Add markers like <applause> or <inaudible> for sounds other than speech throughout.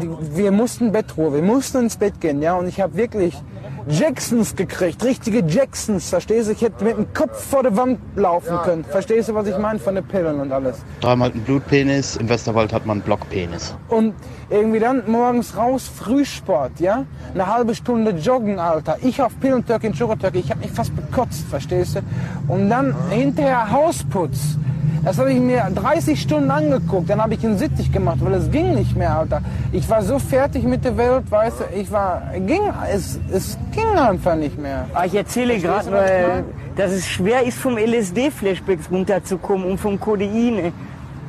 wir mussten Bettruhe, wir mussten ins Bett gehen, ja, und ich habe wirklich Jacksons gekriegt, richtige Jacksons, verstehst du? Ich hätte mit dem Kopf vor der Wand laufen können. Verstehst du, was ich meine von den Pillen und alles? Dreimal ein Blutpenis, im Westerwald hat man einen Blockpenis. Und irgendwie dann morgens raus, Frühsport, ja? Eine halbe Stunde joggen, Alter. Ich auf Pillentürk in Sugartürk, ich habe mich fast bekotzt, verstehst du? Und dann hinterher Hausputz. Das habe ich mir 30 Stunden angeguckt, dann habe ich ihn sittig gemacht, weil es ging nicht mehr, Alter. Ich war so fertig mit der Welt, weißt du, ich war, ging, es, es ging einfach nicht mehr. Ah, Ich erzähle gerade, weil, dass es schwer ist, vom LSD-Flashbacks runterzukommen und vom Codein.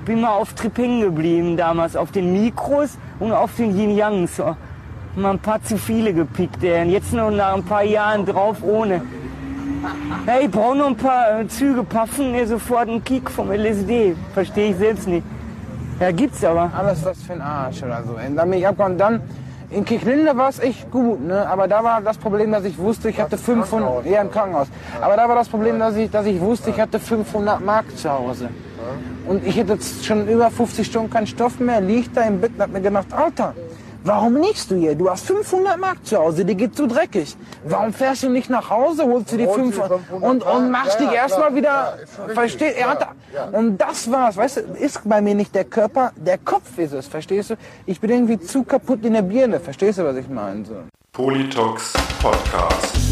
Bin mal auf Trip hängen geblieben damals, auf den Mikros und auf den Yin-Yang. So. Mal ein paar zu viele gepickt, ey. Und jetzt noch nach ein paar Jahren drauf ohne. Hey, ich brauche noch ein paar äh, Züge paffen, mir sofort einen Kick vom LSD. Verstehe ich selbst nicht. Ja, gibt's aber. Alles was für ein Arsch oder so. Und dann bin ich abgehauen. Dann in Kirchlinde war es echt gut, ne? aber da war das Problem, dass ich wusste, ich hatte 500, ja im Krankenhaus, aber da war das Problem, dass ich, dass ich wusste, ich hatte 500 Mark zu Hause. Und ich hätte jetzt schon über 50 Stunden keinen Stoff mehr, liegt da im Bett und hab mir gedacht, Alter, warum liegst du hier? Du hast 500 Mark zu Hause, dir geht so dreckig. Warum fährst du nicht nach Hause, holst du die 500 und, und machst dich erstmal wieder, versteht, er hat, und das war's, weißt du, ist bei mir nicht der Körper, der Kopf ist es, verstehst du? Ich bin irgendwie zu kaputt in der Birne, verstehst du, was ich meine? So. Politox Podcast.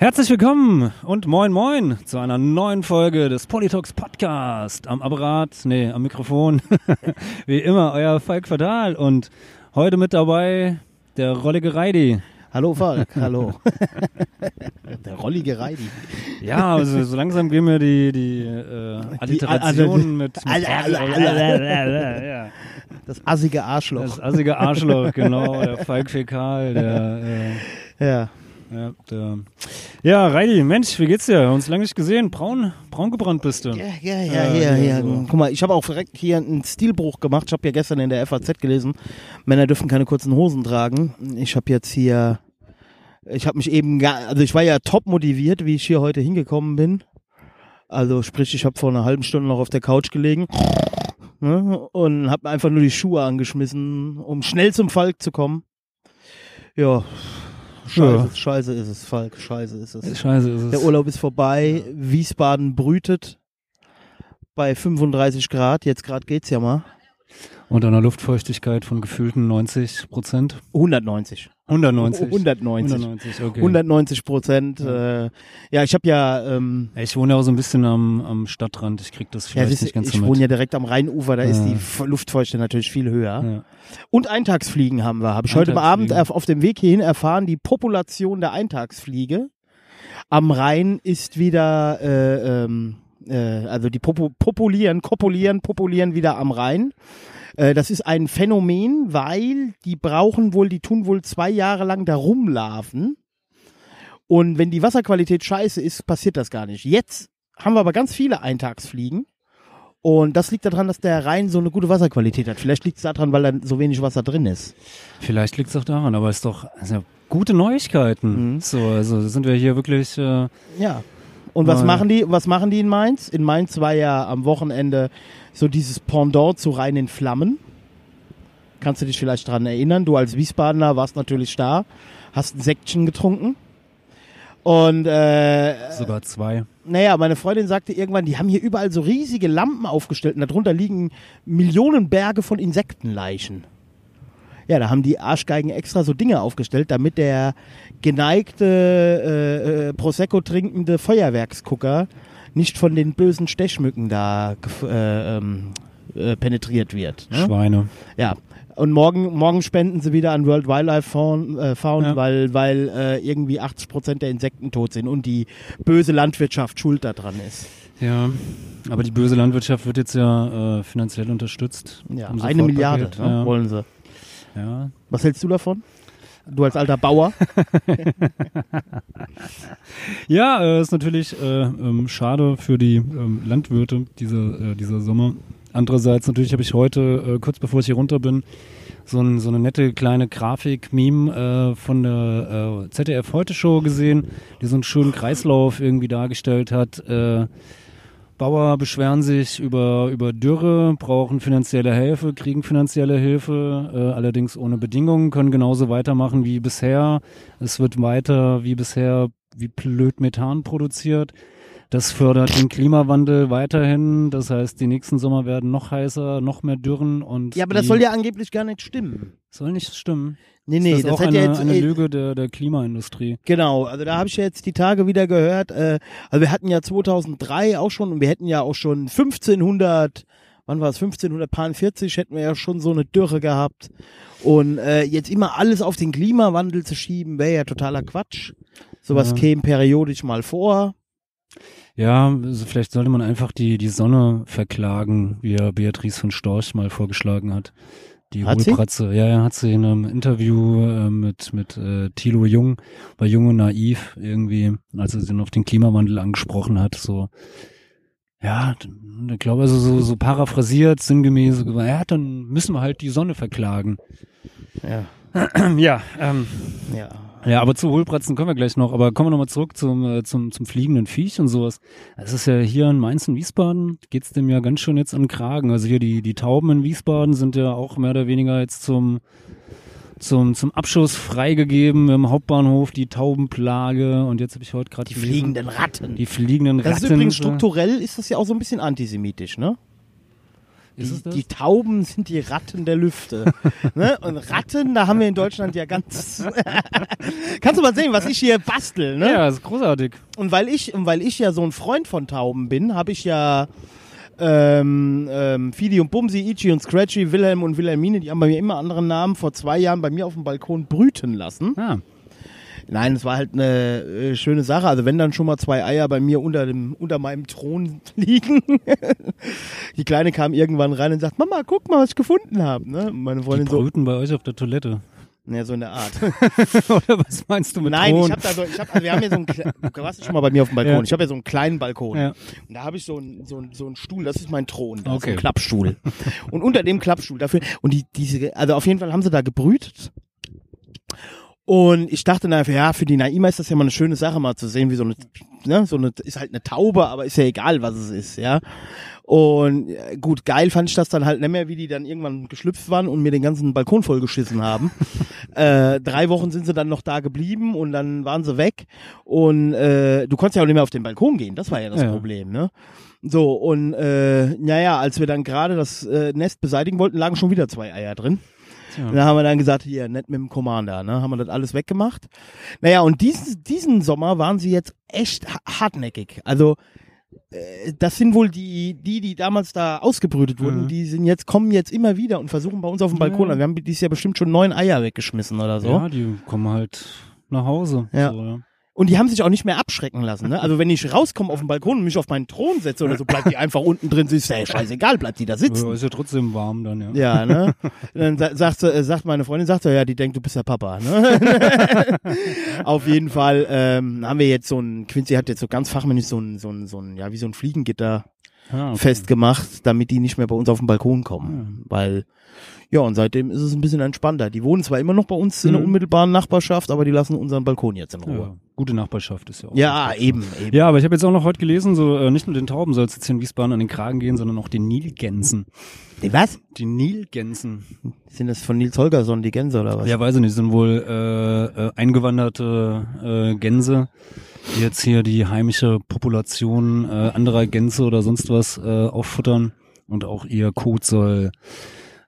Herzlich willkommen und moin moin zu einer neuen Folge des Politox Podcast. Am Apparat, nee, am Mikrofon, <laughs> wie immer, euer Falk Fatal und heute mit dabei der rollige Reidi. Hallo Falk, <laughs> hallo. <laughs> Der rollige Reidi. Ja, also so langsam gehen mir die, die äh, Alliterationen mit, ja. Das assige Arschloch. Das assige Arschloch, genau, der Falk Fäkal, der äh, ja. Ja, der. ja, Reidi, Mensch, wie geht's dir? Uns lange nicht gesehen. Braun, braun gebrannt bist du. Ja, ja, ja, Äh, ja, ja. so. Guck mal, ich habe auch direkt hier einen Stilbruch gemacht. Ich habe ja gestern in der FAZ gelesen, Männer dürfen keine kurzen Hosen tragen. Ich habe jetzt hier, ich habe mich eben, also ich war ja top motiviert, wie ich hier heute hingekommen bin. Also sprich, ich habe vor einer halben Stunde noch auf der Couch gelegen ne, und habe einfach nur die Schuhe angeschmissen, um schnell zum Falk zu kommen. Ja, scheiße, Ja. scheiße ist es, Falk, scheiße ist es. Scheiße ist es. Der Urlaub ist vorbei. Wiesbaden brütet bei 35 Grad. Jetzt gerade geht's ja mal. Und einer Luftfeuchtigkeit von gefühlten 90 Prozent. 190. 190. 190. 190, okay. 190 Prozent. Äh, ja, ich habe ja, ähm, Ja, Ich wohne ja auch so ein bisschen am, am Stadtrand. Ich krieg das ja vielleicht wisst ihr, nicht ganz ich so mit. wohne ja direkt am Rheinufer. Da ist Ja. die F- Luftfeuchte natürlich viel höher. ja. Und Eintagsfliegen haben wir. Habe ich heute Abend auf auf dem Weg hierhin erfahren. Die Population der Eintagsfliege am Rhein ist wieder, äh, ähm, äh, also die popu populieren, kopulieren, populieren wieder am Rhein. Äh, Das ist ein Phänomen, weil die brauchen wohl, die tun wohl zwei Jahre lang da rumlarven. Und wenn die Wasserqualität scheiße ist, passiert das gar nicht. Jetzt haben wir aber ganz viele Eintagsfliegen. Und das liegt daran, dass der Rhein so eine gute Wasserqualität hat. Vielleicht liegt es daran, weil da so wenig Wasser drin ist. Vielleicht liegt es auch daran, aber es ist doch also, gute Neuigkeiten. Mhm. So, also sind wir hier wirklich. Äh, Ja. Und was machen die? Was machen die in Mainz? In Mainz war ja am Wochenende so dieses Pendant zu Rhein in Flammen. Kannst du dich vielleicht dran erinnern? Du als Wiesbadener warst natürlich da, hast ein Säckchen getrunken. Und äh, sogar zwei. naja, meine Freundin sagte irgendwann, die haben hier überall so riesige Lampen aufgestellt und darunter liegen Millionen Berge von Insektenleichen. Ja, da haben die Arschgeigen extra so Dinge aufgestellt, damit der geneigte äh, äh, Prosecco trinkende Feuerwerksgucker nicht von den bösen Stechmücken da äh, ähm, äh, penetriert wird. Ne? Schweine. Ja. Und morgen, morgen spenden sie wieder an World Wildlife Found, äh, Found Ja. weil, weil äh, irgendwie 80 Prozent der Insekten tot sind und die böse Landwirtschaft schuld daran ist. Ja, aber die böse Landwirtschaft wird jetzt ja äh, finanziell unterstützt. Ja, Im eine Milliarde ne, ja. wollen sie. Ja. Was hältst du davon? Du als alter Bauer? <laughs> Ja, äh, ist natürlich äh, ähm, schade für die ähm, Landwirte dieser, äh, dieser Sommer. Andererseits natürlich habe ich heute, kurz bevor ich hier runter bin, so, ein, so eine nette kleine Grafik-Meme äh, von der äh, ZDF Heute Show gesehen, die so einen schönen Kreislauf irgendwie dargestellt hat. Äh, Bauer beschweren sich über, über Dürre, brauchen finanzielle Hilfe, kriegen finanzielle Hilfe, äh, allerdings ohne Bedingungen, können genauso weitermachen wie bisher. Es wird weiter wie bisher wie blöd Methan produziert. Das fördert den Klimawandel weiterhin. Das heißt, die nächsten Sommer werden noch heißer, noch mehr Dürren und Ja, aber das soll ja angeblich gar nicht stimmen. soll nicht stimmen. Nee, nee, das ist das, auch hat eine, ja jetzt eine äh, Lüge der, der Klimaindustrie. Genau, also da habe ich ja jetzt die Tage wieder gehört, äh, also wir hatten ja 2003 auch schon und wir hätten ja auch schon 1500, wann war es, 1540 hätten wir ja schon so eine Dürre gehabt und äh, jetzt immer alles auf den Klimawandel zu schieben, wäre ja totaler Quatsch. Sowas Ja. käme periodisch mal vor. Ja, also vielleicht sollte man einfach die, die Sonne verklagen, wie ja Beatrice von Storch mal vorgeschlagen hat. Die Hat sie? Hohlpratze. Ja, ja, hat sie in einem Interview äh, mit, mit äh, Thilo Jung bei Jung und Naiv irgendwie, als er sie dann auf den Klimawandel angesprochen hat, so, ja, ich glaube, also so, so paraphrasiert, sinngemäß, ja, dann müssen wir halt die Sonne verklagen. Ja, <clears throat> ja, ähm, ja. Ja, aber zu Hohlpratzen kommen wir gleich noch. Aber kommen wir nochmal zurück zum, äh, zum, zum fliegenden Viech und sowas. Es ist ja hier in Mainz und Wiesbaden, geht's dem ja ganz schön jetzt an den Kragen. Also hier die, die Tauben in Wiesbaden sind ja auch mehr oder weniger jetzt zum, zum, zum Abschuss freigegeben im Hauptbahnhof, die Taubenplage. Und jetzt habe ich heute gerade Die fliegenden Ratten. Die fliegenden das Ratten. ist übrigens so. strukturell, ist das ja auch so ein bisschen antisemitisch, ne? Die, die Tauben sind die Ratten der Lüfte. ne? Und Ratten, da haben wir in Deutschland ja ganz. <laughs> Kannst du mal sehen, was ich hier bastel, ne? Ja, ist großartig. Und weil ich, und weil ich ja so ein Freund von Tauben bin, habe ich ja ähm, ähm, Fidi und Bumsi, Ichi und Scratchy, Wilhelm und Wilhelmine, die haben bei mir immer anderen Namen, vor zwei Jahren bei mir auf dem Balkon brüten lassen. Ja. Nein, es war halt eine äh, schöne Sache. Also wenn dann schon mal zwei Eier bei mir unter dem unter meinem Thron <laughs> liegen. die Kleine kam irgendwann rein und sagt, Mama, guck mal, was ich gefunden habe. Ne? Und Meine Die Freundin so, brüten bei euch auf der Toilette. ja, so in der Art. <laughs> Oder was meinst du mit Nein, Thron? ich habe da so, ich hab, also wir haben hier so einen, du warst ja schon mal bei mir auf dem Balkon. Ja. Ich habe ja so einen kleinen Balkon. Ja. Und da habe ich so einen, so, einen, so einen Stuhl, das ist mein Thron, da ist so Okay. ein Klappstuhl. <laughs> und unter dem Klappstuhl dafür, und die, diese, also auf jeden Fall haben sie da gebrütet. Und ich dachte dann einfach, ja, für die Naima ist das ja mal eine schöne Sache, mal zu sehen, wie so eine, ne, so eine, ist halt eine Taube, aber ist ja egal, was es ist, ja. Und äh, gut, geil fand ich das dann halt nicht mehr, wie die dann irgendwann geschlüpft waren und mir den ganzen Balkon vollgeschissen haben. <laughs> äh, drei Wochen sind sie dann noch da geblieben und dann waren sie weg. Und äh, du konntest ja auch nicht mehr auf den Balkon gehen, das war ja das Ja. Problem, ne? So, und äh, naja, als wir dann gerade das äh, Nest beseitigen wollten, lagen schon wieder zwei Eier drin. Und dann haben wir dann gesagt, hier, nett mit dem Commander, ne? Haben wir das alles weggemacht. Naja, und diesen, diesen Sommer waren sie jetzt echt ha- hartnäckig. Also, äh, das sind wohl die, die, die damals da ausgebrütet wurden, Mhm. die sind jetzt, kommen jetzt immer wieder und versuchen bei uns auf dem Balkon. Ja. Wir haben dieses Jahr bestimmt schon neun Eier weggeschmissen oder so. Ja, die kommen halt nach Hause. Ja. So, ja. Und die haben sich auch nicht mehr abschrecken lassen. Ne? Also wenn ich rauskomme auf den Balkon und mich auf meinen Thron setze oder so, bleibt die einfach unten drin. Sie ist ja scheißegal, bleibt die da sitzen. Ja, ist ja trotzdem warm dann, ja. Ja, ne? Dann sa- sagt, äh, sagt meine Freundin, sagt ja, die denkt, du bist der Papa. Ne? <laughs> Auf jeden Fall ähm, haben wir jetzt so ein, Quincy hat jetzt so ganz fachmännisch so ein, so ein, so ein, ja, wie so ein Fliegengitter Ja, okay. festgemacht, damit die nicht mehr bei uns auf den Balkon kommen. Weil, ja, und seitdem ist es ein bisschen entspannter. Die wohnen zwar immer noch bei uns in der Mhm. unmittelbaren Nachbarschaft, aber die lassen unseren Balkon jetzt in Ja, Ruhe. gute Nachbarschaft ist ja auch. Ja, eben, eben. Ja, aber ich habe jetzt auch noch heute gelesen, so äh, nicht nur den Tauben soll es jetzt hier in Wiesbaden an den Kragen gehen, sondern auch den Nilgänsen. Die was? Die Nilgänsen. Sind das von Nils Holgersson die Gänse oder was? Ja, weiß ich nicht, sind wohl äh, äh, eingewanderte äh, Gänse, die jetzt hier die heimische Population äh, anderer Gänse oder sonst was äh, auffuttern. Und auch ihr Kot soll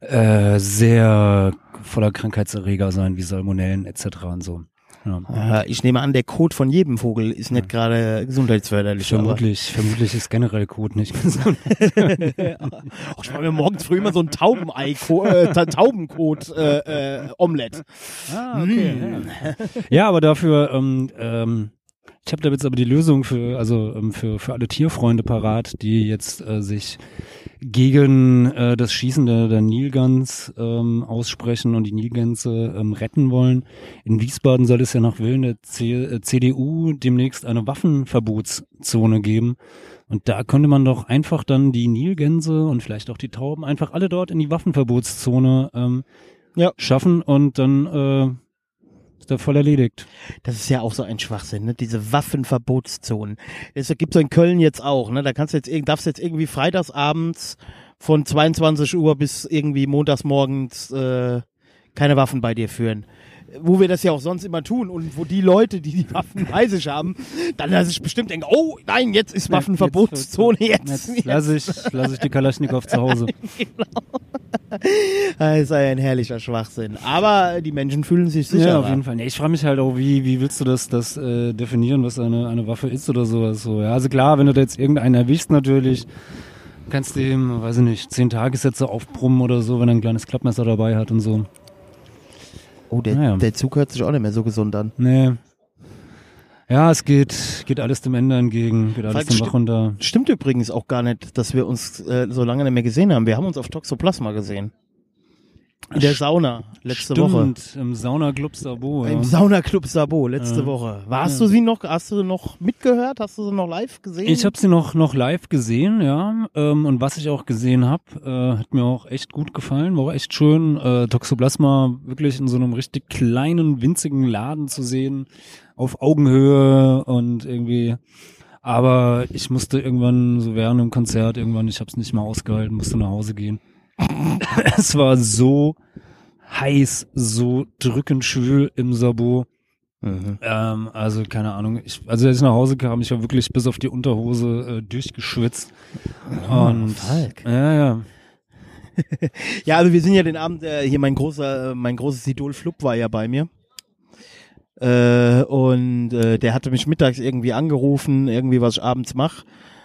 äh, sehr voller Krankheitserreger sein, wie Salmonellen etc. und so. Ja. Ich nehme an, der Kot von jedem Vogel ist nicht gerade gesundheitsförderlich. Vermutlich, vermutlich ist generell Kot nicht gesund. Oh, ich mache mir morgens früh immer so ein Taubenei, äh, Ta- Taubenkot äh, äh, Omelette. Ah, okay. Ja, aber dafür ähm, ähm, Ich habe da jetzt aber die Lösung für, also ähm, für, für alle Tierfreunde parat, die jetzt äh, sich gegen äh, das Schießen der, der Nilgans ähm, aussprechen und die Nilgänse ähm, retten wollen. In Wiesbaden soll es ja nach Willen der C äh, CDU demnächst eine Waffenverbotszone geben. Und da könnte man doch einfach dann die Nilgänse und vielleicht auch die Tauben einfach alle dort in die Waffenverbotszone ähm, Ja. schaffen und dann äh, ist da voll erledigt. Das ist ja auch so ein Schwachsinn, ne? Diese Waffenverbotszonen. Es gibt so in Köln jetzt auch, ne? Da kannst du jetzt darfst jetzt irgendwie freitagsabends von 22 Uhr bis irgendwie montags morgens äh, keine Waffen bei dir führen. Wo wir das ja auch sonst immer tun und wo die Leute, die die Waffen <laughs> bei sich haben, dann dass ich bestimmt denken, oh nein, jetzt ist Waffenverbotszone, jetzt. Jetzt lasse ich, lass ich die Kalaschnikow zu Hause. <laughs> Das ist ein herrlicher Schwachsinn. Aber die Menschen fühlen sich sicher. Ja, auf jeden Fall. Nee, ich frage mich halt auch, wie, wie willst du das, das äh, definieren, was eine, eine Waffe ist oder sowas. So, ja, also klar, wenn du da jetzt irgendeinen erwischst natürlich, kannst du ihm, weiß ich nicht, zehn Tagessätze aufbrummen oder so, wenn er ein kleines Klappmesser dabei hat und so. Oh, der, Naja. der Zug hört sich auch nicht mehr so gesund an. Nee. Ja, es geht, geht alles dem Ende entgegen, geht alles dem Bach runter. Stimmt übrigens auch gar nicht, dass wir uns äh, so lange nicht mehr gesehen haben. Wir haben uns auf Toxoplasma gesehen. In der Sauna letzte Woche. Stimmt, im Saunaclub Sabo. Ja. Im Saunaclub Sabo letzte Ja. Woche. Warst du sie noch, hast du noch mitgehört? Hast du sie noch live gesehen? Ich habe sie noch noch live gesehen, ja. Ähm, und was ich auch gesehen habe, äh, hat mir auch echt gut gefallen. War auch echt schön, äh, Toxoplasma wirklich in so einem richtig kleinen, winzigen Laden zu sehen, auf Augenhöhe und irgendwie. Aber ich musste irgendwann, so während dem Konzert, irgendwann, ich habe es nicht mehr ausgehalten, musste nach Hause gehen. <laughs> es war so heiß, so drückend schwül im Sabo. Mhm. Ähm, also keine Ahnung. Ich, also als ich nach Hause kam, ich war wirklich bis auf die Unterhose äh, durchgeschwitzt. Und Falk. ja, ja. <laughs> Ja, also wir sind ja den Abend, äh, hier mein großer, äh, mein großes Idol Flup war ja bei mir. Äh, und äh, der hatte mich mittags irgendwie angerufen, irgendwie was ich abends mache.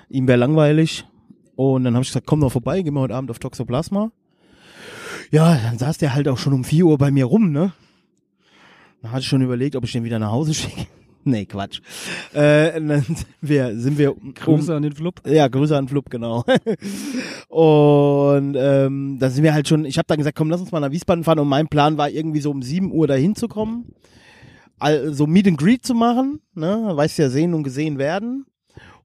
Ihm wäre langweilig. Und dann habe ich gesagt, komm doch vorbei, gehen wir heute Abend auf Toxoplasma. Ja, dann saß der halt auch schon um 4 Uhr bei mir rum, ne? Dann hatte ich schon überlegt, ob ich den wieder nach Hause <laughs> schicke. nee, Quatsch. Äh, dann sind wir, sind wir um, Grüße an den Flub. ja, Grüße an Flub, genau. <laughs> und ähm, da sind wir halt schon, ich habe dann gesagt, komm, lass uns mal nach Wiesbaden fahren und mein Plan war irgendwie so um 7 Uhr dahin zu kommen, also Meet and Greet zu machen, ne, weißt ja, sehen und gesehen werden.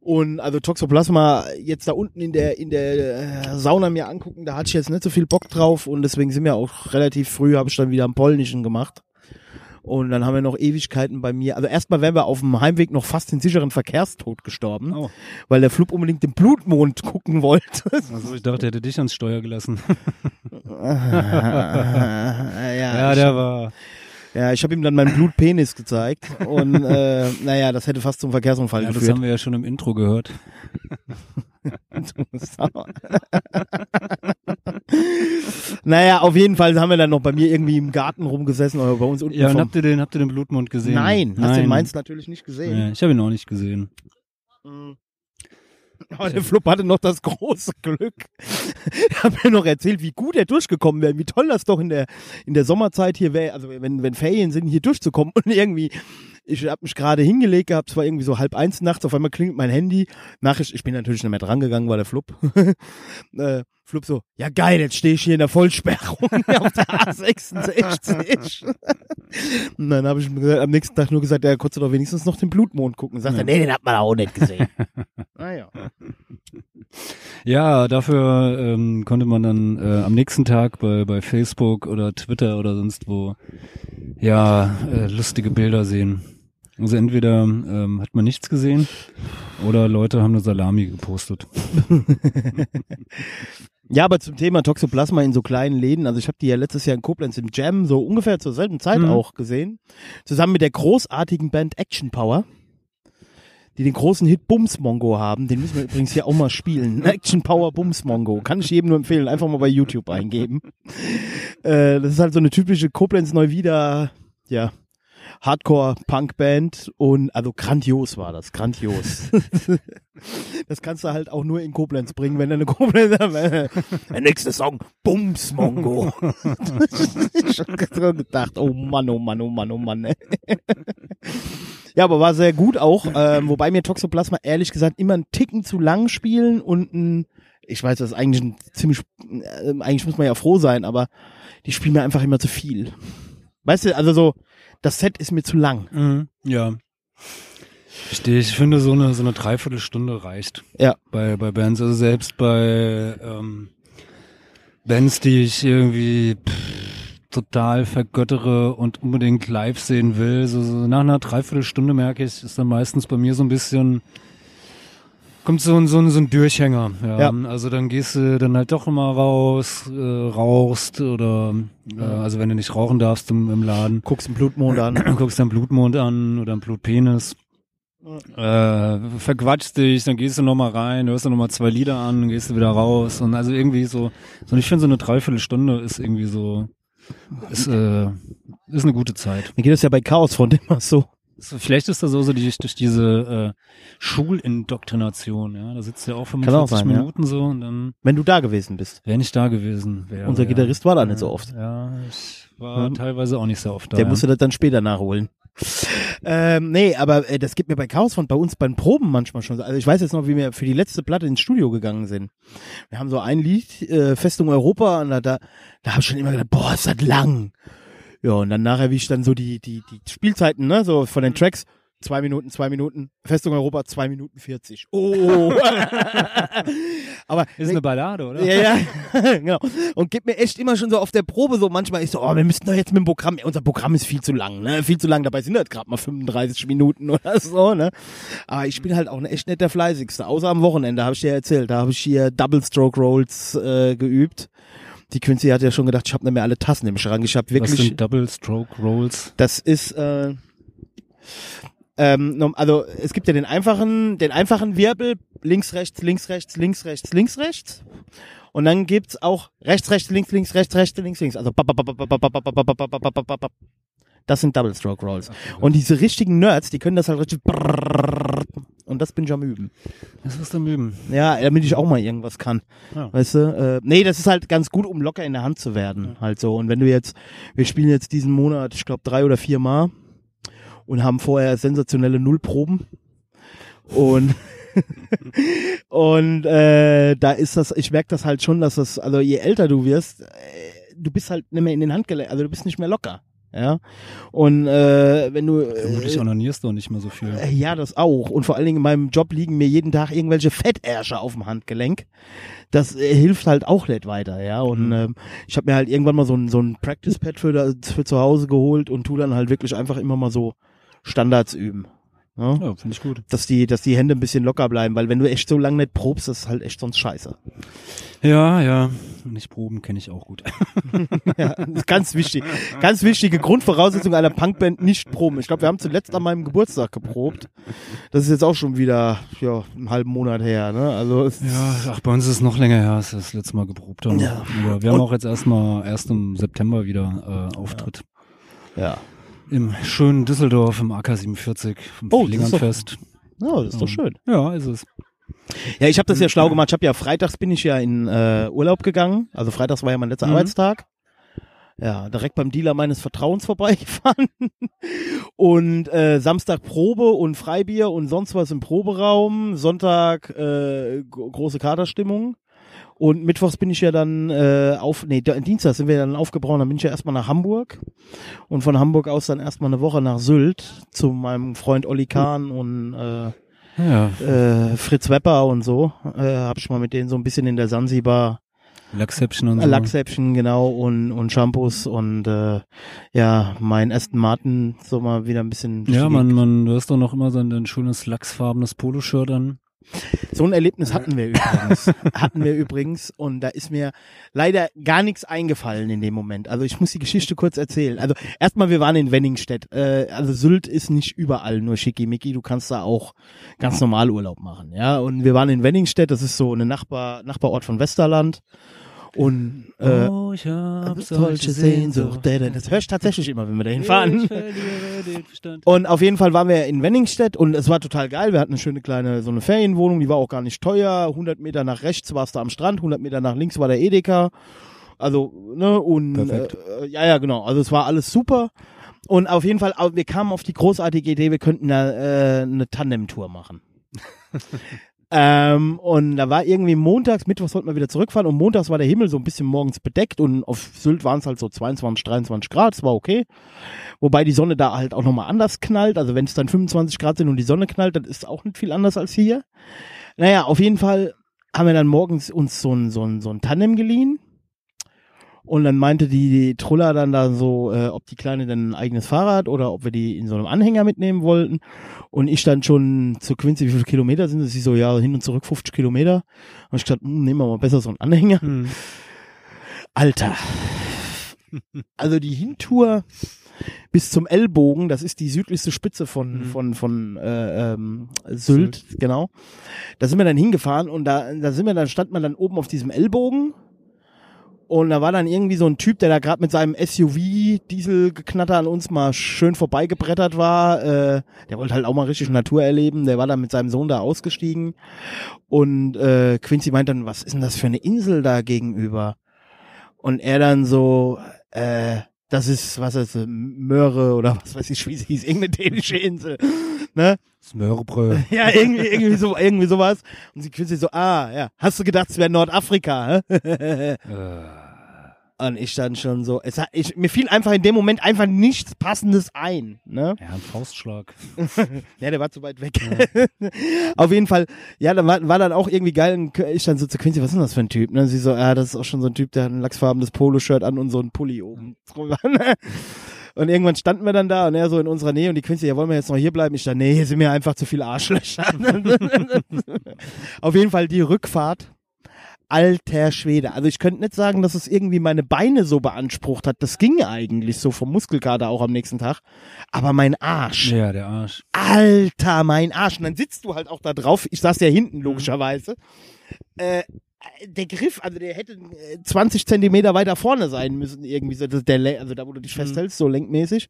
Und also Toxoplasma jetzt da unten in der in der äh, Sauna mir angucken, da hatte ich jetzt nicht so viel Bock drauf und deswegen sind wir auch relativ früh, habe ich dann wieder am Polnischen gemacht. Und dann haben wir noch Ewigkeiten bei mir. Also erstmal wären wir auf dem Heimweg noch fast den sicheren Verkehrstod gestorben, Oh. weil der Flug unbedingt den Blutmond <laughs> gucken wollte. Also ich dachte, er hätte dich ans Steuer gelassen. <laughs> ja, ja, der war. Ja, ich habe ihm dann meinen Blutpenis gezeigt und äh, naja, das hätte fast zum Verkehrsunfall Ja, das geführt. haben wir ja schon im Intro gehört. <laughs> naja, auf jeden Fall haben wir dann noch bei mir irgendwie im Garten rumgesessen oder bei uns unten Ja, und habt ihr den, habt ihr den Blutmond gesehen? Nein, hast du den Mainz natürlich nicht gesehen. Ja, ich habe ihn auch nicht gesehen. Aber der Flupp hatte noch das große Glück. <laughs> Er hat mir noch erzählt, wie gut er durchgekommen wäre, wie toll das doch in der, in der Sommerzeit hier wäre, also wenn, wenn Ferien sind, hier durchzukommen. Und irgendwie, ich habe mich gerade hingelegt gehabt, es war irgendwie so halb eins nachts, auf einmal klingelt mein Handy, Nachricht, ich bin natürlich nicht mehr drangegangen, war der Flupp. <laughs> äh, Flupp so, ja geil, jetzt stehe ich hier in der Vollsperrung <laughs> auf der A66. <laughs> Und dann habe ich gesagt, am nächsten Tag nur gesagt, ja, konntest du doch wenigstens noch den Blutmond gucken. Sagt er, nee, den hat man auch nicht gesehen. naja. Ja, dafür ähm, konnte man dann äh, am nächsten Tag bei, bei Facebook oder Twitter oder sonst wo ja äh, lustige Bilder sehen. Also entweder ähm, hat man nichts gesehen oder Leute haben eine Salami gepostet. <laughs> Ja, aber zum Thema Toxoplasma in so kleinen Läden, also ich habe die ja letztes Jahr in Koblenz im Jam so ungefähr zur selben Zeit Mhm. auch gesehen, zusammen mit der großartigen Band Action Power, die den großen Hit Bums Mongo haben, den müssen wir übrigens hier auch mal spielen. <laughs> Action Power Bums Mongo, kann ich jedem nur empfehlen, einfach mal bei YouTube eingeben. Äh, das ist halt so eine typische Koblenz Neuwieder, ja, Hardcore-Punk-Band und also grandios war das, grandios. <laughs> das kannst du halt auch nur in Koblenz bringen, wenn du eine Koblenz <laughs> Der nächste Song, Bums Mongo. <laughs> ich so gedacht, oh Mann, oh Mann, oh Mann, oh Mann. ey. ja, aber war sehr gut auch, ähm, wobei mir Toxoplasma ehrlich gesagt immer einen Ticken zu lang spielen und ein ich weiß, das ist eigentlich ein ziemlich, äh, eigentlich muss man ja froh sein, aber die spielen mir einfach immer zu viel. Weißt du, also so, das Set ist mir zu lang. Mhm. Ja. Verstehe ich. Ich finde, so eine, so eine Dreiviertelstunde reicht. Ja. Bei, bei Bands. Also selbst bei ähm, Bands, die ich irgendwie pff, total vergöttere und unbedingt live sehen will. So, so nach einer Dreiviertelstunde merke ich, ist dann meistens bei mir so ein bisschen kommt so ein, so ein, so ein Durchhänger. Ja. Ja. Also dann gehst du dann halt doch immer raus, äh, rauchst oder äh, also wenn du nicht rauchen darfst im, im Laden, Guckst den Blutmond an. <clears throat> guckst dann Blutmond an oder einen Blutpenis. Äh, verquatschst dich, dann gehst du nochmal rein, hörst du nochmal zwei Lieder an, gehst du wieder raus und also irgendwie so, so ich finde so eine Dreiviertelstunde ist irgendwie so, ist, äh, ist eine gute Zeit. Mir geht das ja bei Chaos von immer so. So, vielleicht ist das so, so durch, durch diese äh, Schulindoktrination, ja. Da sitzt ja auch 45 auch sein, ja. Minuten so und dann Wenn du da gewesen bist. wäre nicht da gewesen. Wär, Unser ja. Gitarrist war da nicht so oft. Ja, ich war Ja. teilweise auch nicht so oft da. Der ja. musste das dann später nachholen. Ähm, nee, aber äh, das gibt mir bei Chaos von bei uns beim Proben manchmal schon. so. Also ich weiß jetzt noch, wie wir für die letzte Platte ins Studio gegangen sind. Wir haben so ein Lied, äh, Festung Europa, und da, da, da habe ich schon immer gedacht, boah, ist das lang. Ja, und dann nachher, wie ich dann so die, die, die Spielzeiten, ne, so von den Tracks, zwei Minuten, zwei Minuten, Festung Europa, zwei Minuten vierzig. Oh. <laughs> aber ist eine Ballade, oder? ja, ja, <laughs> genau. Und gibt mir echt immer schon so auf der Probe so manchmal ist so, oh, wir müssten doch jetzt mit dem Programm, unser Programm ist viel zu lang, ne? Viel zu lang, dabei sind das gerade mal 35 Minuten <laughs> oder so, ne? Aber ich bin halt auch echt nicht der fleißigste, außer am Wochenende, habe ich dir erzählt, da habe ich hier Double Stroke Rolls äh, geübt die Quincy hat ja schon gedacht, ich habe nicht mehr alle Tassen im Schrank. Ich habe wirklich. Was sind Double Stroke Rolls. Das ist äh, ähm, also es gibt ja den einfachen, den einfachen Wirbel links rechts links rechts links rechts links rechts und dann gibt's auch rechts rechts links links rechts rechts links links. Also das sind Double Stroke Rolls. Und diese richtigen Nerds, die können das halt richtig und das bin ich am üben. Das ist am Üben. Ja, damit ich auch mal irgendwas kann. Ja. Weißt du? Äh, nee, das ist halt ganz gut, um locker in der Hand zu werden. Halt so. Und wenn du jetzt, wir spielen jetzt diesen Monat, ich glaube, drei oder vier Mal und haben vorher sensationelle Nullproben. Und <laughs> und äh, da ist das, ich merke das halt schon, dass das, also je älter du wirst, äh, du bist halt nicht mehr in den Handgelenk, also du bist nicht mehr locker. Ja. Und äh, wenn du. Vermutlich Äh, onanierst du nicht mehr so viel. äh, Ja, das auch. Und vor allen Dingen in meinem Job liegen mir jeden Tag irgendwelche Fettärsche auf dem Handgelenk. Das äh, hilft halt auch nicht weiter, ja. Und Mhm. ähm, ich habe mir halt irgendwann mal so ein, so ein Practice-Pad für, für zu Hause geholt und tu dann halt wirklich einfach immer mal so Standards üben. Ja? Ja, finde ich gut. Dass die, dass die Hände ein bisschen locker bleiben, weil wenn du echt so lange nicht probst, das ist halt echt sonst scheiße. Ja, ja. Nicht proben kenne ich auch gut. <laughs> Ja, das ist ganz wichtig. Ganz wichtige Grundvoraussetzung einer Punkband, nicht proben. Ich glaube, wir haben zuletzt an meinem Geburtstag geprobt. Das ist jetzt auch schon wieder, ja, einen halben Monat her, ne? Also, Ja, ach, bei uns ist es noch länger her, als wir das letzte Mal geprobt haben. Ja. Wir haben Und- auch jetzt erstmal erst im September wieder äh, Auftritt. ja. Im schönen Düsseldorf im AK 47 vom Oh, Flingernfest. Ja, das ist doch schön. Ja, ist es. Ja, ich habe das ja schlau gemacht. Ich habe ja freitags bin ich ja in äh, Urlaub gegangen. Also freitags war ja mein letzter Mhm. Arbeitstag. Ja, direkt beim Dealer meines Vertrauens vorbeigefahren. <laughs> Und äh, Samstag Probe und Freibier und sonst was im Proberaum. Sonntag äh, gro- große Katerstimmung. Und mittwochs bin ich ja dann äh, auf, nee, Dienstag sind wir dann aufgebrochen, dann bin ich ja erstmal nach Hamburg. Und von Hamburg aus dann erstmal eine Woche nach Sylt zu meinem Freund Olli Kahn und äh, Ja, äh, Fritz Wepper und so, äh, habe ich mal mit denen so ein bisschen in der Sansibar Lachsäppchen und so. Lachsäppchen genau und und Shampoos und äh, ja mein Aston Martin so mal wieder ein bisschen Ja, man, man, du hast doch noch immer so ein, ein schönes lachsfarbenes Poloshirt an. So ein Erlebnis hatten wir übrigens. <laughs> Hatten wir übrigens. Und da ist mir leider gar nichts eingefallen in dem Moment. Also ich muss die Geschichte kurz erzählen. Also erstmal wir waren in Wenningstedt. Äh, also Sylt ist nicht überall nur schickimicki. Du kannst da auch ganz normal Urlaub machen ja. Und wir waren in Wenningstedt. Das ist so eine Nachbar Nachbarort von Westerland Und äh, oh, ich hab solche Sehnsucht. Das hörst du tatsächlich immer, wenn wir dahin fahren. Ich. Und auf jeden Fall waren wir in Wenningstedt und es war total geil. Wir hatten eine schöne kleine, so eine Ferienwohnung, die war auch gar nicht teuer. 100 Meter nach rechts warst du am Strand, 100 Meter nach links war der Edeka. Also, ne, und, Perfekt. Äh, ja, ja, genau. Also es war alles super. Und auf jeden Fall, wir kamen auf die großartige Idee, wir könnten da, äh, eine Tandem-Tour machen. <laughs> ähm, und da war irgendwie montags, mittwochs sollten wir wieder zurückfahren und montags war der Himmel so ein bisschen morgens bedeckt und auf Sylt waren es halt so 22, 23 Grad, das war okay. Wobei die Sonne da halt auch nochmal anders knallt. Also wenn es dann 25 Grad sind und die Sonne knallt, dann ist es auch nicht viel anders als hier. Naja, auf jeden Fall haben wir dann morgens uns so ein, so ein, so ein Tandem geliehen. Und dann meinte die, die Truller dann da so, äh, ob die Kleine denn ein eigenes Fahrrad oder ob wir die in so einem Anhänger mitnehmen wollten. Und ich dann schon zu Quincy, wie viele Kilometer sind es? Sie so, ja, hin und zurück 50 Kilometer. Und ich gesagt, hm, nehmen wir mal besser so einen Anhänger. Hm. Alter. Also die Hintour bis zum Ellbogen, das ist die südlichste Spitze von, Mhm. von, von äh, ähm, Sylt, genau. Da sind wir dann hingefahren und da, da sind wir dann, stand man dann oben auf diesem Ellbogen und da war dann irgendwie so ein Typ, der da gerade mit seinem SUV-Dieselgeknatter an uns mal schön vorbeigebrettert war. Äh, der wollte halt auch mal richtig Natur erleben. Der war dann mit seinem Sohn da ausgestiegen. Und äh, Quincy meint dann, was ist denn das für eine Insel da gegenüber? Und er dann so, äh, das ist, was ist, Möhre oder was weiß ich, wie sie hieß, irgendeine dänische Insel. Ne? Smörbrö. <laughs> Ja, irgendwie, irgendwie so, irgendwie sowas. Und sie Quincy so, ah, ja, hast du gedacht, es wäre Nordafrika? hä? Äh, <laughs> Und ich dann schon so, es hat, ich, mir fiel einfach in dem Moment einfach nichts Passendes ein. Ne? ja, ein Faustschlag. <laughs> Ja, der war zu weit weg. Auf jeden Fall, ja, dann war, war dann auch irgendwie geil. Und ich dann so zu Quincy, was ist denn das für ein Typ? Ne? Sie so, ja, das ist auch schon so ein Typ, der hat ein lachsfarbenes Poloshirt an und so ein Pulli oben drüber. Ne? Und irgendwann standen wir dann da und er so in unserer Nähe und die Quincy, ja, wollen wir jetzt noch hier bleiben? Ich dann, nee, hier sind mir einfach zu viele Arschlöcher. <laughs> Auf jeden Fall die Rückfahrt. Alter Schwede. Also ich könnte nicht sagen, dass es irgendwie meine Beine so beansprucht hat. Das ging eigentlich so vom Muskelkater auch am nächsten Tag. Aber mein Arsch. Ja, der Arsch. Alter, mein Arsch. Und dann sitzt du halt auch da drauf. Ich saß ja hinten, logischerweise. Äh, der Griff, also der hätte äh, 20 Zentimeter weiter vorne sein müssen, irgendwie so. Der, also da, wo du dich festhältst, so lenkmäßig.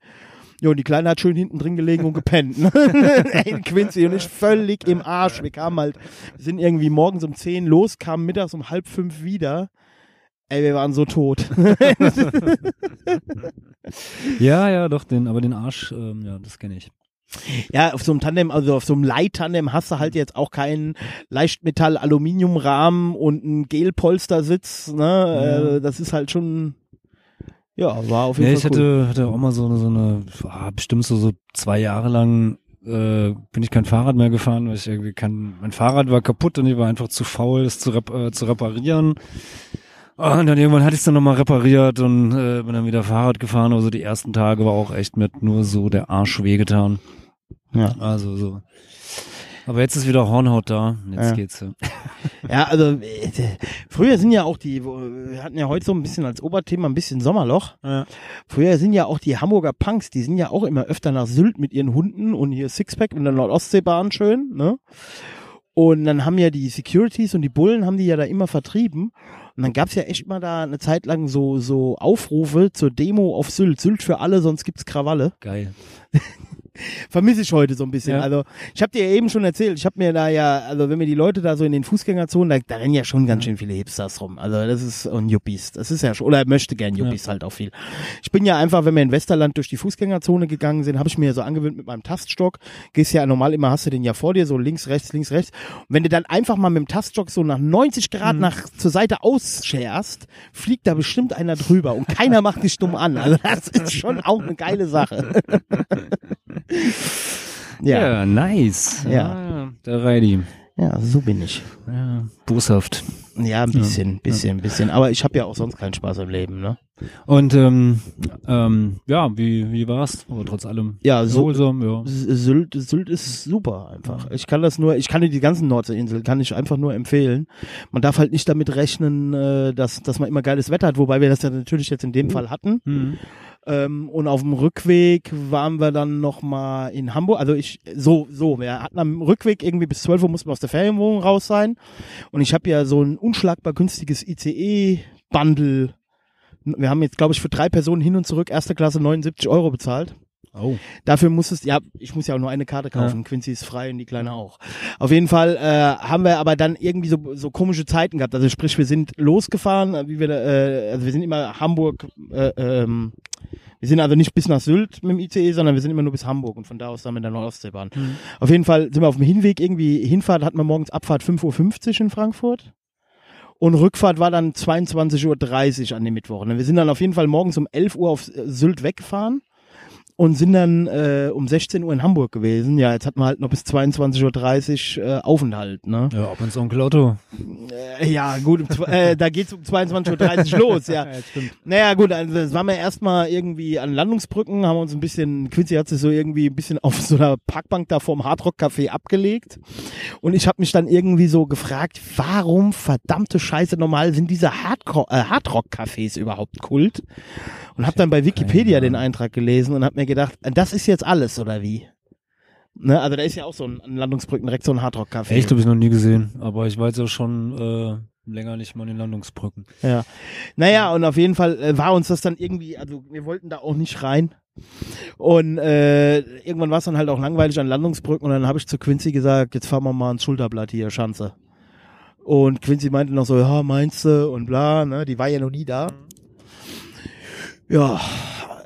Ja, und die Kleine hat schön hinten drin gelegen und gepennt. Ne? <laughs> Ey, Quincy und ich völlig im Arsch. Wir kamen halt, wir sind irgendwie morgens um 10 los, kamen mittags um halb fünf wieder. Ey, wir waren so tot. <laughs> Ja, ja, doch, den, aber den Arsch, ähm, ja, das kenne ich. Ja, auf so einem Tandem, also auf so einem Leittandem hast du halt jetzt auch keinen Leichtmetall-Aluminiumrahmen und einen Gelpolstersitz, ne? Äh, das ist halt schon, ja, war auf jeden Ja, ich Fall cool. hatte, hatte auch mal so eine, so eine ah, bestimmt so, so zwei Jahre lang äh, bin ich kein Fahrrad mehr gefahren, weil ich irgendwie kein, mein Fahrrad war kaputt und ich war einfach zu faul, es zu, rep äh, zu reparieren. Und dann irgendwann hatte ich es dann nochmal repariert und äh, bin dann wieder Fahrrad gefahren. Also die ersten Tage war auch echt mit nur so der Arsch wehgetan. Ja. Also so. Aber jetzt ist wieder Hornhaut da. Jetzt Ja. geht's. Ja. <laughs> Ja, also äh, früher sind ja auch die, wir hatten ja heute so ein bisschen als Oberthema ein bisschen Sommerloch. Ja. Früher sind ja auch die Hamburger Punks, die sind ja auch immer öfter nach Sylt mit ihren Hunden und hier Sixpack in der Nordostseebahn schön, ne? Und dann haben ja die Securities und die Bullen haben die ja da immer vertrieben. Und dann gab's ja echt mal da eine Zeit lang so, so Aufrufe zur Demo auf Sylt. Sylt für alle, sonst gibt's Krawalle. Geil. <laughs> Vermisse ich heute so ein bisschen. Ja. Also ich habe dir ja eben schon erzählt, ich habe mir da ja, also wenn mir die Leute da so in den Fußgängerzonen, da, da rennen ja schon ganz schön viele Hipsters rum. Also das ist und Yuppies, das ist ja schon, oder möchte gern Yuppies halt auch viel. Ich bin ja einfach, wenn wir in Westerland durch die Fußgängerzone gegangen sind, habe ich mir ja so angewöhnt mit meinem Taststock. Gehst ja normal immer, hast du den ja vor dir, so links, rechts, links, rechts. Und wenn du dann einfach mal mit dem Taststock so nach 90 Grad Mhm. nach zur Seite ausscherst, fliegt da bestimmt einer drüber und keiner macht dich dumm an. Also das ist schon auch eine geile Sache. <laughs> <laughs> ja. Ja, nice. Ja. Ah, der Reidi. Ja, so bin ich. Ja, boshaft. Ja, ein bisschen, bisschen, bisschen. Aber ich habe ja auch sonst keinen Spaß im Leben, ne? Und ähm, ähm, ja, wie, wie war's? Aber trotz allem Ja, so- erholsam, ja. Sylt, Sylt ist super einfach. Ich kann das nur, ich kann dir die ganzen Nordseeinseln, kann ich einfach nur empfehlen. Man darf halt nicht damit rechnen, äh, dass, dass man immer geiles Wetter hat, wobei wir das ja natürlich jetzt in dem Fall hatten. Mhm. Ähm, und auf dem Rückweg waren wir dann noch mal in Hamburg. Also ich, so, so, wir hatten am Rückweg irgendwie bis 12 Uhr mussten wir aus der Ferienwohnung raus sein. Und ich habe ja so ein unschlagbar günstiges ICE-Bundle. Wir haben jetzt, glaube ich, für drei Personen hin und zurück erste Klasse 79 Euro bezahlt. Oh. Dafür muss es, ja, ich muss ja auch nur eine Karte kaufen. Quincy ist frei und die Kleine auch. Auf jeden Fall äh, haben wir aber dann irgendwie so, so komische Zeiten gehabt. Also sprich, wir sind losgefahren, wie wir, äh, also wir sind immer Hamburg, äh, ähm, wir sind also nicht bis nach Sylt mit dem ICE, sondern wir sind immer nur bis Hamburg und von da aus dann mit der Nordostseebahn. Auf jeden Fall sind wir auf dem Hinweg irgendwie, Hinfahrt hatten wir morgens Abfahrt 5.50 Uhr in Frankfurt. Und Rückfahrt war dann 22.30 Uhr an dem Mittwoch. Wir sind dann auf jeden Fall morgens um 11 Uhr auf Sylt weggefahren und sind dann äh, um 16 Uhr in Hamburg gewesen. Ja, jetzt hatten wir halt noch bis 22.30 Uhr äh, Aufenthalt. Ne? Ja, ab ins Onkel Otto. Äh, ja, gut, äh, da geht's um 22.30 Uhr <laughs> los, ja. Naja, gut, also das waren wir erstmal irgendwie an Landungsbrücken, haben uns ein bisschen, Quincy hat sich so irgendwie ein bisschen auf so einer Parkbank da vorm Hardrock Café abgelegt. Und ich habe mich dann irgendwie so gefragt, warum verdammte Scheiße normal sind diese äh, Hardrock Cafés überhaupt Kult? Und habe dann bei Wikipedia den Eintrag gelesen und habe mir gedacht, das ist jetzt alles oder wie? Ne, also da ist ja auch so ein an Landungsbrücken direkt so ein Hardrock Café. Echt, habe ich noch nie gesehen. Aber ich jetzt ja schon äh, länger nicht mal in den Landungsbrücken. Ja. Naja, und auf jeden Fall äh, war uns das dann irgendwie, also wir wollten da auch nicht rein. Und äh, irgendwann war es dann halt auch langweilig an Landungsbrücken und dann habe ich zu Quincy gesagt, jetzt fahren wir mal ans Schulterblatt hier, Schanze. Und Quincy meinte noch so, ja, meinst du und bla, ne, die war ja noch nie da. Ja,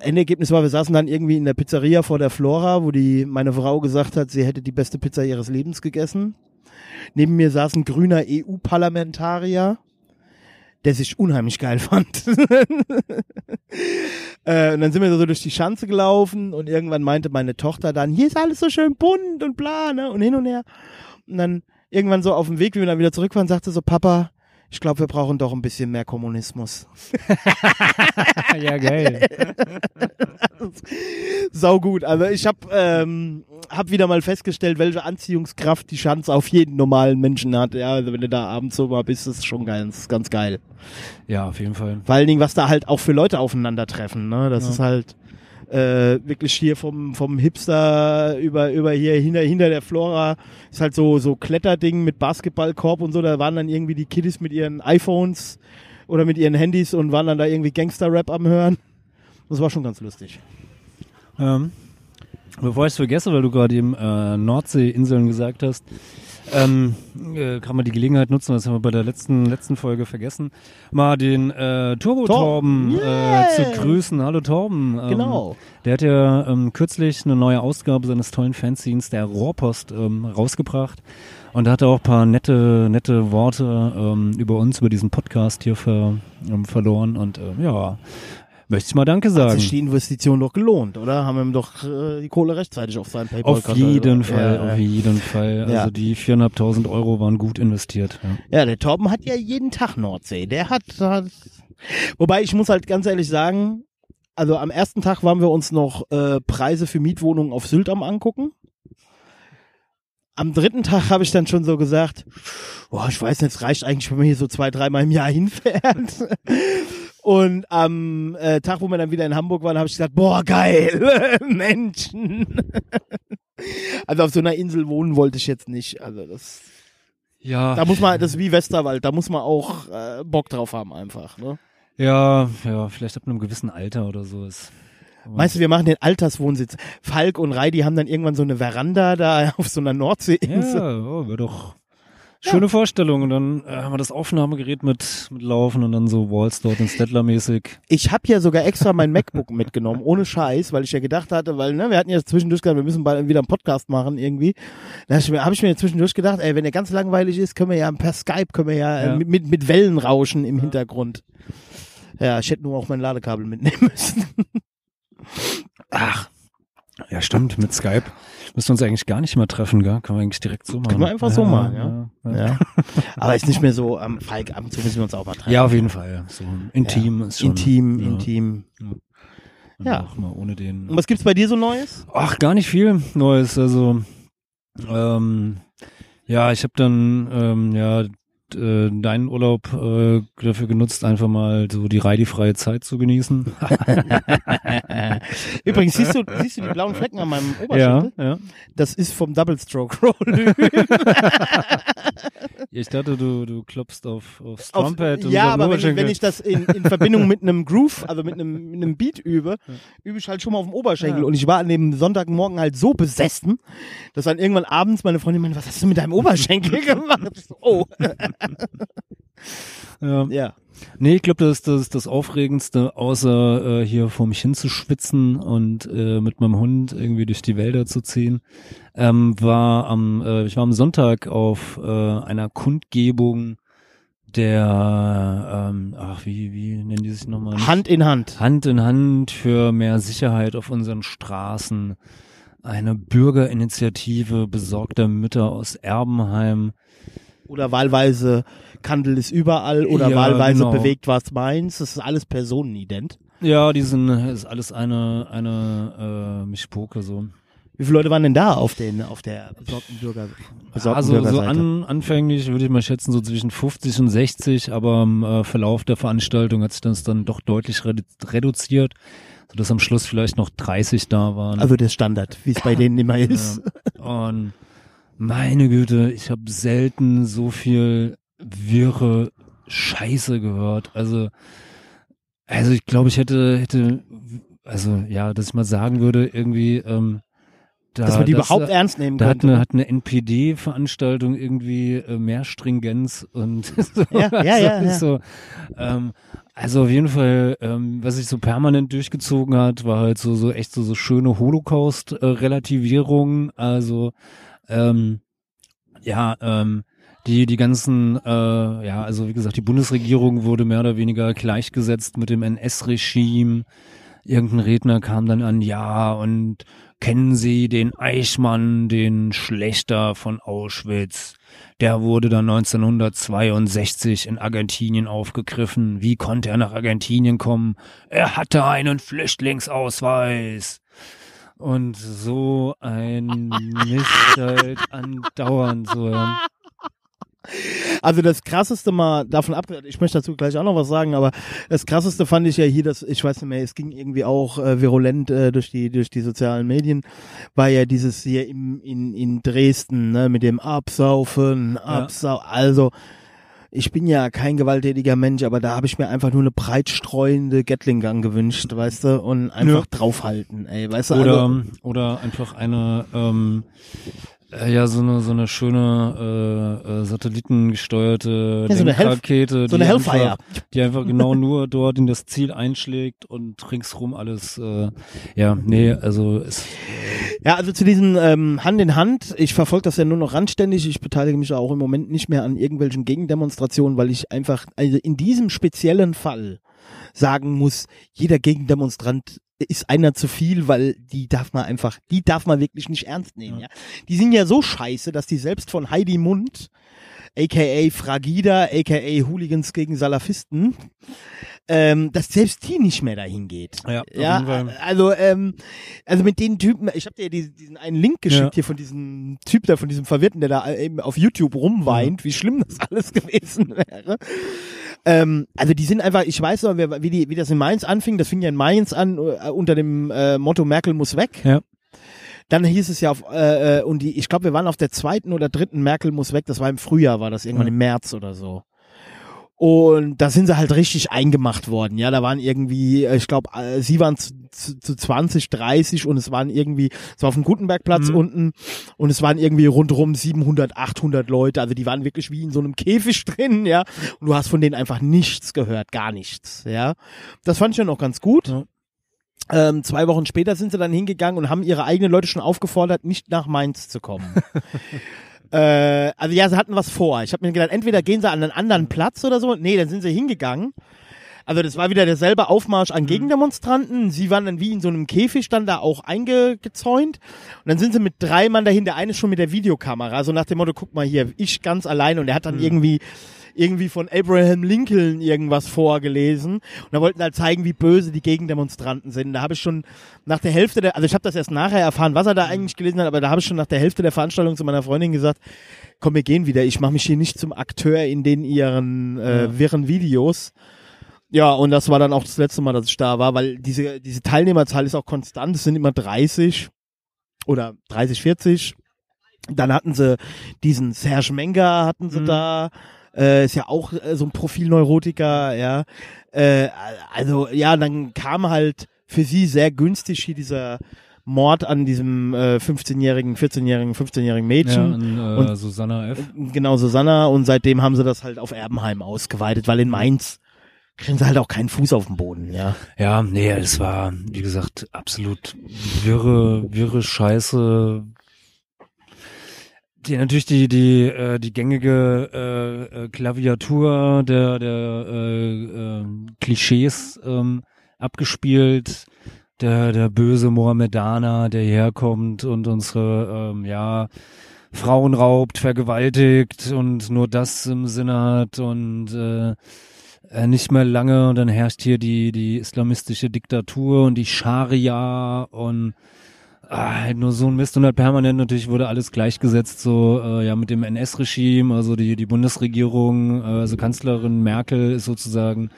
Endergebnis war, wir saßen dann irgendwie in der Pizzeria vor der Flora, wo die meine Frau gesagt hat, sie hätte die beste Pizza ihres Lebens gegessen. Neben mir saß ein grüner EU-Parlamentarier, der sich unheimlich geil fand. <laughs> äh, und dann sind wir so durch die Schanze gelaufen und irgendwann meinte meine Tochter dann, hier ist alles so schön bunt und bla, ne, und hin und her. Und dann irgendwann so auf dem Weg, wie wir dann wieder zurückfahren, sagte so, Papa, ich glaube, wir brauchen doch ein bisschen mehr Kommunismus. <laughs> ja, geil. <laughs> Sau gut. Also ich habe ähm, hab wieder mal festgestellt, welche Anziehungskraft die Schanze auf jeden normalen Menschen hat. Ja, also wenn du da abends so mal bist, ist es schon ganz, ganz geil. Ja, auf jeden Fall. Vor allen Dingen, was da halt auch für Leute aufeinandertreffen. Ne? Das Ja. ist halt äh, wirklich hier vom, vom Hipster über, über hier hinter, hinter der Flora ist halt so, so Kletterding mit Basketballkorb und so. Da waren dann irgendwie die Kiddies mit ihren iPhones oder mit ihren Handys und waren dann da irgendwie Gangster-Rap am Hören. Das war schon ganz lustig. Ähm, bevor ich es vergesse, weil du gerade eben äh, Nordseeinseln gesagt hast, ähm, äh, kann man die Gelegenheit nutzen, das haben wir bei der letzten letzten Folge vergessen, mal den äh, Turbo Torben Torben, äh, yeah. zu grüßen. Hallo Torben. Ähm, Genau. Der hat ja ähm, kürzlich eine neue Ausgabe seines tollen Fanzines, der Rohrpost, ähm, rausgebracht. Und da hat er auch ein paar nette, nette Worte ähm, über uns, über diesen Podcast hier ver, ähm, verloren. Und ähm, ja, möchte ich mal Danke Hat sagen. sich die Investition doch gelohnt, oder? Haben wir ihm doch äh, die Kohle rechtzeitig auf seinen paypal Auf jeden ja, Fall, ja. auf jeden Fall. Ja. Also die 4.500 Euro waren gut investiert. Ja. Ja, der Torben hat ja jeden Tag Nordsee. Der hat, hat wobei ich muss halt ganz ehrlich sagen, also am ersten Tag waren wir uns noch äh, Preise für Mietwohnungen auf Sylt am angucken. Am dritten Tag habe ich dann schon so gesagt, boah, ich weiß nicht, es reicht eigentlich, wenn man hier so zwei, dreimal im Jahr hinfährt. Und am äh, Tag, wo wir dann wieder in Hamburg waren, habe ich gesagt, boah, geil, <laughs> Menschen. also auf so einer Insel wohnen wollte ich jetzt nicht. Also das Ja, da muss man, das ist wie Westerwald, da muss man auch äh, Bock drauf haben einfach. Ne? ja, ja, vielleicht ab einem gewissen Alter oder so ist. Meinst du, wir machen den Alterswohnsitz? Falk und Rai, die haben dann irgendwann so eine Veranda da <laughs> auf so einer Nordseeinsel. Ja, oh, wäre doch schöne Vorstellung. Und dann äh, haben wir das Aufnahmegerät mit, mit laufen und dann so Wallstort und Stettler-mäßig. Ich habe ja sogar extra mein MacBook mitgenommen, ohne Scheiß, weil ich ja gedacht hatte, weil ne, wir hatten ja zwischendurch gesagt, wir müssen bald wieder einen Podcast machen irgendwie. Da habe ich, mir- zwischendurch gedacht, ey, wenn der ganz langweilig ist, können wir ja per Skype, können wir ja, Ja. Äh, mit, mit, mit Wellenrauschen im Hintergrund. Ja, ich hätte nur auch mein Ladekabel mitnehmen <laughs> müssen. Ach, ja stimmt, mit Skype müssen wir uns eigentlich gar nicht mehr treffen, gell? Können wir eigentlich direkt so machen. Können wir einfach so machen, ja. Ja, ja. Ja. <laughs> Aber ist nicht mehr so, am Falk, ab und zu müssen wir uns auch mal treffen. Ja, auf jeden Fall. So intim ist schon. Intim, ja. intim. Und Ja. Auch mal ohne den. Und was gibt's bei dir so Neues? Ach, gar nicht viel Neues. Also, ähm, ja, ich habe dann, ähm, ja, äh, deinen Urlaub äh, dafür genutzt, einfach mal so die reidifreie Zeit zu genießen. <laughs> Übrigens, siehst du, siehst du die blauen Flecken an meinem ja, Oberschenkel? ja. Das ist vom Double Stroke Roll. <laughs> Ich dachte, du, du klopfst auf, aufs Auf- Trumpet ja, auf den aber wenn ich, wenn ich das in, in Verbindung mit einem Groove, also mit einem, mit einem Beat übe, übe ich halt schon mal auf dem Oberschenkel. Ja. Und ich war an dem Sonntagmorgen halt so besessen, dass dann irgendwann abends meine Freundin meinte, was hast du mit deinem Oberschenkel <laughs> gemacht? Oh. Ja. <laughs> Ja. Nee, ich glaube, das ist das, ist das Aufregendste, außer äh, hier vor mich hinzuschwitzen und äh, mit meinem Hund irgendwie durch die Wälder zu ziehen, ähm, war am, äh, ich war am Sonntag auf äh, einer Kundgebung der, ähm, ach, wie, wie nennen die sich nochmal? Hand in Hand. Hand in Hand für mehr Sicherheit auf unseren Straßen. Eine Bürgerinitiative besorgter Mütter aus Erbenheim. Oder wahlweise Kandel ist überall oder Ja, wahlweise genau. bewegt was meins. Das ist alles personenident. Ja, die sind, ist alles eine, eine äh, Mischpoke so. Wie viele Leute waren denn da auf den, auf der besorgten Bürger, besorgten Also so an, anfänglich würde ich mal schätzen so zwischen 50 und 60, aber im äh, Verlauf der Veranstaltung hat sich das dann doch deutlich redu reduziert, sodass am Schluss vielleicht noch 30 da waren. also der Standard, wie es bei denen immer ist. Und meine Güte, ich habe selten so viel wirre Scheiße gehört. Also, also ich glaube, ich hätte, hätte, also ja, dass ich mal sagen würde, irgendwie, ähm, da, Dass man die das- überhaupt ernst nehmen da hat könnte. eine, hat eine NPD-Veranstaltung irgendwie äh, mehr Stringenz und <laughs> so. Ja, ja, ja, also, ja. So, ähm, also auf jeden Fall, ähm, was sich so permanent durchgezogen hat, war halt so, so echt so, so schöne Holocaust-Relativierung. also, ähm, ja, ähm, die, die ganzen, äh, ja, also wie gesagt, die Bundesregierung wurde mehr oder weniger gleichgesetzt mit dem NS-Regime. Irgendein Redner kam dann an, ja, und kennen Sie den Eichmann, den Schlechter von Auschwitz? Der wurde dann 1962 in Argentinien aufgegriffen. Wie konnte er nach Argentinien kommen? Er hatte einen Flüchtlingsausweis. Und so ein Mist halt <laughs> andauernd so. Ja. Also das krasseste mal davon ab, ich möchte dazu gleich auch noch was sagen, aber das krasseste fand ich ja hier, dass ich weiß nicht mehr, es ging irgendwie auch äh, virulent äh, durch die durch die sozialen Medien, war ja dieses hier im, in in Dresden, ne, mit dem Absaufen, Absau, also ich bin ja kein gewalttätiger Mensch, aber da habe ich mir einfach nur eine breitstreuende Gatling-Gun gewünscht, weißt du, und einfach draufhalten, ey, weißt du, Oder, also, oder einfach eine, ähm, äh, ja, so eine, so eine schöne äh, äh, satellitengesteuerte Ja, so Lenkrakete, so eine die Hellfire. Einfach, die einfach genau nur dort in das Ziel einschlägt und ringsrum alles, äh, ja, nee, also es, Ja, also zu diesen ähm, Hand in Hand, ich verfolge das ja nur noch randständig, ich beteilige mich auch im Moment nicht mehr an irgendwelchen Gegendemonstrationen, weil ich einfach, also in diesem speziellen Fall sagen muss, jeder Gegendemonstrant ist einer zu viel, weil die darf man einfach, die darf man wirklich nicht ernst nehmen, ja. Die sind ja so scheiße, dass die selbst von Heidi Mund, aka Fragida, aka Hooligans gegen Salafisten, ähm, dass selbst die nicht mehr dahin geht. Ja, ja also ähm, also mit den Typen, ich habe dir diesen, diesen einen Link geschickt Ja. hier von diesem Typ da, von diesem Verwirrten, der da eben auf YouTube rumweint, wie schlimm das alles <laughs> gewesen wäre. Ähm, also die sind einfach, ich weiß noch, wie, die, wie das in Mainz anfing, das fing ja in Mainz an äh, unter dem äh, Motto Merkel muss weg. Ja. Dann hieß es ja auf, äh, äh, und die, ich glaube, wir waren auf der zweiten oder dritten Merkel muss weg, das war im Frühjahr, war das irgendwann Ja. im März oder so. Und da sind sie halt richtig eingemacht worden. Ja, da waren irgendwie, äh, ich glaube, äh, sie waren zu, zu, zu 20, 30 und es waren irgendwie, es war auf dem Gutenbergplatz Mhm. unten und es waren irgendwie rundherum 700, 800 Leute. Also die waren wirklich wie in so einem Käfig <laughs> drin, ja. Und du hast von denen einfach nichts gehört, gar nichts, ja. Das fand ich ja noch ganz gut. Ja. Ähm, zwei Wochen später sind sie dann hingegangen und haben ihre eigenen Leute schon aufgefordert, nicht nach Mainz zu kommen. <laughs> äh, also ja, sie hatten was vor. Ich habe mir gedacht, entweder gehen sie an einen anderen Platz oder so. Nee, dann sind sie hingegangen. Also das war wieder derselbe Aufmarsch an Gegendemonstranten. Sie waren dann wie in so einem Käfig dann da auch eingezäunt. Und dann sind sie mit drei Mann dahin, der eine schon mit der Videokamera, so nach dem Motto, guck mal hier, ich ganz allein. Und er hat dann irgendwie irgendwie von Abraham Lincoln irgendwas vorgelesen. Und da wollten halt zeigen, wie böse die Gegendemonstranten sind. Da habe ich schon nach der Hälfte der, also ich habe das erst nachher erfahren, was er da eigentlich gelesen hat, aber da habe ich schon nach der Hälfte der Veranstaltung zu meiner Freundin gesagt, komm, wir gehen wieder. Ich mache mich hier nicht zum Akteur in den ihren äh, wirren Videos. Ja, und das war dann auch das letzte Mal, dass ich da war, weil diese, diese Teilnehmerzahl ist auch konstant. Es sind immer 30 oder 30, 40. Dann hatten sie diesen Serge Menga hatten sie da. Äh, ist ja auch äh, so ein Profilneurotiker, ja. Äh, also, ja, dann kam halt für sie sehr günstig hier dieser Mord an diesem äh, 15-jährigen, 14-jährigen, 15-jährigen Ja, Mädchen. und, äh, Und- Susanna F. Genau, Susanna. Und seitdem haben sie das halt auf Erbenheim ausgeweitet, weil in Mainz kriegen sie halt auch keinen Fuß auf den Boden, ja. Ja, nee, es war, wie gesagt, absolut wirre, wirre Scheiße. Die natürlich die die äh, die gängige äh, äh, Klaviatur der der äh, äh, Klischees ähm, abgespielt. Der der böse Mohammedaner, der hierher kommt und unsere ähm, ja Frauen raubt, vergewaltigt und nur das im Sinne hat und äh, äh, nicht mehr lange und dann herrscht hier die, die islamistische Diktatur und die Scharia und ah, halt nur so ein Mist und halt permanent natürlich wurde alles gleichgesetzt so äh, ja mit dem NS-Regime, also die, die Bundesregierung, äh, also Kanzlerin Merkel ist sozusagen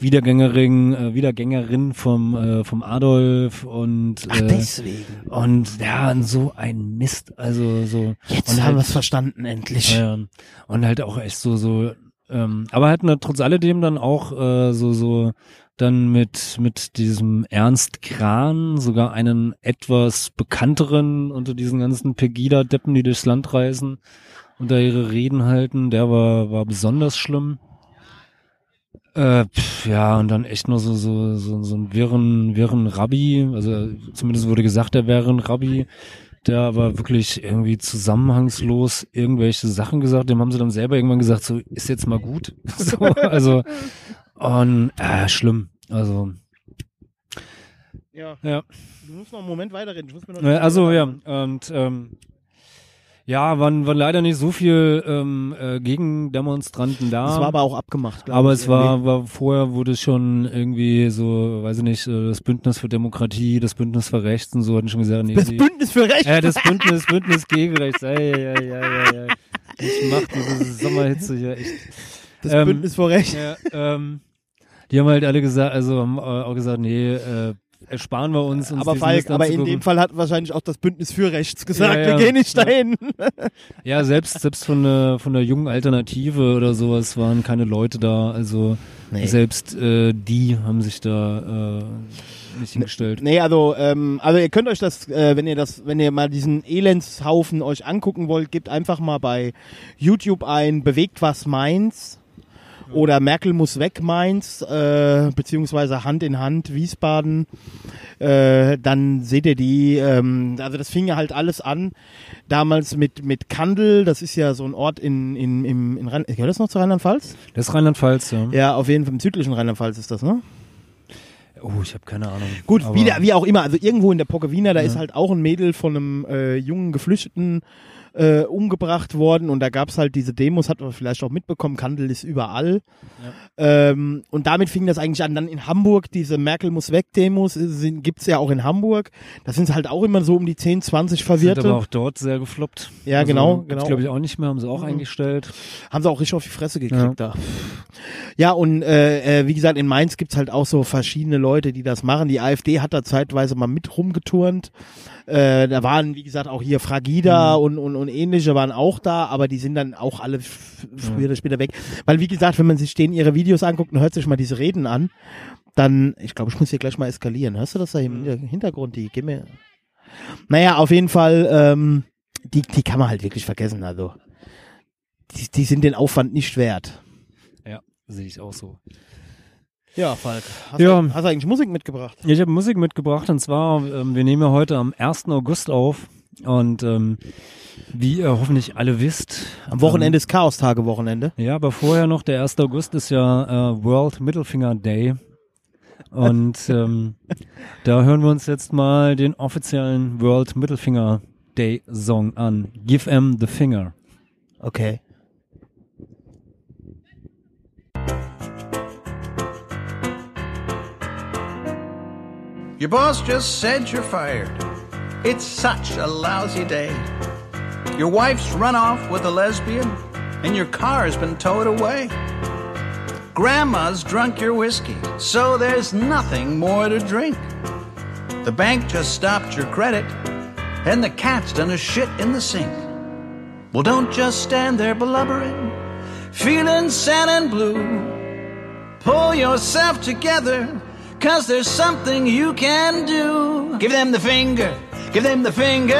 Wiedergängerin, äh, Wiedergängerin vom, äh, vom Adolf und Ach, äh, deswegen. und ja, und so ein Mist, also so Jetzt und haben halt- wir es verstanden, endlich. ja. und halt auch echt so, so, ähm, aber halt ne, trotz alledem dann auch äh, so, so dann mit, mit diesem Ernst Kran, sogar einen etwas bekannteren unter diesen ganzen Pegida-Deppen, die durchs Land reisen und da ihre Reden halten, der war, war besonders schlimm. Äh, pf, ja, und dann echt nur so, so, so, so einen wirren, wirren Rabbi, also zumindest wurde gesagt, er wäre ein Rabbi, der aber wirklich irgendwie zusammenhangslos irgendwelche Sachen gesagt, dem haben sie dann selber irgendwann gesagt, so, ist jetzt mal gut. <laughs> so, also, und, äh, schlimm, also, Ja. ja. Du musst noch einen Moment weiterreden. Ich muss mir noch Äh, Also ja, und ähm, ja, waren, waren leider nicht so viel ähm, äh, Gegendemonstranten da. Das war aber auch abgemacht, glaub aber ich, es war, war vorher wurde schon irgendwie so, weiß ich nicht, äh, das Bündnis für Demokratie, das Bündnis für Rechts und so hatten schon gesagt, nee, Das die- Bündnis für Recht. ja, das Bündnis, Bündnis gegen Rechts. Ja, ja, ja, ja, ja. Ich mach diese Sommerhitze hier echt. das ähm, Bündnis für Recht. Ja, ähm, die haben halt alle gesagt, also haben äh, auch gesagt, nee, äh, ersparen wir uns. uns aber Falk, aber in dem Fall hat wahrscheinlich auch das Bündnis für Rechts gesagt, Ja, ja. wir gehen nicht Ja. dahin. <laughs> Ja, selbst, selbst von der, von der jungen Alternative oder sowas waren keine Leute da. Also Nee. selbst äh, die haben sich da äh, nicht hingestellt. Nee, also, ähm, also ihr könnt euch das, äh, wenn ihr das, wenn ihr mal diesen Elendshaufen euch angucken wollt, gebt einfach mal bei YouTube ein, bewegt was Mainz oder Merkel muss weg Mainz, äh, beziehungsweise Hand in Hand Wiesbaden, äh, dann seht ihr die, ähm, also das fing ja halt alles an, damals mit, mit Kandel, das ist ja so ein Ort in, in, im, in Rhein, gehört das noch zu Rheinland-Pfalz? Das ist Rheinland-Pfalz, ja. Ja, auf jeden Fall im südlichen Rheinland-Pfalz ist das, ne? Oh, ich habe keine Ahnung. Gut, wie, wie auch immer, also irgendwo in der Pokewina, da ist halt auch ein Mädel von einem äh, jungen Geflüchteten äh, umgebracht worden und da gab's halt diese Demos, hat man vielleicht auch mitbekommen, Kandel ist überall. Ähm, und damit fing das eigentlich an. Dann in Hamburg, diese Merkel muss weg Demos, äh, sind, gibt's ja auch in Hamburg. Da sind halt auch immer so um die 10, 20 Sind Verwirrte. aber auch dort sehr gefloppt. Ja, also, genau, genau. glaube ich auch nicht mehr, haben sie auch eingestellt. Haben sie auch richtig auf die Fresse gekriegt da. Ja, und äh, äh, wie gesagt, in Mainz gibt's halt auch so verschiedene Leute, die das machen. Die AfD hat da zeitweise mal mit rumgeturnt. Äh, da waren, wie gesagt, auch hier Fragida und, und, und ähnliche waren auch da, aber die sind dann auch alle früher oder später weg. Weil, wie gesagt, wenn man sich denen ihre Videos anguckt und hört sich mal diese Reden an, dann, ich glaube, ich muss hier gleich mal eskalieren. Hörst du das da im Hintergrund? Die, gib mir. Naja, auf jeden Fall, ähm, die, die kann man halt wirklich vergessen. Also, die, die sind den Aufwand nicht wert. Ja, sehe ich auch so. Ja, Falk. Hast, Ja. Du, hast du eigentlich Musik mitgebracht? Ich habe Musik mitgebracht und zwar, ähm, wir nehmen ja heute am 1. August auf und ähm, wie ihr hoffentlich alle wisst. Am Wochenende ist Chaos-Tage-Wochenende. Ähm, ja, aber vorher noch, der 1. August ist ja äh, World Mittelfinger Day. Und <laughs> ähm, da hören wir uns jetzt mal den offiziellen World Mittelfinger Day Song an. Give em the finger. Okay. Your boss just said you're fired. It's such a lousy day. Your wife's run off with a lesbian, and your car's been towed away. Grandma's drunk your whiskey, so there's nothing more to drink. The bank just stopped your credit, and the cat's done a shit in the sink. Well, don't just stand there blubbering, feeling sad and blue. Pull yourself together, cause there's something you can do. Give them the finger, give them the finger.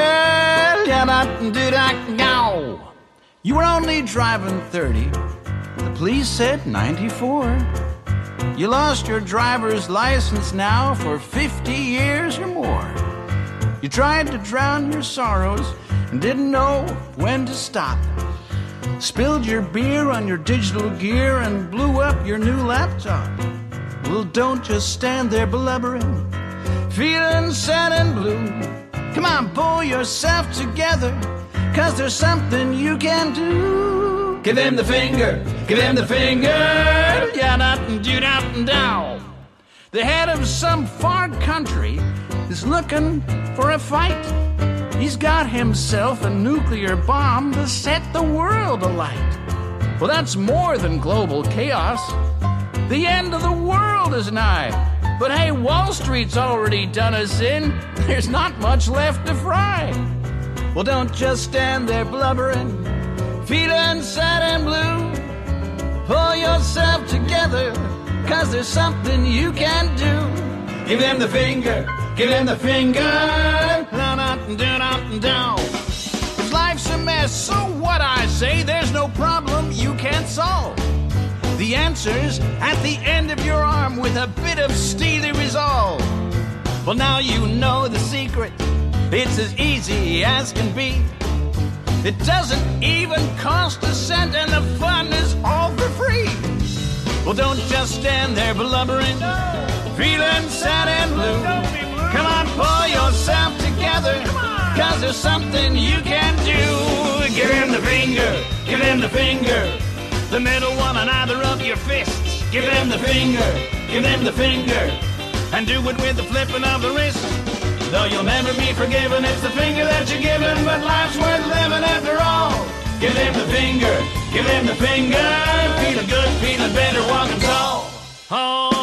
You were only driving 30, the police said 94. You lost your driver's license now for 50 years or more. You tried to drown your sorrows and didn't know when to stop. Spilled your beer on your digital gear and blew up your new laptop. Well, don't just stand there blubbering, feeling sad and blue. Come on, pull yourself together, cause there's something you can do. Give him the finger, give him the finger. Yeah, da do da down. The head of some far country is looking for a fight. He's got himself a nuclear bomb to set the world alight. Well, that's more than global chaos. The end of the world is nigh. But hey, Wall Street's already done us in. <laughs> There's not much left to fry. Well, don't just stand there blubbering, feeling sad and blue. Pull yourself together, cause there's something you can do. Give them the finger, give them the finger. Down, If life's a mess, so what I say, there's no problem you can't solve. The answer's at the end of your arm with a bit of steely resolve. Well, now you know the secret. It's as easy as can be. It doesn't even cost a cent, and the fun is all for free. Well, don't just stand there blubbering, feeling sad and blue. Come on, pull yourself together, cause there's something you can do. Give him the finger, give him the finger. The middle one on either of your fists. Give them the finger, give them the finger. And do it with the flipping of the wrist. Though you'll never be forgiven, it's the finger that you're given, but life's worth living after all. Give them the finger, give them the finger. Feeling good, feeling better, walking tall. Oh,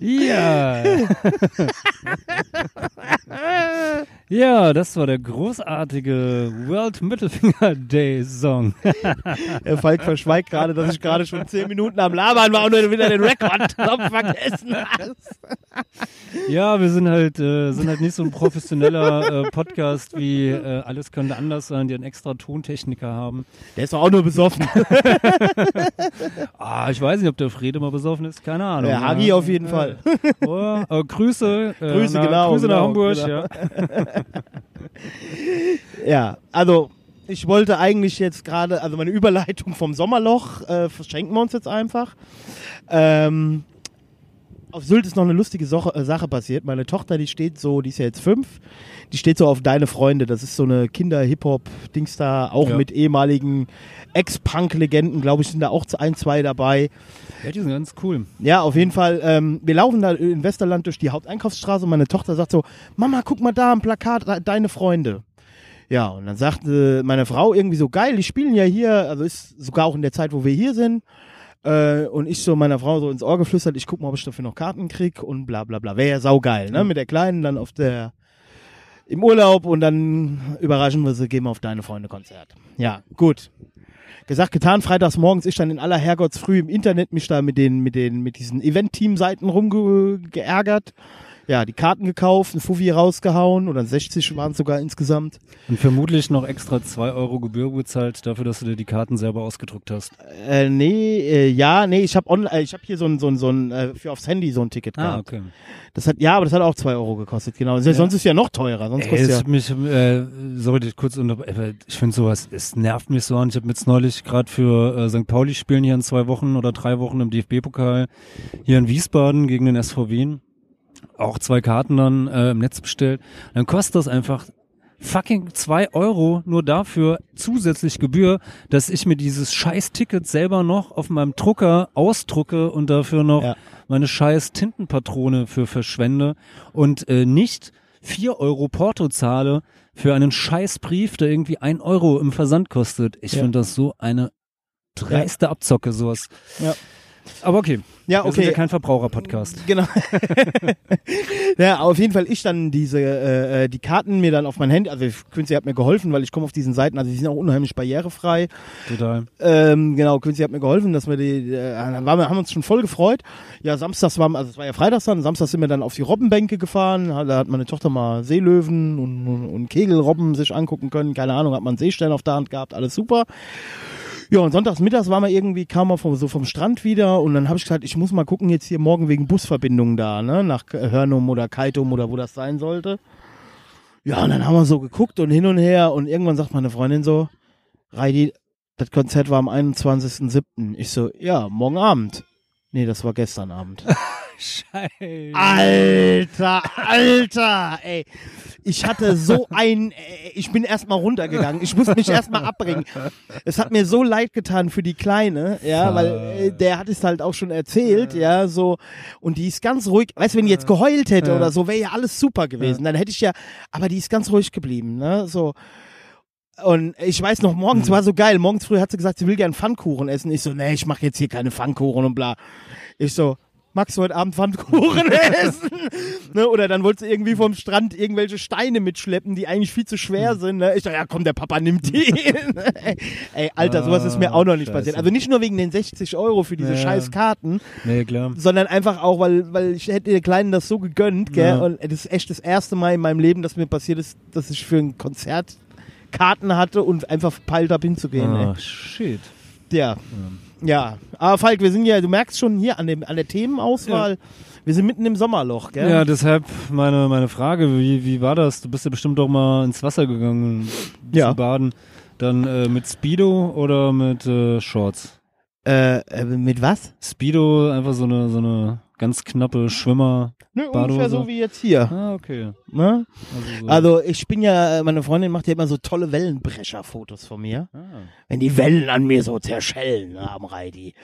Ja. <laughs> <laughs> ja, das war der großartige World Mittelfinger Day Song. Herr <laughs> Falk verschweigt gerade, dass ich gerade schon zehn Minuten am Labern war und du wieder den Rekordknopf vergessen hast. <laughs> ja, wir sind halt, äh, sind halt nicht so ein professioneller äh, Podcast wie äh, Alles könnte anders sein, die einen extra Tontechniker haben. Der ist doch auch nur besoffen. <laughs> Ah, ich weiß nicht, ob der Frede mal besoffen ist, keine Ahnung. Der Hagi ja. auf jeden Fall. Oh, äh, Grüße. Äh, Grüße, nach, genau, Grüße nach genau, Hamburg, genau. ja. <laughs> Ja, also ich wollte eigentlich jetzt gerade, also meine Überleitung vom Sommerloch äh, verschenken wir uns jetzt einfach. Ähm, auf Sylt ist noch eine lustige Soche, äh, Sache passiert. Meine Tochter, die steht so, die ist ja jetzt fünf, die steht so auf Deine Freunde. Das ist so eine Kinder-Hip-Hop-Dings da, auch Ja. mit ehemaligen Ex-Punk-Legenden, glaube ich, sind da auch ein, zwei dabei. Ja, die sind ganz cool. Ja, auf jeden Fall. Ähm, wir laufen da in Westerland durch die Haupteinkaufsstraße und meine Tochter sagt so, Mama, guck mal da am Plakat, deine Freunde. Ja, und dann sagte meine Frau irgendwie so, geil, die spielen ja hier, also ist sogar auch in der Zeit, wo wir hier sind. Äh, und ich so meiner Frau so ins Ohr geflüstert, ich guck mal, ob ich dafür noch Karten krieg und bla bla bla. Wäre ja saugeil, ne? Mit der Kleinen dann auf der im Urlaub und dann überraschen wir sie, gehen wir auf deine Freunde Konzert. Ja, gut. Gesagt, getan, freitags morgens ich dann in aller Herrgottsfrüh im Internet mich da mit den, mit den, mit diesen Event-Team-Seiten rumgeärgert. Ja, die Karten gekauft, ein Fuffi rausgehauen oder 60 waren es sogar insgesamt. Und vermutlich noch extra 2 Euro Gebühr bezahlt dafür, dass du dir die Karten selber ausgedruckt hast. Äh, nee, äh, ja, nee, ich habe online, äh, ich habe hier so ein, so ein, so ein, äh, für aufs Handy so ein Ticket Ah, gehabt. okay. Das hat, ja, aber das hat auch 2 Euro gekostet, genau. Sonst ist ja noch teurer, sonst Ey, kostet ja. es mich, äh, sorry, ich kurz unter, ich finde sowas, es nervt mich so an. Ich habe jetzt neulich gerade für äh, St. Pauli spielen hier in zwei Wochen oder drei Wochen im DFB-Pokal hier in Wiesbaden gegen den SV Wien. Auch zwei Karten dann äh, im Netz bestellt. Dann kostet das einfach fucking zwei Euro nur dafür zusätzlich Gebühr, dass ich mir dieses scheiß Ticket selber noch auf meinem Drucker ausdrucke und dafür noch Ja. meine scheiß Tintenpatrone für verschwende und äh, nicht vier Euro Porto zahle für einen scheiß Brief, der irgendwie ein Euro im Versand kostet. Ich Ja. finde das so eine dreiste Abzocke, sowas. Ja. Aber okay. Ja, Wir sind okay. ja kein Verbraucher-Podcast. Genau. <laughs> ja, auf jeden Fall ich dann diese äh, äh, die Karten mir dann auf mein Handy, also Quincy hat mir geholfen, weil ich komme auf diesen Seiten, also die sind auch unheimlich barrierefrei. Total. Ähm, genau, Quincy hat mir geholfen, dass wir die, äh, dann waren wir, haben uns schon voll gefreut. Ja, samstags waren, also es war ja Freitags dann, samstags sind wir dann auf die Robbenbänke gefahren, da hat meine Tochter mal Seelöwen und, und, und Kegelrobben sich angucken können, keine Ahnung, hat man Seestern auf der Hand gehabt, alles super. Ja, und sonntags mittags waren wir irgendwie, kam wir vom, so vom Strand wieder und dann habe ich gesagt, ich muss mal gucken jetzt hier morgen wegen Busverbindungen da, ne, nach Hörnum oder Kaitum oder wo das sein sollte. Ja, und dann haben wir so geguckt und hin und her und irgendwann sagt meine Freundin so, Reidi, das Konzert war am 21.07. Ich so, ja, morgen Abend. Nee, das war gestern Abend. <laughs> Scheiße. Alter, Alter, ey. Ich hatte so ein, äh, ich bin erstmal runtergegangen. Ich muss mich erstmal abbringen. Es hat mir so leid getan für die Kleine, ja, weil äh, der hat es halt auch schon erzählt, ja, so. Und die ist ganz ruhig. Weißt du, wenn die jetzt geheult hätte oder so, wäre ja alles super gewesen. Dann hätte ich ja, aber die ist ganz ruhig geblieben, ne, so. Und ich weiß noch, morgens war so geil. Morgens früh hat sie gesagt, sie will gern Pfannkuchen essen. Ich so, nee, ich mache jetzt hier keine Pfannkuchen und bla. Ich so, magst du heute Abend Pfannkuchen <laughs> essen? ne? Oder dann wollte sie irgendwie vom Strand irgendwelche Steine mitschleppen, die eigentlich viel zu schwer Hm. sind. Ne? Ich so, ja komm, der Papa nimmt die. <laughs> Ey, Alter, sowas ist mir auch noch nicht Ah, Scheiße. passiert. Also nicht nur wegen den 60 Euro für diese Ja. scheiß Karten, Nee, sondern einfach auch, weil, weil ich hätte der Kleinen das so gegönnt, gell? Ja. Und das ist echt das erste Mal in meinem Leben, dass mir passiert ist, dass ich für ein Konzert Karten hatte und einfach verpeilt habe hinzugehen. Ah, ey. shit. Ja. Ja. Aber Falk, wir sind ja, du merkst schon hier an, dem, an der Themenauswahl, wir sind mitten im Sommerloch, gell? Ja, deshalb meine, meine Frage, wie, wie war das? Du bist ja bestimmt doch mal ins Wasser gegangen Ja. zu baden. Dann äh, mit Speedo oder mit äh, Shorts? Äh, äh, mit was? Speedo, einfach so eine, so eine ganz knappe Schwimmer. Nö, Badehose. ungefähr so wie jetzt hier. Ah, okay. Ne? Also, so. Also ich bin ja, meine Freundin macht ja immer so tolle Wellenbrecher-Fotos von mir. ah. Wenn die Wellen an mir so zerschellen ne, am Reidi.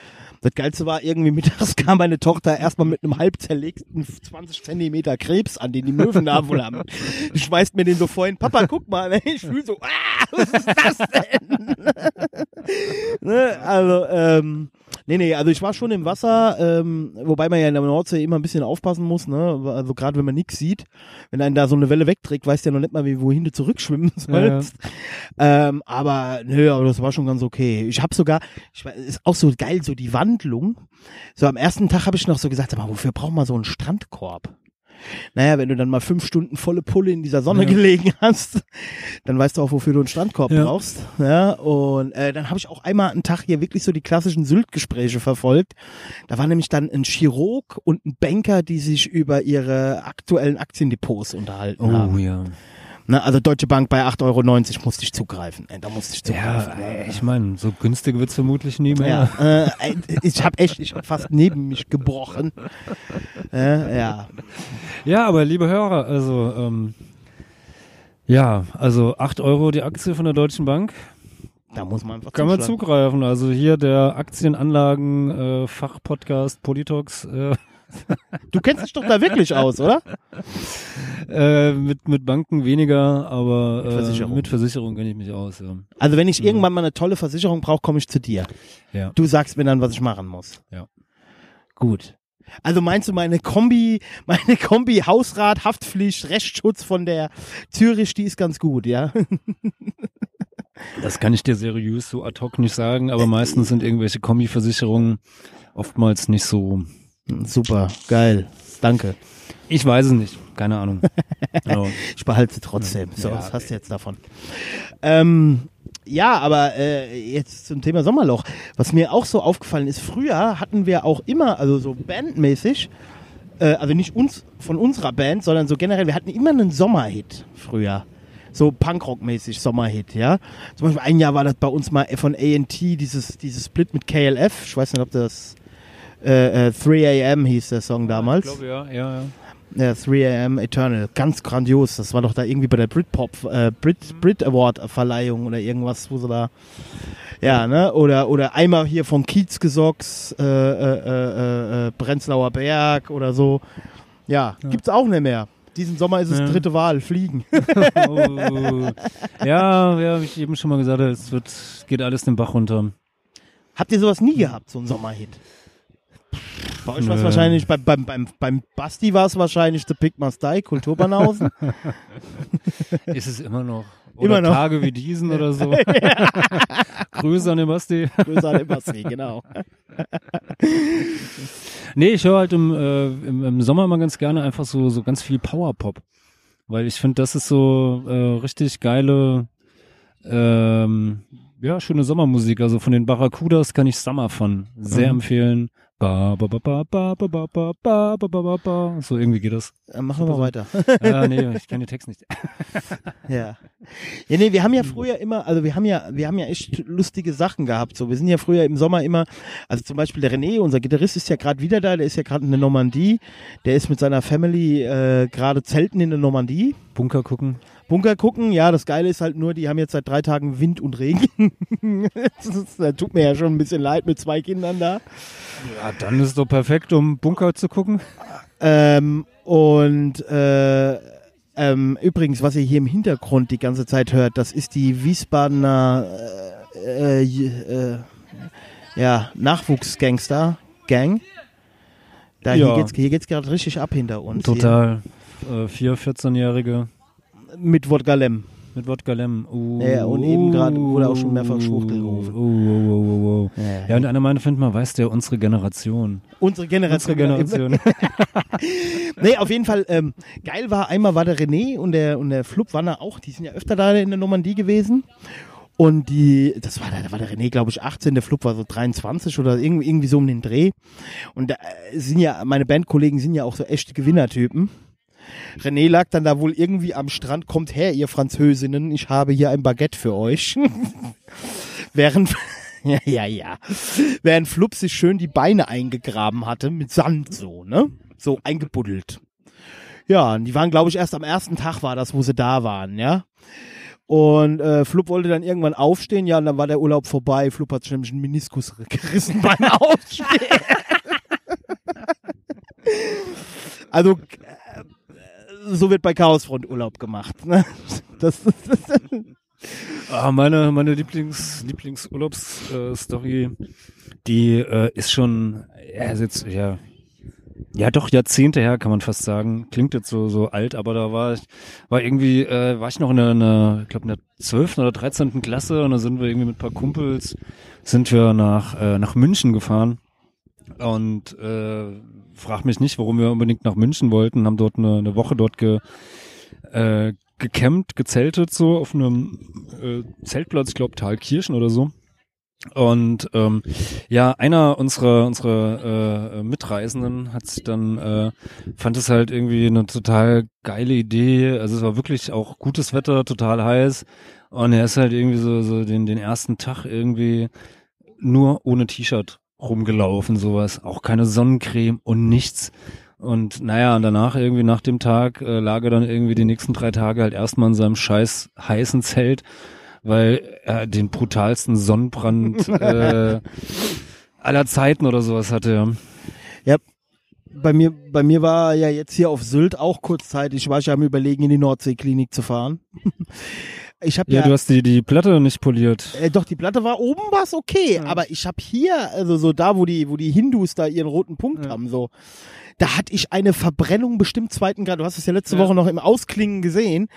Das Geilste war, irgendwie mittags <laughs> kam meine Tochter erstmal mit einem halb zerlegten 20 Zentimeter Krebs an, den die Möwen da wohl haben. Die schmeißt mir den so vorhin, Papa, guck mal, ne? ich fühle so, ah, was ist das denn? <laughs> ne? Also, ähm, nee, nee, also ich war schon im Wasser, ähm, wobei man ja in der Nordsee immer ein bisschen aufpassen muss, ne? Also gerade wenn man nichts sieht, wenn einen da so eine Welle wegträgt, weißt du ja noch nicht mal, wie, wohin du zurückschwimmen <laughs> sollst. Ähm, aber nö, aber das war schon ganz okay. Ich habe sogar, ich ist auch so geil, so die Wandlung. So am ersten Tag habe ich noch so gesagt, aber wofür braucht man so einen Strandkorb? Naja, wenn du dann mal fünf Stunden volle Pulle in dieser Sonne Ja. gelegen <laughs> hast, dann weißt du auch, wofür du einen Strandkorb Ja. brauchst. Ja, und äh, dann habe ich auch einmal einen Tag hier wirklich so die klassischen Sylt-Gespräche verfolgt. Da war nämlich dann ein Chirurg und ein Banker, die sich über ihre aktuellen Aktiendepots unterhalten haben. Oh ja. Ne, also Deutsche Bank bei 8,90 Euro musste ich zugreifen. Da musste ich Ja, zugreifen. ey, ich meine, so günstig wird's vermutlich nie mehr. Ja, äh, ich habe echt, ich hab fast neben mich gebrochen. Äh, ja, Ja, aber liebe Hörer, also ähm, ja, also 8 Euro die Aktie von der Deutschen Bank, da muss man einfach kann man zugreifen. Also hier der Aktienanlagen äh, Fachpodcast Politox äh, Du kennst dich doch da wirklich aus, oder? äh, mit mit Banken weniger, aber Mit äh, Versicherung. mit Versicherung kenne ich mich aus. Ja. Also wenn ich irgendwann mal eine tolle Versicherung brauche, komme ich zu dir. ja. Du sagst mir dann, was ich machen muss. Ja. Gut. Also meinst du meine Kombi, <laughs> meine Kombi Hausrat, Haftpflicht, Rechtsschutz von der Zürich, die ist ganz gut, ja? <laughs> Das kann ich dir seriös so ad hoc nicht sagen, aber meistens sind irgendwelche Kombiversicherungen oftmals nicht so. Super, geil. Danke. Ich weiß es nicht, keine Ahnung. <laughs> Ich behalte sie trotzdem. So, Ja, was hast du jetzt davon? Ähm, ja, aber äh, jetzt zum Thema Sommerloch. Was mir auch so aufgefallen ist, früher hatten wir auch immer, also so bandmäßig, äh, also nicht uns von unserer Band, sondern so generell, wir hatten immer einen Sommerhit früher. So Punkrock-mäßig Sommerhit, ja. Zum Beispiel ein Jahr war das bei uns mal von ANT, dieses, dieses Split mit KLF. Ich weiß nicht, ob das äh, äh, 3 AM hieß der Song damals. Ich glaube, ja, ja, ja. Ja, 3am Eternal. Ganz grandios. Das war doch da irgendwie bei der Britpop, äh, Brit, Brit Award Verleihung oder irgendwas, wo sie da, ja, ne? Oder, oder einmal hier von Kiezgesocks, äh, äh, äh, äh, Prenzlauer Berg oder so. Ja, gibt's auch nicht mehr. Diesen Sommer ist es Ja. dritte Wahl, Fliegen. <laughs> Oh. Ja, ja, wie ich eben schon mal gesagt habe, es wird, geht alles den Bach runter. Habt ihr sowas nie gehabt, so ein Sommerhit? Bei euch war es wahrscheinlich, beim, beim, beim, beim Basti war es wahrscheinlich The Pig Must Die, Kulturbanausen. <laughs> Ist es immer noch. Oder Immer noch. Tage wie diesen oder so. <laughs> Grüße an den Basti. Grüße an den Basti, genau. <laughs> Nee, ich höre halt im, äh, im, im Sommer mal ganz gerne einfach so, so ganz viel Powerpop. Weil ich finde, das ist so äh, richtig geile, ähm, ja, schöne Sommermusik. Also von den Barracudas kann ich Summer von sehr Mhm. empfehlen. Ba, ba, ba, ba, ba, ba, ba, ba, ba, ba, ba, ba. So irgendwie geht das. Machen wir weiter. Ja, nee, ich kenne den Text nicht. Ja. Ja, nee, wir haben ja früher immer, also wir haben ja, wir haben ja echt lustige Sachen gehabt. So, wir sind ja früher im Sommer immer, also zum Beispiel der René, unser Gitarrist, ist ja gerade wieder da, der ist ja gerade in der Normandie. Der ist mit seiner Family äh, gerade zelten in der Normandie. Bunker gucken. Bunker gucken, ja, das Geile ist halt nur, die haben jetzt seit drei Tagen Wind und Regen. <laughs> das, das tut mir ja schon ein bisschen leid mit zwei Kindern da. Ja, dann ist es doch perfekt, um Bunker zu gucken. Ähm, und äh, ähm, übrigens, was ihr hier im Hintergrund die ganze Zeit hört, das ist die Wiesbadener äh, äh, äh, ja, Nachwuchsgangster Gang. Da Ja. hier geht's, hier geht's gerade richtig ab hinter uns. Total. Äh, vier, 14-Jährige Hier. Mit Wodka Lem. mit Wodka Lem. Uh, Ja, und eben gerade wurde auch schon mehrfach Schwuchtel gerufen. Uh, uh, uh, uh, uh. Ja, Ja, und einer meinte, findet mal, weiß der, unsere Generation. Unsere Generation. Unsere Generation. <laughs> Nee, auf jeden Fall, ähm, geil war, einmal war der René und der, und der Flup waren da auch, die sind ja öfter da in der Normandie gewesen. Und die, das war, der- da war der René, glaube ich, 18, der Flup war so 23 oder irgendwie, irgendwie so um den Dreh. Und da äh, sind ja, meine Bandkollegen sind ja auch so echte Gewinnertypen. René lag dann da wohl irgendwie am Strand, kommt her, ihr Französinnen, ich habe hier ein Baguette für euch. <laughs> Während, <laughs> ja, ja, ja. Während Flup sich schön die Beine eingegraben hatte, mit Sand so, ne? So eingebuddelt. Ja, und die waren, glaube ich, erst am ersten Tag war das, wo sie da waren, ja. Und äh, Flup wollte dann irgendwann aufstehen, ja, und dann war der Urlaub vorbei. Flup hat sich nämlich einen Meniskus <laughs> gerissen beim Aufstehen. also, äh, so wird bei Chaosfront Urlaub gemacht. Ne? <laughs> Das, Ah, meine meine Lieblings Lieblingsurlaubsstory, äh, die äh, ist schon ja, ist jetzt ja ja doch Jahrzehnte her, kann man fast sagen. Klingt jetzt so so alt, aber da war ich war irgendwie äh, war ich noch in der, in der ich glaube in der 12. oder 13. Klasse und da sind wir irgendwie mit ein paar Kumpels sind wir nach äh, nach München gefahren und äh, frag mich nicht, warum wir unbedingt nach München wollten, haben dort eine, eine Woche dort ge, äh, gecampt, gezeltet so auf einem äh, Zeltplatz, ich glaube Thalkirchen oder so. Und ähm, ja, einer unserer unserer äh, Mitreisenden hat sich dann äh, fand es halt irgendwie eine total geile Idee. Also es war wirklich auch gutes Wetter, total heiß. Und er ist halt irgendwie so so den den ersten Tag irgendwie nur ohne T-Shirt rumgelaufen, sowas. Auch keine Sonnencreme und nichts. Und naja, und danach irgendwie nach dem Tag äh, lag er dann irgendwie die nächsten drei Tage halt erstmal in seinem scheiß heißen Zelt, weil er den brutalsten Sonnenbrand <laughs> äh, aller Zeiten oder sowas hatte. Ja. bei mir, bei mir war ja jetzt hier auf Sylt auch kurzzeitig, war ich ja am überlegen, in die Nordseeklinik zu fahren. Ich habe Ja, ja, du hast die, die Platte nicht poliert. äh, doch die Platte war oben war's okay, aber ich habe hier, also so da, wo die, wo die Hindus da ihren roten Punkt haben, so, da hatte ich eine Verbrennung bestimmt zweiten Grad. Du hast es ja letzte Woche noch im Ausklingen gesehen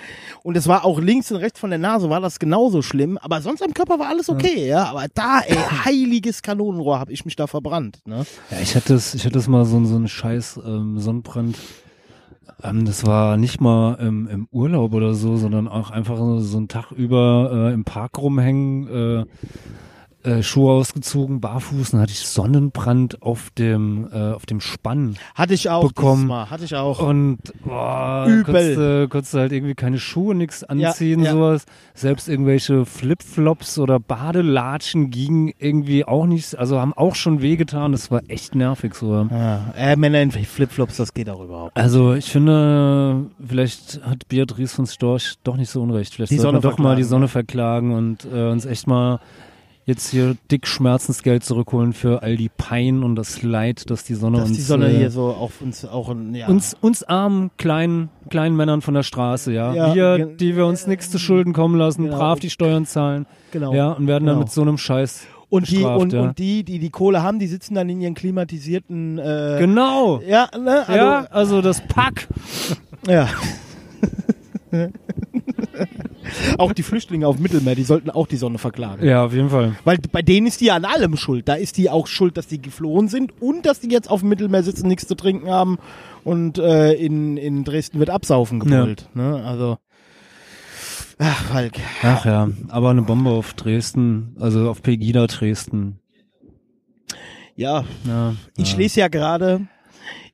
und es war auch links und rechts von der Nase war das genauso schlimm, aber sonst am Körper war alles okay, ja. Aber da, ey, <laughs> heiliges Kanonenrohr, habe ich mich da verbrannt. Ne? Ja, ich hatte es, ich hatte es mal so, so einen scheiß ähm, Sonnenbrand. Ähm, das war nicht mal im, im Urlaub oder so, sondern auch einfach so, so einen Tag über äh, im Park rumhängen. Äh, äh, Schuhe ausgezogen, barfuß, dann hatte ich Sonnenbrand auf dem, äh, auf dem Spann. Hatte ich auch bekommen. Mal. Hatte ich auch. Und boah, Übel. Konntest, du- konntest halt irgendwie keine Schuhe, nichts anziehen, ja. sowas. Selbst irgendwelche Flipflops oder Badelatschen gingen irgendwie auch nicht, also haben auch schon wehgetan. Das war echt nervig so. Ja, äh, Männer in Flipflops, das geht auch überhaupt. Also ich finde, vielleicht hat Beatrice von Storch doch nicht so unrecht. Vielleicht Die sollten wir doch mal die Sonne verklagen und äh, uns echt mal jetzt hier dick Schmerzensgeld zurückholen für all die Pein und das Leid, dass die Sonne Dass uns die Sonne äh, hier so auf uns auch ja. uns, uns armen, kleinen, kleinen Männern von der Straße, ja. Ja, wir, die wir uns nichts zu Schulden kommen lassen, Genau. brav die Steuern zahlen, genau. ja, und werden dann Genau. mit so einem Scheiß und die bestraft, und, ja. und die, die die Kohle haben, die sitzen dann in ihren klimatisierten äh, Genau. ja, ne, also, ja, also das Pack. ja. <laughs> <laughs> auch die Flüchtlinge auf dem Mittelmeer, die sollten auch die Sonne verklagen. Ja, auf jeden Fall. Weil bei denen ist die an allem schuld. Da ist die auch schuld, dass die geflohen sind und dass die jetzt auf dem Mittelmeer sitzen, nichts zu trinken haben und äh, in, in Dresden wird absaufen gebrüllt. Ne? Also, ach, Falk. Ach ja, aber eine Bombe auf Dresden, also auf Pegida Dresden. Ja, Ja, ich ja. lese ja gerade,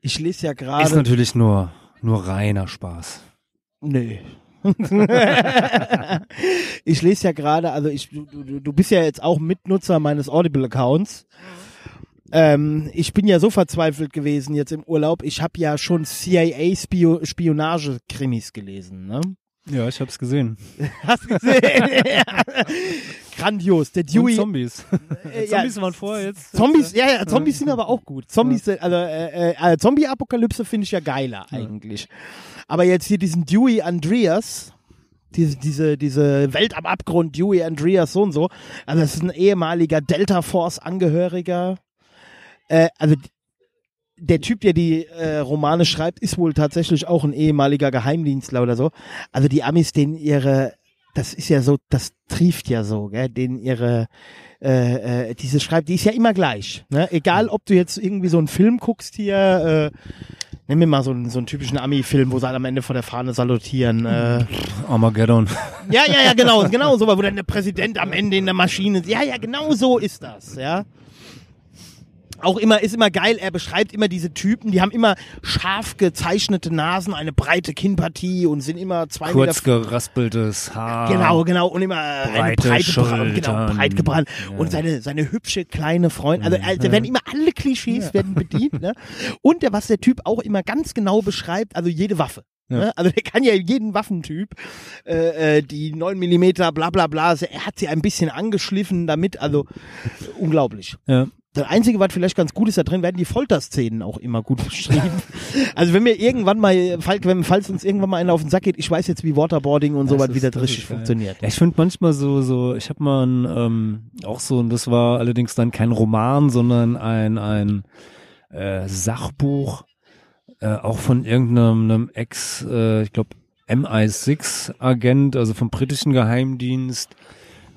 ich lese ja Ist gerade, natürlich nur, nur reiner Spaß. nee. <laughs> ich lese ja gerade, also ich, du, du, du bist ja jetzt auch Mitnutzer meines Audible-Accounts. Ähm, ich bin ja so verzweifelt gewesen jetzt im Urlaub. Ich habe ja schon CIA-Spionage-Krimis gelesen. Ne? Ja, ich hab's gesehen. <laughs> Hast gesehen? <laughs> Grandios. Der Und Dewey. Zombies. <laughs> äh, ja, Zombies waren vorher jetzt. Zombies, ja, ja, Zombies sind aber auch gut. Zombies, sind- also äh, äh, Zombie-Apokalypse finde ich ja geiler eigentlich. Aber jetzt hier diesen Dewey Andreas, diese, diese, diese Welt am Abgrund, Dewey Andreas so und so. Also das ist ein ehemaliger Delta Force Angehöriger. Äh, also der Typ, der die äh, Romane schreibt, ist wohl tatsächlich auch ein ehemaliger Geheimdienstler oder so. Also die Amis, denen ihre, das ist ja so, das trieft ja so, gell, denen ihre äh, äh, diese Schreib, die ist ja immer gleich. Ne? Egal, ob du jetzt irgendwie so einen Film guckst hier, äh, nimm mir mal so einen, so einen typischen Ami-Film, wo sie halt am Ende vor der Fahne salutieren. Äh, Armageddon. ja, ja, ja, genau, genau so, wo dann der Präsident am Ende in der Maschine. Ja, ja, genau so ist das, ja. Auch immer, ist immer geil, er beschreibt immer diese Typen, die haben immer scharf gezeichnete Nasen, eine breite Kinnpartie und sind immer zwei Kurz Meter geraspeltes Haar. Genau, genau. Und immer eine Breite breite Bra genau, breit gebrannt. Ja. Und seine, seine hübsche kleine Freundin. Also, also werden immer alle Klischees werden bedient. Ne? Und der, was der Typ auch immer ganz genau beschreibt, also jede Waffe. Ja. Ne? Also der kann ja jeden Waffentyp, äh, äh, die 9 Millimeter, bla bla bla, also er hat sie ein bisschen angeschliffen damit, also unglaublich. Ja. Das Einzige, was vielleicht ganz gut ist, da drin werden die Folterszenen auch immer gut <laughs> beschrieben. also wenn mir irgendwann mal, falls uns irgendwann mal einer auf den Sack geht, ich weiß jetzt, wie Waterboarding und so Das was, wie das das richtig geil. funktioniert. Ja, ich finde manchmal so, so, ich habe mal ein, ähm, auch so, und das war allerdings dann kein Roman, sondern ein, ein äh, Sachbuch, äh, auch von irgendeinem einem Ex, äh, ich glaube, MI6-Agent, also vom britischen Geheimdienst,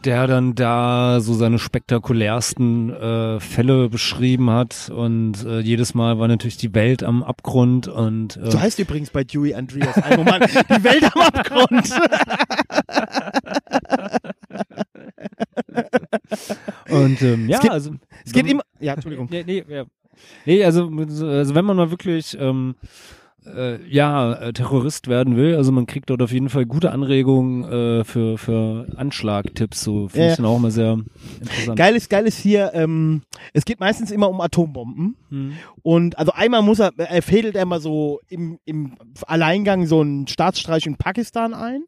der dann da so seine spektakulärsten äh, Fälle beschrieben hat und äh, jedes Mal war natürlich die Welt am Abgrund und äh, So heißt übrigens bei Dewey Andreas Roman, die Welt am Abgrund. und ähm, ja, geht- also Es geht immer, ja, Entschuldigung. Nee, nee, ja. nee also, also wenn man mal wirklich ähm, äh, ja, äh, Terrorist werden will, also man kriegt dort auf jeden Fall gute Anregungen äh, für, für Anschlagtipps, so finde Ja, ich dann auch immer sehr interessant. Geil ist, geil ist hier, ähm, es geht meistens immer um Atombomben. Hm. Und also einmal muss er, er fädelt er mal so im, im Alleingang so einen Staatsstreich in Pakistan ein.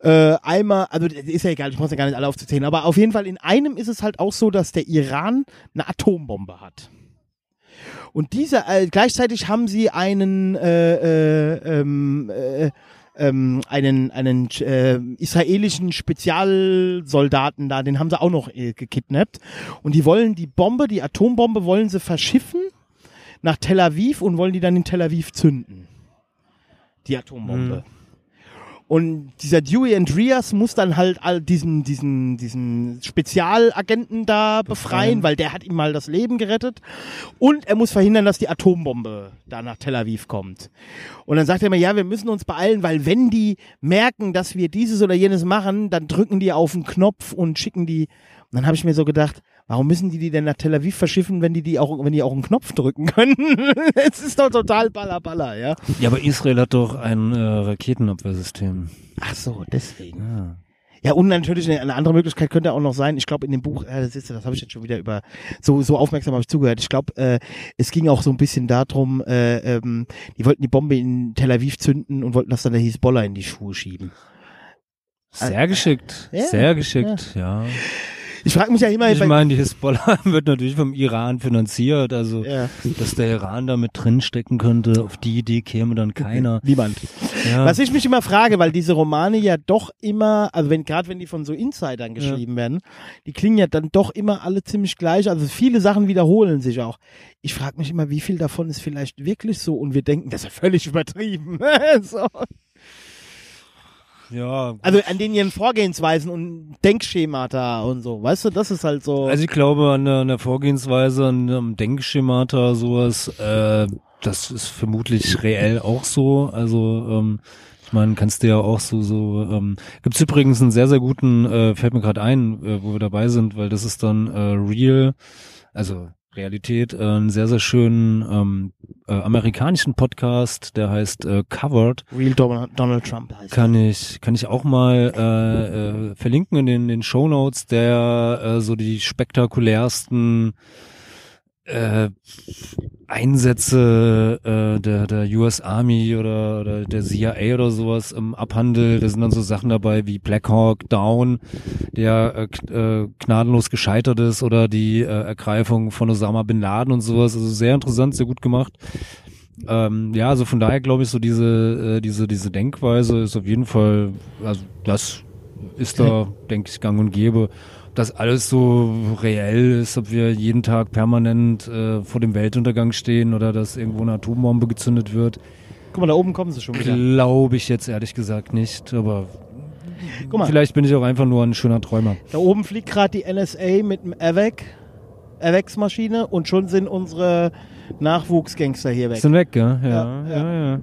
Äh, einmal, also ist ja egal, ich muss ja gar nicht alle aufzuzählen, aber auf jeden Fall in einem ist es halt auch so, dass der Iran eine Atombombe hat. Und diese, äh, gleichzeitig haben sie einen, äh, äh, ähm, äh, ähm, einen, einen äh, israelischen Spezialsoldaten da, den haben sie auch noch äh, gekidnappt. Und die wollen die Bombe, die Atombombe wollen sie verschiffen nach Tel Aviv und wollen die dann in Tel Aviv zünden. Die Atombombe. Und dieser Dewey Andreas muss dann halt all diesen, diesen, diesen Spezialagenten da befreien, weil der hat ihm mal das Leben gerettet. Und er muss verhindern, dass die Atombombe da nach Tel Aviv kommt. Und dann sagt er mir, ja, wir müssen uns beeilen, weil wenn die merken, dass wir dieses oder jenes machen, dann drücken die auf den Knopf und schicken die dann habe ich mir so gedacht, warum müssen die die denn nach Tel Aviv verschiffen, wenn die die auch, wenn die auch einen Knopf drücken können? <laughs> Es ist doch total baller baller, ja. Ja, aber Israel hat doch ein äh, Raketenabwehrsystem. Ach so, deswegen. Ja. Ja, und natürlich eine, andere Möglichkeit könnte auch noch sein, ich glaube in dem Buch, äh, das ist das habe ich jetzt schon wieder über so so aufmerksam habe ich zugehört. Ich glaube, äh, es ging auch so ein bisschen darum, äh, ähm, die wollten die Bombe in Tel Aviv zünden und wollten das dann der Hisbollah in die Schuhe schieben. Sehr geschickt, Ja, sehr geschickt, ja. Ich frage mich ja immer, Ich meine, die Hisbollah <laughs> wird natürlich vom Iran finanziert, also Ja. dass der Iran da mit drin stecken könnte, auf die Idee käme dann keiner. niemand. Ja. Was ich mich immer frage, weil diese Romane ja doch immer, also wenn gerade wenn die von so Insidern geschrieben werden, die klingen ja dann doch immer alle ziemlich gleich. Also viele Sachen wiederholen sich auch. Ich frage mich immer, wie viel davon ist vielleicht wirklich so und wir denken, das ist ja völlig übertrieben. <laughs> so. Ja, Also an den ihren Vorgehensweisen und Denkschemata und so, weißt du, das ist halt so. Also ich glaube an der, an der Vorgehensweise, an einem Denkschemata, sowas, äh, das ist vermutlich reell auch so. Also ähm, ich meine, kannst du ja auch so, so, ähm, gibt's übrigens einen sehr, sehr guten, äh, fällt mir gerade ein, äh, wo wir dabei sind, weil das ist dann äh, Real, also Realität, äh, einen sehr, sehr schönen ähm, äh, amerikanischen Podcast, der heißt äh, Covered. Real Donald, Donald Trump heißt. Kann ich, kann ich auch mal äh, äh, verlinken in den, den Show Notes, der äh, so die spektakulärsten äh, Einsätze äh, der, der US Army oder, oder der CIA oder sowas ähm, abhandelt. Da sind dann so Sachen dabei wie Black Hawk Down, der äh, äh, gnadenlos gescheitert ist oder die äh, Ergreifung von Osama Bin Laden und sowas. Also sehr interessant, sehr gut gemacht. Ähm, ja, also von daher glaube ich, so diese, äh, diese, diese Denkweise ist auf jeden Fall, also das ist da, <laughs> denke ich, gang und gäbe. Ob das alles so reell ist, ob wir jeden Tag permanent äh, vor dem Weltuntergang stehen oder dass irgendwo eine Atombombe gezündet wird, Guck mal, da oben kommen sie schon wieder. glaube ich jetzt ehrlich gesagt nicht. Aber Guck mal, vielleicht bin ich auch einfach nur ein schöner Träumer. da oben fliegt gerade die NSA mit dem AVAC, AVAX-Maschine und schon sind unsere Nachwuchsgangster hier weg. Sind weg, gell? Ja, Ja, ja, ja. ja.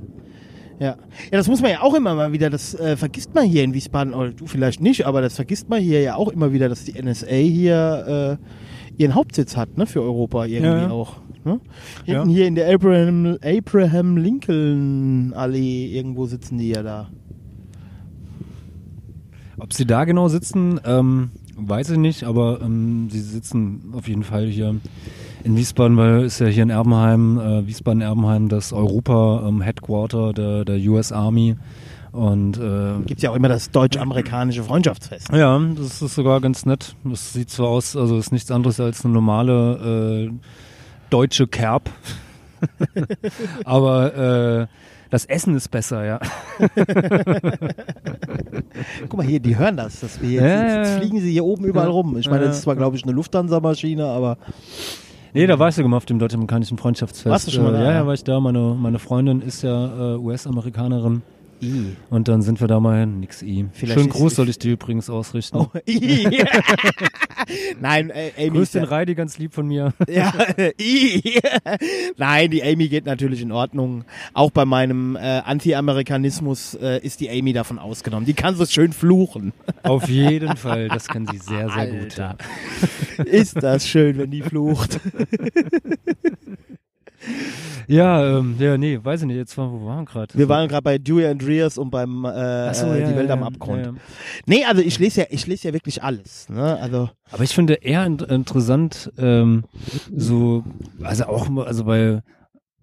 Ja. Ja. das muss man ja auch immer mal wieder, das äh, vergisst man hier in Wiesbaden, oder du vielleicht nicht, aber das vergisst man hier ja auch immer wieder, dass die NSA hier äh, ihren Hauptsitz hat, ne, für Europa irgendwie ja. auch. Ne? Hinten Ja. hier in der Abraham, Abraham Lincoln Allee irgendwo sitzen die ja da. Ob sie da genau sitzen, ähm, weiß ich nicht, aber ähm, sie sitzen auf jeden Fall hier in Wiesbaden, weil ist ja hier in Erbenheim, äh, Wiesbaden-Erbenheim, das Europa-Headquarter der, der US Army. Und äh, Gibt's ja auch immer das deutsch-amerikanische Freundschaftsfest. ja, das ist sogar ganz nett. Das sieht so aus, also ist nichts anderes als eine normale äh, deutsche Kerb. <laughs> Aber äh, das Essen ist besser, ja. <laughs> Guck mal hier, die hören das, dass wir Ja, jetzt, ja, jetzt fliegen sie hier oben überall Ja. rum. Ich meine, das ist zwar, glaube ich, eine Lufthansa-Maschine, aber Nee, da war ich sogar mal auf dem deutsch-amerikanischen Freundschaftsfest. Warst du schon mal Äh, da, Ja, ja? ja, war ich da. Meine, meine Freundin ist ja äh, US-Amerikanerin. Und dann sind wir da mal hin. Nix I. Vielleicht Schönen Gruß soll ich dir übrigens ausrichten. Oh, <laughs> Nein, äh, Amy Grüß den Reidi ganz lieb von mir. <laughs> Ja, i. <laughs> Nein, die Amy geht natürlich in Ordnung. Auch bei meinem äh, Anti-Amerikanismus äh, ist die Amy davon ausgenommen. Die kann so schön fluchen. Auf jeden Fall. Das kann sie sehr, sehr gut. Ja. Ist das schön, wenn die flucht. Ja, ähm, ja, nee, weiß ich nicht. Jetzt wo waren wir gerade? Wir waren gerade bei Dewey Andreas und beim äh, so, ja, Die Welt ja, am Abgrund. ja. Nee, also ich lese ja, ich lese ja wirklich alles. Ne? Also Aber ich finde eher in interessant, ähm, so, also auch, also weil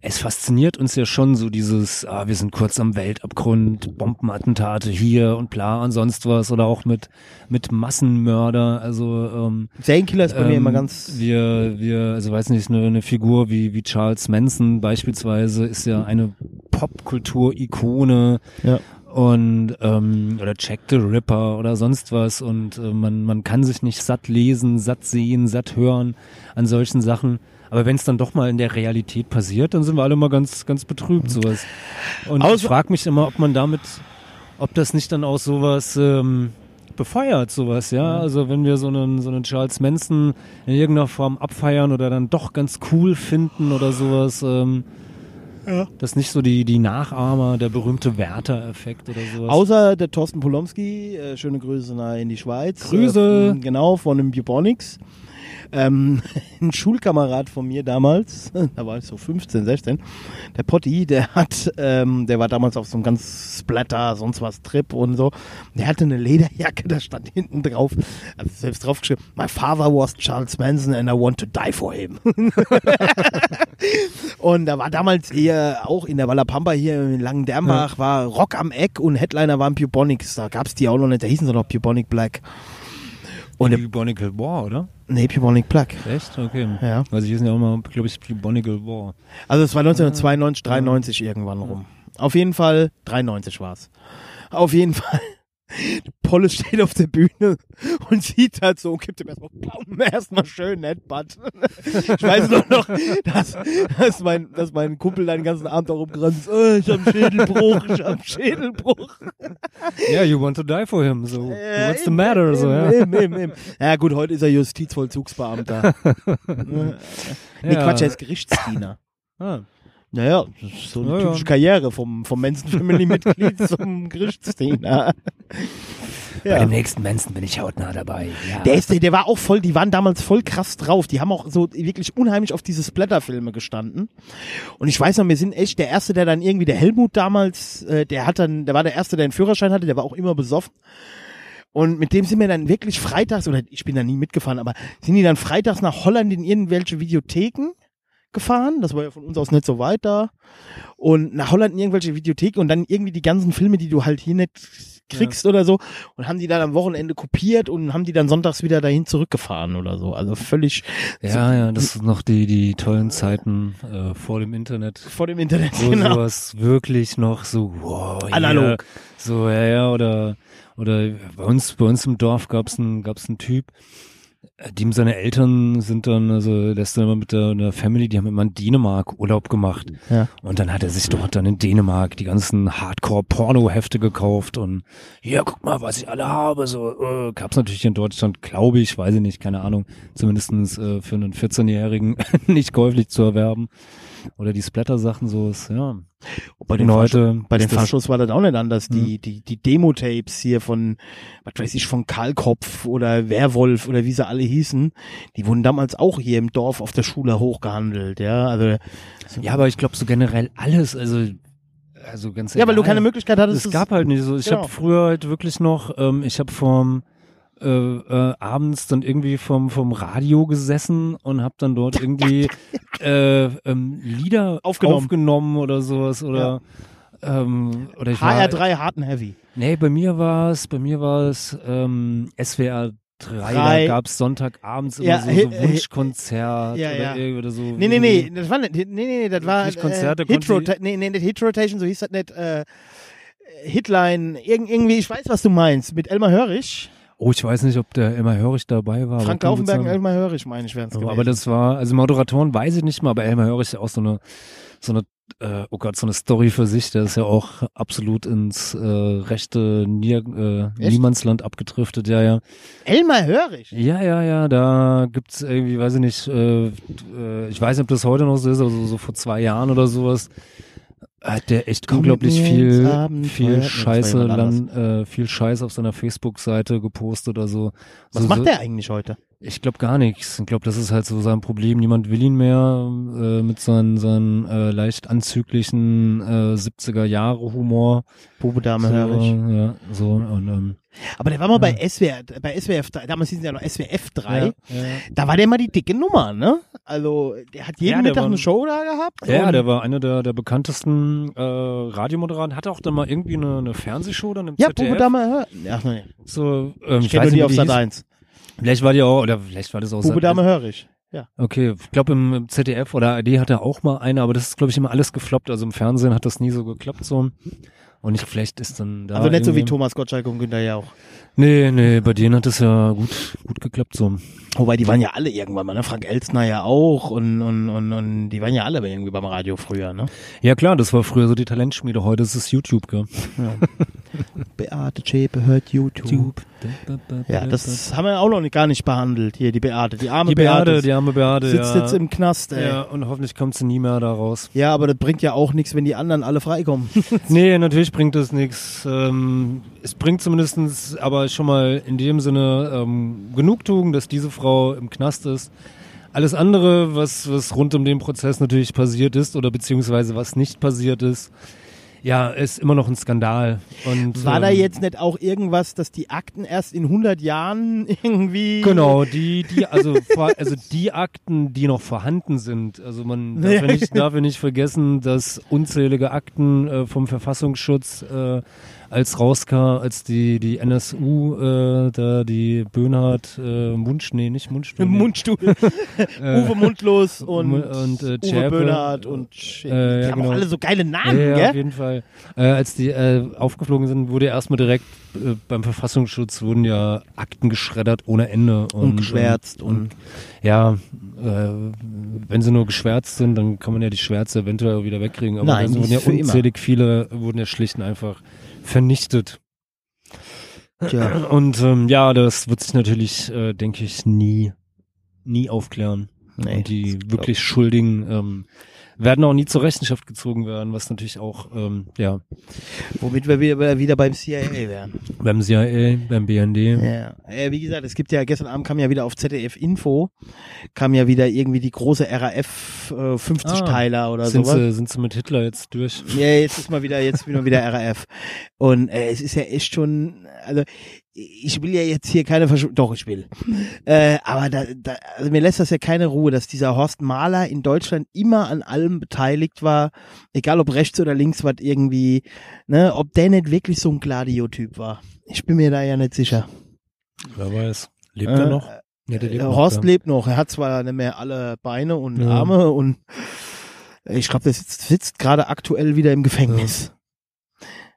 es fasziniert uns ja schon so dieses, ah, wir sind kurz am Weltabgrund, Bombenattentate hier und bla und sonst was oder auch mit, mit Massenmörder, also, ähm, Serienkiller ist bei mir ähm, immer ganz. Wir, wir, also weiß nicht, eine, eine Figur wie, wie Charles Manson beispielsweise ist ja eine Popkultur-Ikone. Ja. Und ähm, oder Jack the Ripper oder sonst was und äh, man, man kann sich nicht satt lesen, satt sehen, satt hören an solchen Sachen. Aber wenn es dann doch mal in der Realität passiert, dann sind wir alle mal ganz, ganz betrübt, sowas. Und ich Außer- frage mich immer, ob man damit, ob das nicht dann auch sowas ähm, befeuert, sowas, ja. Also wenn wir so einen, so einen Charles Manson in irgendeiner Form abfeiern oder dann doch ganz cool finden oder sowas, ähm, Das ist nicht so die, die Nachahmer, der berühmte Werther-Effekt oder sowas. Außer der Thorsten Polomski, äh, schöne Grüße nach in die Schweiz. Grüße. Äh, genau, von dem Bubonics. Ähm, <laughs> ein Schulkamerad von mir damals, <laughs> da war ich so 15, 16, der Potti, der hat, ähm, der war damals auf so einem ganz Splatter, sonst was Trip und so. Der hatte eine Lederjacke, da stand hinten drauf, also selbst draufgeschrieben, My father was Charles Manson and I want to die for him. <laughs> und da war damals hier auch in der Wallapampa hier in Langendernbach war Rock am Eck und Headliner waren Bubonics. Da gab's die auch noch nicht, da hießen sie noch Bubonic Black. Und der Bubonical War, oder? Nee, Bubonic Black. Echt? Okay. Ja. Weil sie hießen ja auch mal, glaube ich, Bubonical War. Also es war 1992, 93 irgendwann rum. Auf jeden Fall, 93 war's. Auf jeden <laughs> Fall. Polle steht auf der Bühne und sieht halt so und gibt ihm erstmal Baum, erstmal schön Headbutt. Ich weiß nur noch, dass, dass, mein, dass mein Kumpel den ganzen Abend auch rumgerannt ist. Oh, ich hab einen Schädelbruch, ich hab einen Schädelbruch. Ja, you want to die for him. So, Ja, what's the matter? So, ja. eben, eben, eben. Ja gut, heute ist er Justizvollzugsbeamter. <laughs> nee, Ja. Quatsch, er ist Gerichtsdiener. Ah. Naja, so eine Ja, ja. typische Karriere vom, vom Manson-Family-Mitglied <laughs> zum Gerichtsdiener. Bei dem nächsten Manson bin ich hautnah dabei. Ja. Der, ist, der war auch voll, die waren damals voll krass drauf. Die haben auch so wirklich unheimlich auf diese Splatter-Filme gestanden. Und ich weiß noch, wir sind echt der Erste, der dann irgendwie, der Helmut damals, äh, der hat dann, der war der Erste, der einen Führerschein hatte, der war auch immer besoffen. Und mit dem sind wir dann wirklich freitags, oder ich bin da nie mitgefahren, aber sind die dann freitags nach Holland in irgendwelche Videotheken gefahren. Das war ja von uns aus nicht so weit da. Und nach Holland in irgendwelche Videotheken und dann irgendwie die ganzen Filme, die du halt hier nicht kriegst oder so. Und haben die dann am Wochenende kopiert und haben die dann sonntags wieder dahin zurückgefahren oder so. Also völlig ja, ja, das sind noch die, die tollen Zeiten äh, vor dem Internet. vor dem Internet. Wo genau. sowas wirklich noch so, wow, Analog. So, ja, ja, oder, oder bei uns, bei uns im Dorf gab's einen, gab's einen Typ, dem seine Eltern sind dann, also der ist dann immer mit der, der Family, die haben immer in Dänemark Urlaub gemacht. Ja. Und dann hat er sich dort dann in Dänemark die ganzen Hardcore-Porno-Hefte gekauft und hier, guck mal, was ich alle habe. So, äh, gab's natürlich in Deutschland, glaube ich, weiß ich nicht, keine Ahnung, zumindestens äh, für einen 14-Jährigen <laughs> nicht käuflich zu erwerben. Oder die Splatter-Sachen, so ist, ja. Bei den, heute bei den Faschos war das auch nicht anders. Die, die, die Demo-Tapes hier von, was weiß ich, von Karlkopf oder Werwolf oder wie sie alle hießen, die wurden damals auch hier im Dorf auf der Schule hochgehandelt, ja. Also, Ja, aber ich glaube so generell alles, also, also ganz ja, weil du egal. keine Möglichkeit hattest. Es gab halt nicht so. Ich Genau. habe früher halt wirklich noch, ähm, ich habe vom äh, äh, abends dann irgendwie vom vom Radio gesessen und habe dann dort irgendwie <laughs> äh, ähm, Lieder Aufgenommen. aufgenommen oder sowas oder ähm, oder ich war, HR3 Hard and Heavy. Nee, bei mir war es, bei mir war es ähm, SWR 3, Drei. da gab's Sonntagabends immer Ja, so, so <laughs> Wunschkonzert Ja, oder, ja. irgendwie oder so. Nee, nee, nee, das war nicht, nee, nee, nee, das war Nicht Konzerte, äh, Hit konnte Rota nee, nee, nicht Hit Rotation, so hieß das nicht, äh, Hitline, irg irgendwie, ich weiß, was du meinst, mit Elmar Hörig, Oh, ich weiß nicht, ob der immer hörig dabei war. Frank Laufenberg und. Elmar Hörig, meine ich, wären es Aber, aber das war, also Moderatoren weiß ich nicht mal, aber Elmar Hörig ist ja auch so eine, so eine, äh, oh Gott, so eine Story für sich. Der ist ja auch absolut ins äh, rechte Nier, äh, Echt? Niemandsland abgedriftet, ja, ja. Elmar Hörig? Ja, ja, ja, da gibt's irgendwie, weiß ich nicht, äh, äh, ich weiß nicht, ob das heute noch so ist, aber so, so vor zwei Jahren oder sowas, hat der echt Komm unglaublich viel, Abenteuer. viel Scheiße, dann, äh, viel Scheiße auf seiner Facebook-Seite gepostet oder so. Was so, macht so, der eigentlich heute? Ich glaube gar nichts. Ich glaube, das ist halt so sein Problem. Niemand will ihn mehr äh, mit seinen, seinen äh, leicht anzüglichen äh, 70er Jahre Humor. Bube Dame so, Hörig. Ja, so und ähm, Aber der war mal bei SWR, bei SWF 3, damals hießen sie ja noch SWF 3. ja, ja. Da war der mal die dicke Nummer, ne? Also, der hat jeden Ja, der Mittag war- eine Show da gehabt. Ja, der war einer der, der bekanntesten äh, Radiomoderatoren. Hatte auch dann mal irgendwie eine, eine Fernsehshow dann im Ja, ZDF. Bube Dame Hörig. Ach nee, So, ähm, ich kenne die auf Sat hieß. 1. Vielleicht war die auch, oder vielleicht war das auch Bube Dame Hörig. Ja. Okay, ich glaube im, im ZDF oder ARD hat er auch mal eine, aber das ist glaube ich immer alles gefloppt. Also im Fernsehen hat das nie so geklappt so. Und ich, vielleicht ist dann da. Also nicht so wie Thomas Gottschalk und Günther Jauch. Nee, nee, bei denen hat es ja gut, gut geklappt so. Wobei, die waren ja alle irgendwann mal, ne? Frank Elstner ja auch und, und, und, und die waren ja alle irgendwie beim Radio früher, ne? Ja klar, das war früher so die Talentschmiede, heute ist es YouTube, gell? <laughs> Beate der Chepe hört YouTube. Ja, das haben wir auch noch nicht, gar nicht behandelt. Hier, die Beate, die arme Die Beate, Beate die arme Beate, sitzt ja. jetzt im Knast, ey. ja, Ja. und hoffentlich kommt sie nie mehr da raus. aber das bringt ja auch nichts, wenn die anderen alle freikommen. <laughs> Nee, natürlich bringt das nichts. Ähm, es bringt zumindestens aber schon mal in dem Sinne ähm, Genugtuung, dass diese Frau im Knast ist. Alles andere, was, was rund um den Prozess natürlich passiert ist oder beziehungsweise was nicht passiert ist, ja, ist immer noch ein Skandal. Und, War da ähm, jetzt nicht auch irgendwas, dass die Akten erst in 100 Jahren <laughs> irgendwie... Genau, die, die, also, also die Akten, die noch vorhanden sind. Also man <laughs> darf ja nicht, darf nicht vergessen, dass unzählige Akten äh, vom Verfassungsschutz äh, als rauskam, als die, die NSU, äh, da die Böhnhardt, äh, Mundsch, nee, nicht Mundstuhl. Nee, Mundstuhl. <laughs> <laughs> Uwe Mundlos und, und, äh, Uwe. Böhnhardt und Äh, ja, die haben genau. auch alle so geile Namen, ja, auf gell? jeden Fall. Äh, als die äh, aufgeflogen sind, wurde erstmal direkt äh, beim Verfassungsschutz wurden ja Akten geschreddert ohne Ende. Und, Und geschwärzt und, und ja, äh, wenn sie nur geschwärzt sind, dann kann man ja die Schwärze eventuell wieder wegkriegen. Aber Nein, die wurden ja für immer. unzählig viele, wurden ja schlicht und einfach vernichtet. Tja. Und ähm, ja, das wird sich natürlich, äh, denke ich, nie, nie aufklären. Nee, und die wirklich Schuldigen ähm, werden auch nie zur Rechenschaft gezogen werden, was natürlich auch, ähm, ja, Womit wir wieder, wieder beim CIA wären. beim CIA, beim BND. Ja. Äh, wie gesagt, es gibt ja, gestern Abend kam ja wieder auf ZDF Info, kam ja wieder irgendwie die große RAF äh, 50-Teiler oder Ah. sind, sowas. sie, sind sie mit Hitler jetzt durch? Ja, jetzt ist mal wieder, jetzt wieder wieder RAF. Und äh, es ist ja echt schon, also ich will ja jetzt hier keine Verschwörung, doch ich will. <laughs> Äh, aber da, da, also mir lässt das ja keine Ruhe, dass dieser Horst Mahler in Deutschland immer an allem beteiligt war, egal ob rechts oder links, was irgendwie, ne, ob der nicht wirklich so ein Gladio-Typ war. Ich bin mir da ja nicht sicher. Wer weiß. Lebt Äh, er noch? Ja, der lebt Äh, noch, Horst ja. lebt noch. Er hat zwar nicht mehr alle Beine und Ja. Arme und ich glaube, der sitzt, sitzt gerade aktuell wieder im Gefängnis.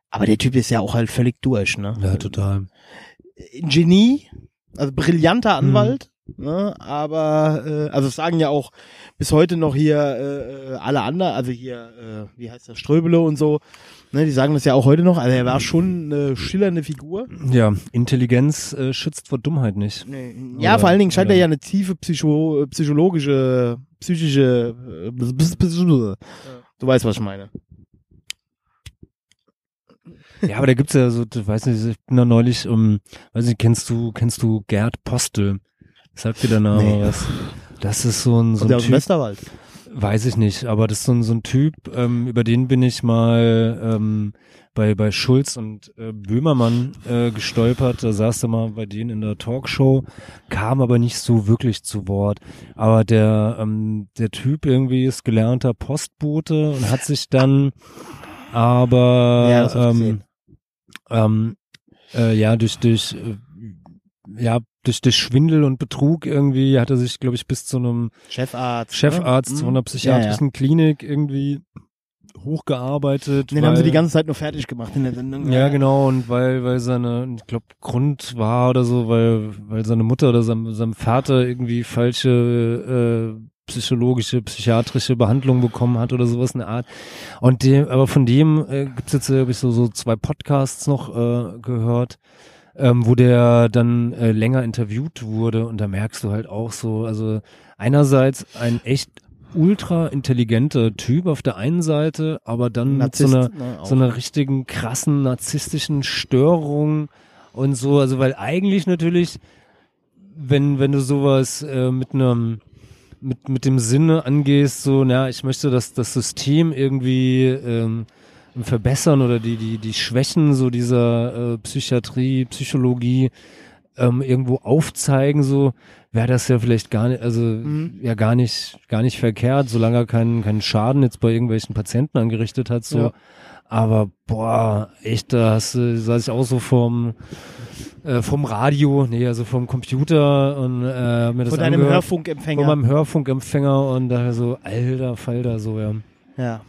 Aber der Typ ist ja auch halt völlig durch, ne? Ja, total. Ein Genie, also brillanter Mhm. Anwalt, ne? Aber äh, also das sagen ja auch bis heute noch hier äh, äh, alle anderen, also hier, äh, wie heißt das, Ströbele und so, ne? Die sagen das ja auch heute noch. Also er war schon eine schillernde Figur. Ja, Intelligenz äh, schützt vor Dummheit nicht. Ja, Oder- vor allen Dingen scheint oder- er ja eine tiefe Psycho psychologische, psychische, äh, du weißt, was ich meine. Ja, aber da gibt's ja so, du weißt nicht, ich bin da neulich, um, weiß nicht, kennst du, kennst du Gerd Postel? Sagt dir der Name Nee. was? Das ist so ein, so ein aus Typ, Westerwald. weiß ich nicht, aber das ist so ein, so ein Typ, ähm, über den bin ich mal ähm, bei, bei Schulz und äh, Böhmermann äh, gestolpert. Da saß er mal bei denen in der Talkshow, kam aber nicht so wirklich zu Wort. Aber der, ähm, der Typ irgendwie ist gelernter Postbote und hat sich dann aber Ja, ähm. Ähm, äh, ja, durch, durch, äh, ja, durch, durch Schwindel und Betrug irgendwie hat er sich, glaube ich, bis zu einem Chefarzt. Chefarzt ne? Mhm. einer psychiatrischen Klinik irgendwie hochgearbeitet. Den weil, haben sie die ganze Zeit nur fertig gemacht in der Sendung. ja, genau, und weil, weil seine, ich glaube, Grund war oder so, weil, weil seine Mutter oder seinem, seinem Vater irgendwie falsche äh, psychologische, psychiatrische Behandlung bekommen hat oder sowas in der Art. Und dem, aber von dem äh, gibt's jetzt, äh, hab ich so, so zwei Podcasts noch äh, gehört, ähm, wo der dann äh, länger interviewt wurde und da merkst du halt auch so, also einerseits ein echt ultra intelligenter Typ auf der einen Seite, aber dann mit so Narzisst, einer ne, auch. so einer richtigen krassen narzisstischen Störung und so, also weil eigentlich natürlich, wenn wenn du sowas äh, mit einem mit mit dem Sinne angehst, so, na, ich möchte, dass das System irgendwie ähm, verbessern oder die die die Schwächen so dieser äh, Psychiatrie, Psychologie ähm, irgendwo aufzeigen, so wäre das ja vielleicht gar nicht, also Mhm. ja gar nicht gar nicht verkehrt, solange er keinen keinen Schaden jetzt bei irgendwelchen Patienten angerichtet hat, so. Ja. Aber boah, echt, da hast du, saß ich auch so vom äh, vom Radio, nee, also vom Computer und äh, mir das Von deinem angehört, Hörfunkempfänger. von meinem Hörfunkempfänger und da so alter Falter so ja. Ja.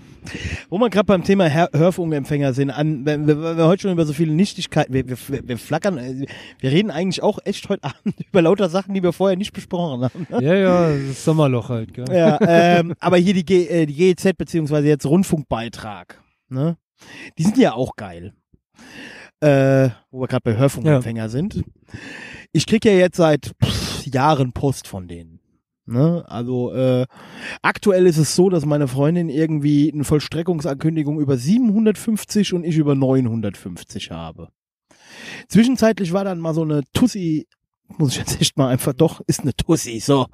Wo wir gerade beim Thema Hör Hörfunkempfänger sind, an, wir, wenn wir heute schon über so viele Nichtigkeiten, wir, wir, wir flackern, äh, wir reden eigentlich auch echt heute <laughs> Abend über lauter Sachen, die wir vorher nicht besprochen haben. Ja, ja, das Sommerloch halt, gell? Ja, ähm, aber hier die, G, äh, die GEZ beziehungsweise jetzt Rundfunkbeitrag, ne? Die sind ja auch geil. äh, wo wir gerade bei Hörfunkempfänger sind. Ich krieg ja jetzt seit pff, Jahren Post von denen. Ne? Also äh, aktuell ist es so, dass meine Freundin irgendwie eine Vollstreckungsankündigung über 750 und ich über 950 habe. Zwischenzeitlich war dann mal so eine Tussi, muss ich jetzt echt mal einfach, doch, ist eine Tussi, so.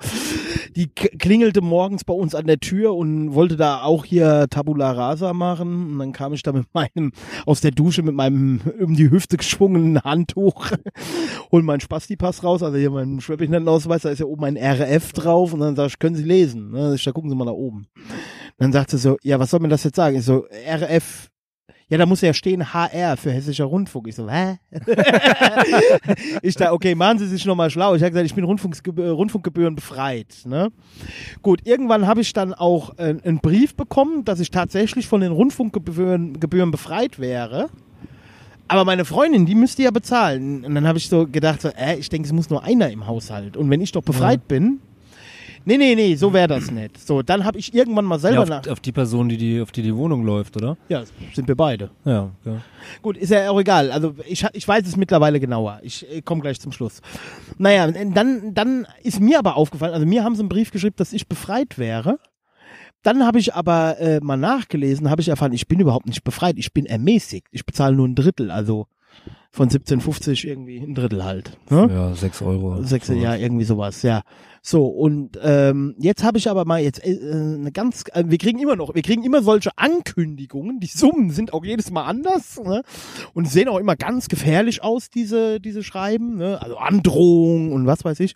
Die klingelte morgens bei uns an der Tür und wollte da auch hier Tabula Rasa machen. Und dann kam ich da mit meinem, aus der Dusche mit meinem <laughs> um die Hüfte geschwungenen Handtuch, <laughs> hol meinen Spasti-Pass raus, also hier meinen Schwerbehindertenausweis, da ist ja oben ein RF drauf und dann sag ich, können Sie lesen? Ne? Ich, da gucken Sie mal da oben. Dann sagt sie so, ja, was soll man das jetzt sagen? Ich so, RF, ja, da muss ja stehen HR für Hessischer Rundfunk. Ich so, hä? ich da, okay, machen Sie sich nochmal schlau. Ich habe gesagt, ich bin Rundfunkgebühr, Rundfunkgebühren befreit. Ne? Gut, irgendwann habe ich dann auch äh, einen Brief bekommen, dass ich tatsächlich von den Rundfunkgebühren Gebühren befreit wäre. Aber meine Freundin, die müsste ja bezahlen. Und dann habe ich so gedacht, so, äh, ich denke, es muss nur einer im Haushalt. Und wenn ich doch befreit bin, nee, nee, nee, so wäre das nicht. So, dann habe ich irgendwann mal Ja, selber auf, nach. auf die Person, die, die auf die die Wohnung läuft, oder? Ja, sind wir beide. Ja, ja. Gut, ist ja auch egal. Also ich, ich weiß es mittlerweile genauer. Ich äh, komme gleich zum Schluss. Naja, dann, dann ist mir aber aufgefallen, also mir haben sie einen Brief geschrieben, dass ich befreit wäre. Dann habe ich aber äh, mal nachgelesen, habe ich erfahren, ich bin überhaupt nicht befreit, ich bin ermäßigt. Ich bezahle nur ein Drittel, also von 17,50 irgendwie ein Drittel halt. Ne? Ja, sechs Euro. Sechs, sowas. ja, irgendwie sowas, ja. So, und ähm, jetzt habe ich aber mal jetzt äh, eine ganz, äh, wir kriegen immer noch, wir kriegen immer solche Ankündigungen, die Summen sind auch jedes Mal anders, ne? Und sehen auch immer ganz gefährlich aus, diese, diese Schreiben, ne? Also Androhung und was weiß ich.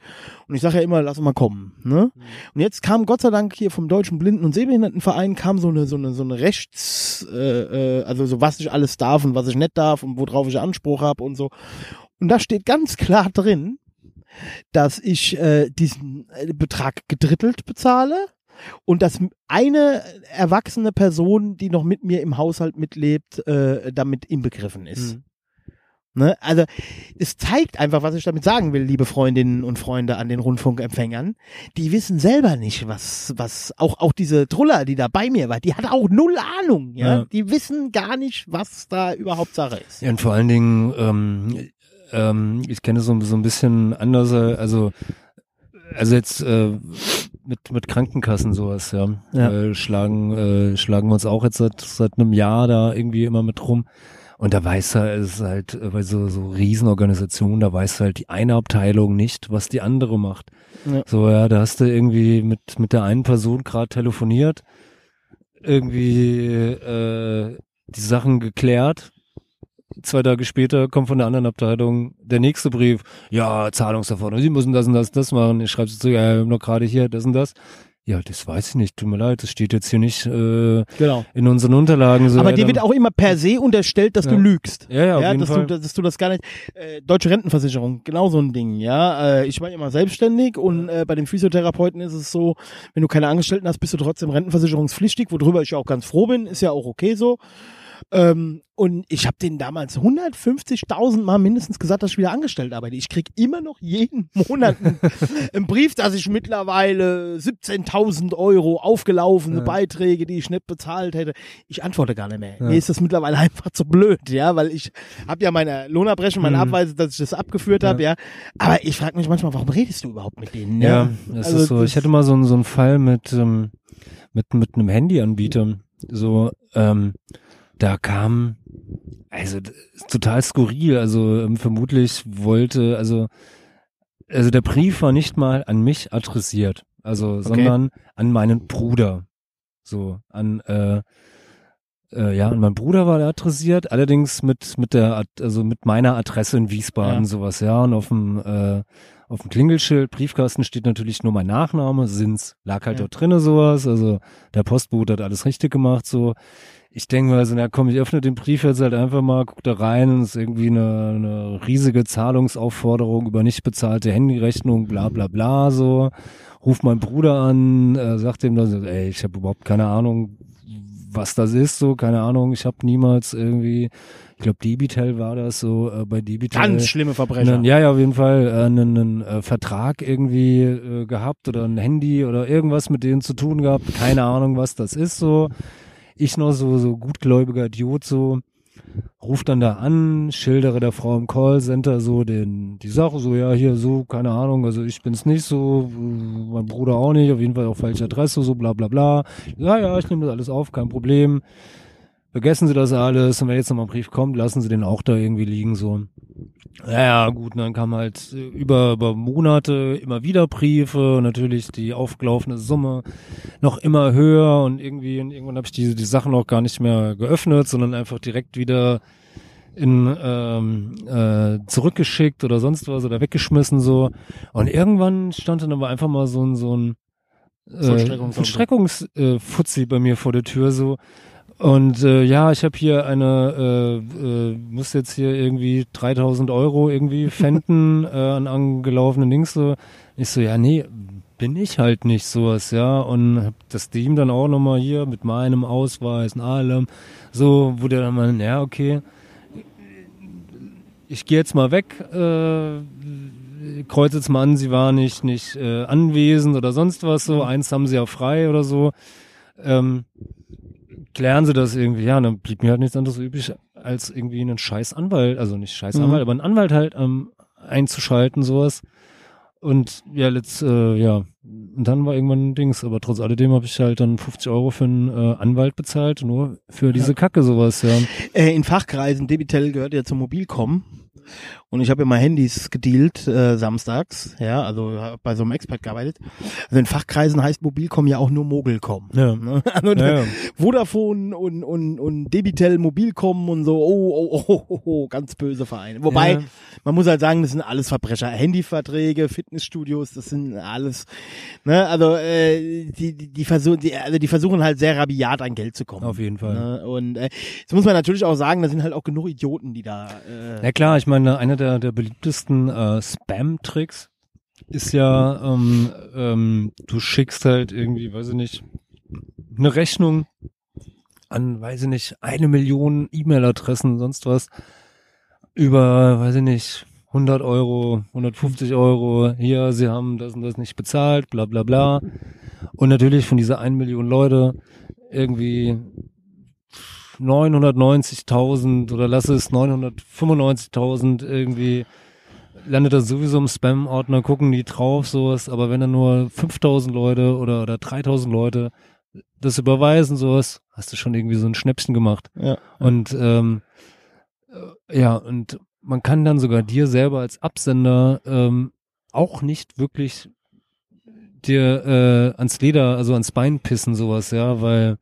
Und ich sage ja immer, lass mal kommen, ne? Und jetzt kam Gott sei Dank hier vom Deutschen Blinden- und Sehbehindertenverein kam so eine, so eine, so eine Rechts, äh, äh, also so was ich alles darf und was ich nicht darf und worauf ich Anspruch habe und so. Und da steht ganz klar drin, dass ich äh, diesen äh, Betrag gedrittelt bezahle und dass eine erwachsene Person, die noch mit mir im Haushalt mitlebt, äh, damit inbegriffen ist. Mhm. Ne? Also es zeigt einfach, was ich damit sagen will, liebe Freundinnen und Freunde an den Rundfunkempfängern. Die wissen selber nicht, was, was, auch, auch diese Truller, die da bei mir war, die hat auch null Ahnung, ja. Ja. Die wissen gar nicht, was da überhaupt Sache ist. Ja, und vor allen Dingen, ähm, ähm, ich kenne so, so ein bisschen anders, äh, also also jetzt äh, mit mit Krankenkassen sowas, ja, Ja. Äh, schlagen äh, schlagen wir uns auch jetzt seit seit einem Jahr da irgendwie immer mit rum. Und da weiß er, es ist halt äh, bei so so Riesenorganisationen, da weiß halt die eine Abteilung nicht, was die andere macht. Ja. So ja, da hast du irgendwie mit mit der einen Person gerade telefoniert, irgendwie äh, die Sachen geklärt zwei Tage später kommt von der anderen Abteilung der nächste Brief. Ja, Zahlungserforderung. Sie müssen das und das und das machen. Ich schreibe zu, ja, wir haben noch gerade hier das und das. Ja, das weiß ich nicht. Tut mir leid, das steht jetzt hier nicht äh, Genau. in unseren Unterlagen. So, Aber ja, dir wird auch immer per se unterstellt, dass Ja. du lügst. Ja, ja, auf jeden dass, Fall. Du, dass du das gar nicht. Äh, Deutsche Rentenversicherung, genau so ein Ding, ja. Äh, ich war ja immer selbstständig und äh, bei den Physiotherapeuten ist es so, wenn du keine Angestellten hast, bist du trotzdem rentenversicherungspflichtig, worüber ich ja auch ganz froh bin, ist ja auch okay so. Ähm, und ich habe denen damals 150.000 Mal mindestens gesagt, dass ich wieder angestellt arbeite. Ich krieg immer noch jeden <laughs> Monat einen, Brief, dass ich mittlerweile 17.000 Euro aufgelaufene Ja. Beiträge, die ich nicht bezahlt hätte. Ich antworte gar nicht mehr. Ja. Mir ist das mittlerweile <laughs> einfach zu blöd, ja, weil ich habe ja meine Lohnabrechnung, meine Mhm. Abweise, dass ich das abgeführt habe, ja. Aber ich frage mich manchmal, warum redest du überhaupt mit denen? Ja, das Also ist so. das- Ich hatte mal so, einen- so einen Fall mit, ähm, mit, mit einem Handyanbieter. So, ähm, da kam, also total skurril. Also ähm, vermutlich wollte, also, also der Brief war nicht mal an mich adressiert, also, sondern an meinen Bruder. So, an, äh, äh, ja, an meinen Bruder war er adressiert, allerdings mit, mit der, Ad- also mit meiner Adresse in Wiesbaden, Ja. sowas, ja, und auf dem, äh, auf dem Klingelschild, Briefkasten steht natürlich nur mein Nachname, Sins lag halt Ja. dort drinne sowas, also der Postbote hat alles richtig gemacht, so. Ich denke mal so, na komm, ich öffne den Brief jetzt halt einfach mal, guck da rein, und es ist irgendwie eine, eine riesige Zahlungsaufforderung über nicht bezahlte Handyrechnung, bla bla bla, so. Ruf meinen Bruder an, äh, sagt ihm dann ey, ich habe überhaupt keine Ahnung, was das ist, so, keine Ahnung, ich habe niemals irgendwie, ich glaube Debitel war das so, äh, bei Debitel. Ganz schlimme Verbrecher. Einen, ja, ja, auf jeden Fall äh, einen, einen äh, Vertrag irgendwie äh, gehabt oder ein Handy oder irgendwas mit denen zu tun gehabt. Keine Ahnung, was das ist so. Ich noch so so gutgläubiger Idiot so. ruf dann da an, schildere der Frau im Callcenter so den, die Sache, so, ja, hier so, keine Ahnung, also ich bin's nicht so, mein Bruder auch nicht, auf jeden Fall auf falsche Adresse, so, bla, bla, bla. Ja, ja, ich nehme das alles auf, kein Problem. Vergessen Sie das alles und wenn jetzt nochmal ein Brief kommt, lassen Sie den auch da irgendwie liegen, so. Ja, gut, und dann kam halt über, über Monate immer wieder Briefe, und natürlich die aufgelaufene Summe noch immer höher und irgendwie, und irgendwann habe ich die, die Sachen auch gar nicht mehr geöffnet, sondern einfach direkt wieder in ähm, äh, zurückgeschickt oder sonst was oder weggeschmissen so. Und irgendwann stand dann aber einfach mal so ein so ein äh, Vollstreckungs- äh, bei mir vor der Tür so. Und äh, ja, ich habe hier eine, äh, äh, muss jetzt hier irgendwie 3000 Euro irgendwie <laughs> fänden äh, an angelaufenen Dings so. Ich so, ja, nee, bin ich halt nicht sowas, ja. Und hab das Team dann auch nochmal hier mit meinem Ausweis und allem. So, wo der dann mal, ja, okay, ich gehe jetzt mal weg, äh, kreuze jetzt mal an, sie war nicht, nicht äh, anwesend oder sonst was so. Eins haben sie ja frei oder so. Ähm, klären sie das irgendwie, ja, und dann blieb mir halt nichts anderes übrig, als irgendwie einen scheiß Anwalt, also nicht scheiß Mhm. Anwalt, aber einen Anwalt halt ähm, einzuschalten, sowas. Und ja, letzt, äh, ja, und dann war irgendwann ein Dings, aber trotz alledem habe ich halt dann 50 Euro für einen äh, Anwalt bezahlt, nur für diese Kacke sowas, ja. Äh, in Fachkreisen, Debitel gehört ja zum Mobilcom. Und ich habe immer Handys gedealt, äh, samstags, ja, also bei so einem Expert gearbeitet. Also in Fachkreisen heißt Mobilcom ja auch nur Mogelcom. Ja. Ne? <laughs> Also Ja, ja. Vodafone und, und, und Debitel, Mobilcom und so, oh, oh, oh, oh, oh, ganz böse Vereine. Wobei, Ja. man muss halt sagen, das sind alles Verbrecher. Handyverträge, Fitnessstudios, das sind alles, ne, also äh, die, die, die versuchen, die, also die versuchen halt sehr rabiat an Geld zu kommen. Auf jeden Fall. Ne? Und äh, jetzt muss man natürlich auch sagen, da sind halt auch genug Idioten, die da. Äh, Ja klar, ich meine, einer der, der beliebtesten äh, Spam-Tricks ist ja, ähm, ähm, du schickst halt irgendwie, weiß ich nicht, eine Rechnung an, weiß ich nicht, eine Million E-Mail-Adressen, sonst was, über, weiß ich nicht, 100 Euro, 150 Euro, hier, sie haben das und das nicht bezahlt, bla bla bla. Und natürlich von dieser 1 Million Leute irgendwie 990.000 oder lass es 995.000 irgendwie landet das sowieso im Spam-Ordner, gucken die drauf, sowas, aber wenn dann nur 5.000 Leute oder, oder 3.000 Leute das überweisen, sowas, hast du schon irgendwie so ein Schnäppchen gemacht. Ja. Und ähm, äh, ja, und man kann dann sogar dir selber als Absender ähm, auch nicht wirklich dir äh, ans Leder, also ans Bein pissen, sowas, ja, weil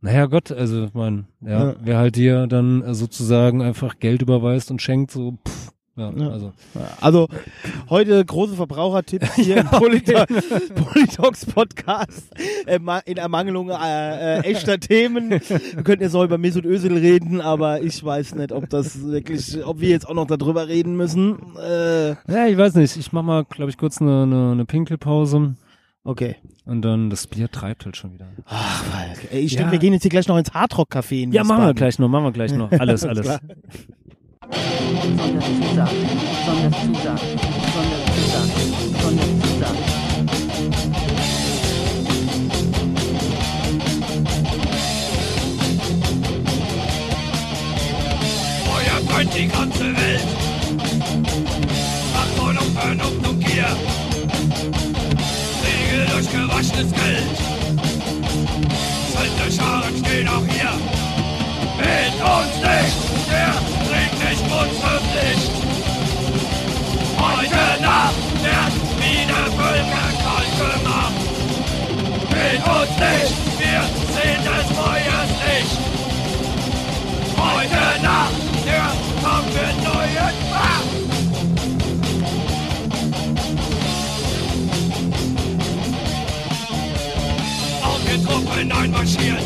naja Gott, also man, ja, Ja. wer halt dir dann äh, sozusagen einfach Geld überweist und schenkt, so, pff, ja, Ja. also Also heute große Verbrauchertipps <laughs> hier im Polito Politox <laughs> Podcast äh, in Ermangelung äh, äh, echter Themen. Wir könnten jetzt auch über Mesut Özil reden, aber ich weiß nicht, ob das wirklich, ob wir jetzt auch noch darüber reden müssen. Äh, ja, ich weiß nicht, ich mach mal, glaube ich, kurz eine, eine, eine Pinkelpause okay. und dann das Bier treibt halt schon wieder. Ach, Falk. Ey, ich Ja. denke, wir gehen jetzt hier gleich noch ins Hardrock Café in Ja, machen wir gleich noch, machen wir gleich noch, <laughs> alles, alles. klar. Sonderzusagen, Sonderzusagen, Sonderzusagen, Sonderzusagen. Feuer brennt die ganze Welt. Achtung Vernunft und Gier gewaschenes Geld. Scharen stehen auch hier. Mit uns nicht, der bringt nicht uns Pflicht. Heute Nacht wird wieder Völker kalt gemacht. Mit uns nicht, wir sehen des Feuers Licht. Heute hinein marschieren.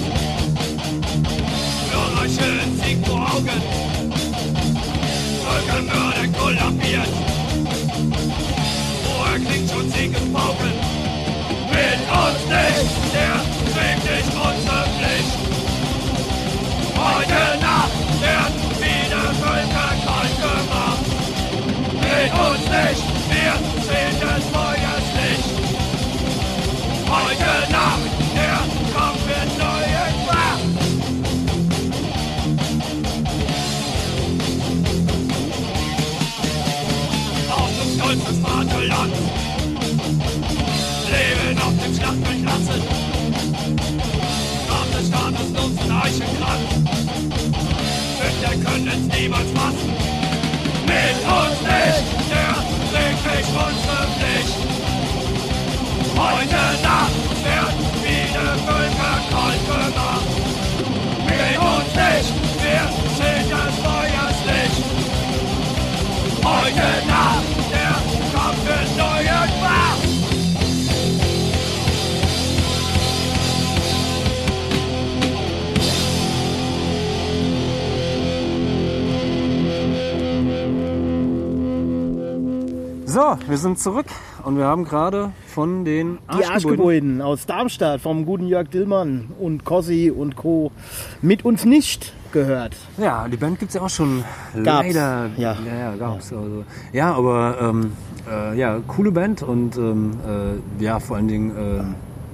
So, wir sind zurück und wir haben gerade von den Die Arschgebäuden Arschgebäuden aus Darmstadt vom guten Jörg Dillmann und Cossi und Co. mit uns nicht gehört. Ja, die Band gibt's ja auch schon Gab's, leider. ja. ja, ja gab's. Also, ja, aber ähm, äh, ja, coole Band und ähm, äh, ja, vor allen Dingen äh,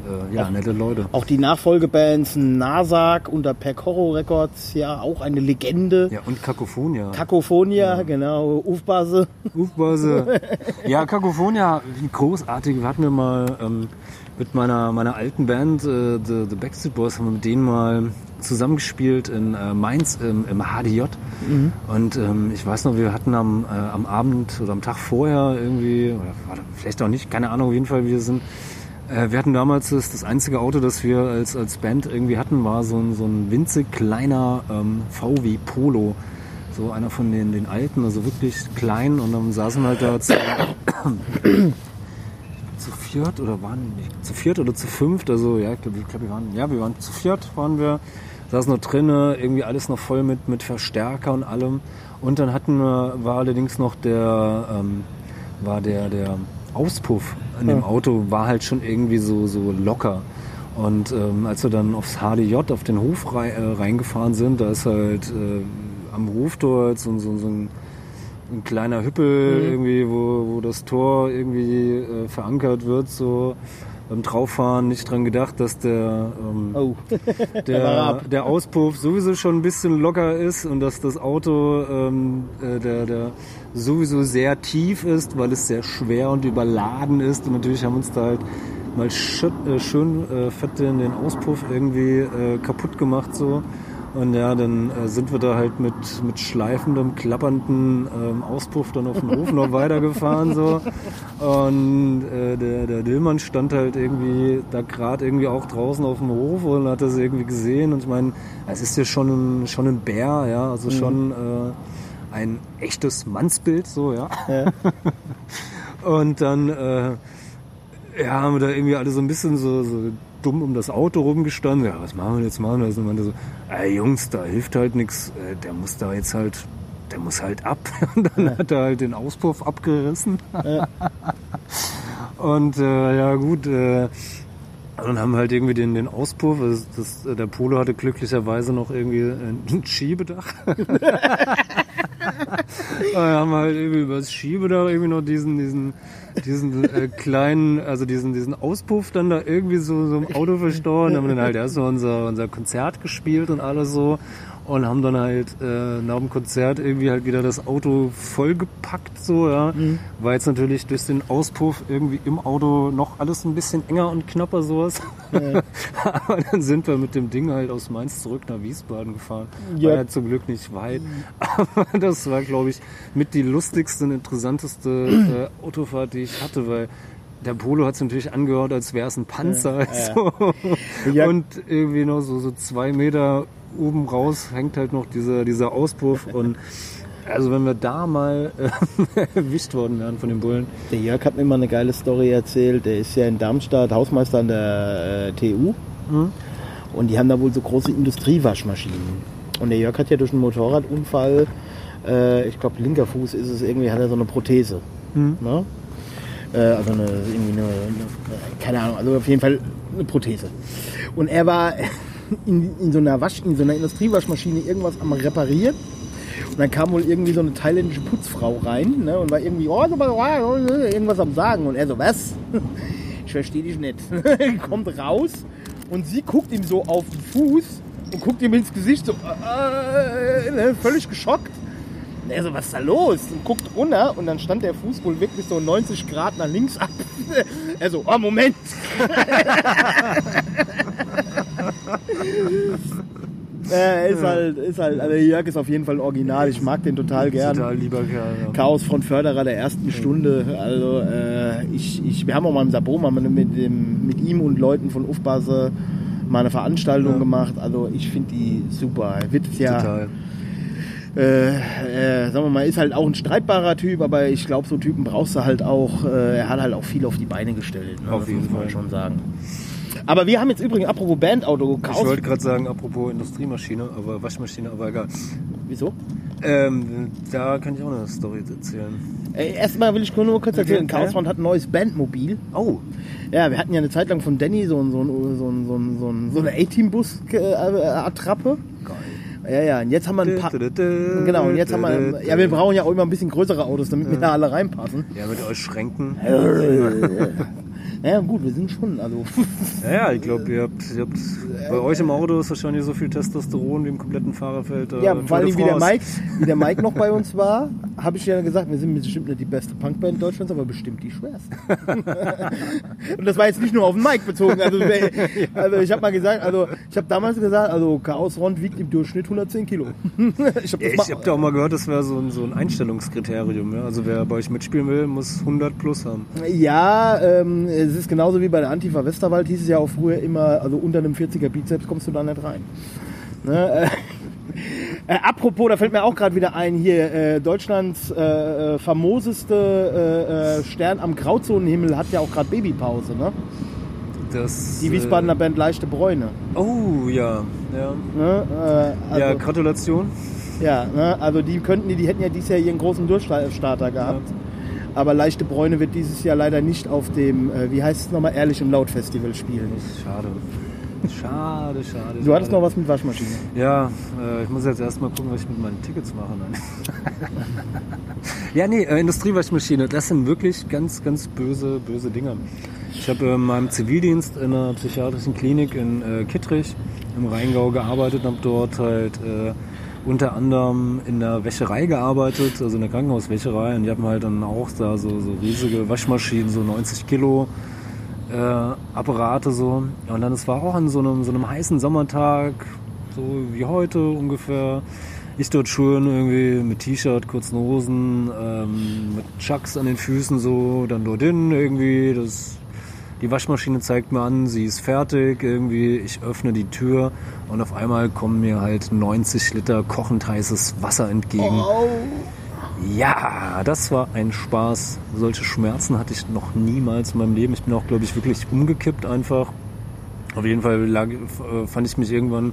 äh, ja, nette Leute. Auch die Nachfolgebands Nasak unter Horror Records, ja, auch eine Legende. Ja, und Kakophonia. Kakophonia, genau, Ufbase. Ufbase. <laughs> ja, Kakophonia, großartig. Wir hatten wir mal ähm, mit meiner, meiner alten Band, äh, The, The Backstreet Boys, haben wir mit denen mal zusammengespielt in äh, Mainz im, im HDJ. Und ähm, ich weiß noch, wir hatten am, äh, am Abend oder am Tag vorher irgendwie, oder warte, vielleicht auch nicht, keine Ahnung, auf jeden Fall, wir sind wir hatten damals das, das einzige Auto, das wir als, als Band irgendwie hatten, war so ein, so ein winzig kleiner ähm, VW Polo. So einer von den, den alten, also wirklich klein. Und dann saßen wir halt da zu, <coughs> zu viert oder waren nicht, zu viert oder zu fünft. Also ja, ich glaube, glaub, wir waren, ja, wir waren zu viert waren wir. Saßen noch drinnen, irgendwie alles noch voll mit, mit Verstärker und allem. Und dann hatten wir, war allerdings noch der, ähm, war der, der Auspuff in dem Auto war halt schon irgendwie so, so locker. Und ähm, als wir dann aufs HDJ, auf den Hof rei äh, reingefahren sind, da ist halt äh, am Hof dort so, so, so ein, ein kleiner Hüppel irgendwie, wo, wo das Tor irgendwie äh, verankert wird, so beim Drauffahren nicht dran gedacht, dass der, ähm, Oh. <laughs> der, der Auspuff sowieso schon ein bisschen locker ist und dass das Auto ähm, äh, der, der sowieso sehr tief ist, weil es sehr schwer und überladen ist. Und natürlich haben uns da halt mal schön, äh, schön äh, fett den, den Auspuff irgendwie äh, kaputt gemacht so. Und ja, dann äh, sind wir da halt mit, mit schleifendem, klappernden ähm, Auspuff dann auf dem Hof noch weitergefahren so. Und äh, der, der Dillmann stand halt irgendwie da gerade irgendwie auch draußen auf dem Hof und hat das irgendwie gesehen. Und ich meine, es ist ja schon ein, schon ein Bär, ja, also schon äh, ein echtes Mannsbild, so, ja. <laughs> und dann äh, ja, haben wir da irgendwie alle so ein bisschen so, so dumm um das Auto rumgestanden. Ja, was machen wir jetzt machen? Also meinte so, ey Jungs, da hilft halt nichts. Der muss da jetzt halt, der muss halt ab. <laughs> Und dann hat er halt den Auspuff abgerissen. <laughs> Und äh, ja gut, äh, dann haben wir halt irgendwie den, den Auspuff. Also das, der Polo hatte glücklicherweise noch irgendwie ein Schiebedach. <laughs> Da haben wir halt irgendwie über das Schiebedach irgendwie noch diesen, diesen, diesen äh, kleinen, also diesen, diesen Auspuff dann da irgendwie so, so im Auto verstauen. Dann haben wir dann halt erstmal unser, unser Konzert gespielt und alles so. Und haben dann halt äh, nach dem Konzert irgendwie halt wieder das Auto vollgepackt, so, ja. War jetzt natürlich durch den Auspuff irgendwie im Auto noch alles ein bisschen enger und knapper, sowas. <laughs> Aber dann sind wir mit dem Ding halt aus Mainz zurück nach Wiesbaden gefahren. Ja. War ja zum Glück nicht weit. <laughs> Aber das war, glaube ich, mit die lustigste und interessanteste äh, Autofahrt, die ich hatte, weil der Polo hat es natürlich angehört, als wäre es ein Panzer. <laughs> So. Ja. Und irgendwie noch so, so zwei Meter oben raus hängt halt noch dieser, dieser Auspuff. Und also wenn wir da mal äh, <laughs> erwischt worden wären von den Bullen. Der Jörg hat mir mal eine geile Story erzählt. Der ist ja in Darmstadt Hausmeister an der äh, TU. Und die haben da wohl so große Industriewaschmaschinen. Und der Jörg hat ja durch einen Motorradunfall, äh, ich glaube linker Fuß ist es irgendwie, hat er so eine Prothese. Ne? Äh, also eine, irgendwie eine, eine, keine Ahnung, also auf jeden Fall eine Prothese. Und er war <laughs> in, in so einer Wasch, in so einer Industriewaschmaschine irgendwas am reparieren. Und dann kam wohl irgendwie so eine thailändische Putzfrau rein ne, und war irgendwie oh, so, oh, irgendwas am Sagen. Und er so, was? <laughs> Ich verstehe dich nicht. <laughs> Kommt raus und sie guckt ihm so auf den Fuß und guckt ihm ins Gesicht so äh, ne, völlig geschockt. Und er so, was ist da los? Und guckt runter und dann stand der Fuß wohl wirklich so 90 Grad nach links ab. <laughs> Er so, oh Moment. <laughs> äh, ist halt, ist halt, also Jörg ist auf jeden Fall ein Original. Ich mag den total gern. Total lieber Kerl. Ja. Chaos von Förderer der ersten Stunde. Also äh, ich, ich, wir haben auch mal im wir mit, dem, mit ihm und Leuten von Ufbase mal eine Veranstaltung Ja. gemacht. Also ich finde die super. Er wird ja, Total. äh, äh, sagen wir mal, ist halt auch ein streitbarer Typ, aber ich glaube, so Typen brauchst du halt auch. Äh, er hat halt auch viel auf die Beine gestellt. Ne? Auf Das jeden muss man Fall. schon sagen. Aber wir haben jetzt übrigens, apropos Bandauto, Ich Chaos. wollte gerade sagen, apropos Industriemaschine, aber Waschmaschine, aber egal. Wieso? Ähm, da kann ich auch eine Story erzählen. Erstmal will ich nur, kurz erzählen, Okay. Chaosfront hat ein neues Bandmobil. Oh, Ja, wir hatten ja eine Zeit lang von Danny so, ein- so, ein- so, ein- so, so, so eine A-Team-Bus-Attrappe. Ja, ja, und jetzt haben wir ein paar... Genau, und jetzt haben wir... Ja, wir brauchen ja auch immer ein bisschen größere Autos, damit wir da alle reinpassen. Ja, mit euch Schränken. <laughs> <laughs> Ja, gut, wir sind schon, also... <laughs> Ja, ja, ich glaube, ihr habt, ihr habt bei euch im Auto ist wahrscheinlich so viel Testosteron wie im kompletten Fahrerfeld. äh, Ja, vor allem wie der. Mike, wie der Mike noch bei uns <laughs> war, habe ich ja gesagt, wir sind bestimmt nicht die beste Punkband Deutschlands, aber bestimmt die schwerste. <laughs> Und das war jetzt nicht nur auf den Mike bezogen. Also, also ich habe mal gesagt, also ich habe damals gesagt, also Chaos Rond wiegt im Durchschnitt 110 Kilo. Ich habe Ja, habe da auch mal gehört, das wäre so ein, so ein Einstellungskriterium. Ja? Also wer bei euch mitspielen will, muss 100 plus haben. Ja, ähm, ist genauso wie bei der Antifa Westerwald, hieß es ja auch früher immer, also unter einem 40er Bizeps kommst du da nicht rein. Ne, äh, <laughs> äh, apropos, da fällt mir auch gerade wieder ein, hier äh, Deutschlands äh, äh, famoseste äh, Stern am Grauzonenhimmel hat ja auch gerade Babypause, ne? Das, Die Wiesbadener Band Leichte Bräune. Oh, ja. Ja, Ne? Also, ja ja, Gratulation. ne? also die könnten, die, die hätten ja dieses Jahr ihren großen Durchstarter gehabt. Aber Leichte Bräune wird dieses Jahr leider nicht auf dem, äh, wie heißt es nochmal, Ehrlich und Laut Festival spielen. Schade. Schade, schade. Du hattest schade. noch was mit Waschmaschine. Ja, äh, ich muss jetzt erstmal gucken, was ich mit meinen Tickets mache. Nein. <laughs> ja, nee, äh, Industriewaschmaschine, das sind wirklich ganz, ganz böse, böse Dinger. Ich habe in meinem Zivildienst in einer psychiatrischen Klinik in äh, Kittrich im Rheingau gearbeitet und habe dort halt äh, unter anderem in der Wäscherei gearbeitet, also in der Krankenhauswäscherei. Und die haben halt dann auch da so, so riesige Waschmaschinen, so 90 Kilo äh, Apparate so. Und dann, es war auch an so einem, so einem heißen Sommertag, so wie heute ungefähr. Ich dort schön irgendwie mit T-Shirt, kurzen Hosen, ähm, mit Chucks an den Füßen so, dann dort hin irgendwie. Das, die Waschmaschine zeigt mir an, sie ist fertig irgendwie. Ich öffne die Tür und auf einmal kommen mir halt 90 Liter kochend heißes Wasser entgegen. Ja, das war ein Spaß. Solche Schmerzen hatte ich noch niemals in meinem Leben. Ich bin auch, glaube ich, wirklich umgekippt einfach. Auf jeden Fall lag, äh, fand ich mich irgendwann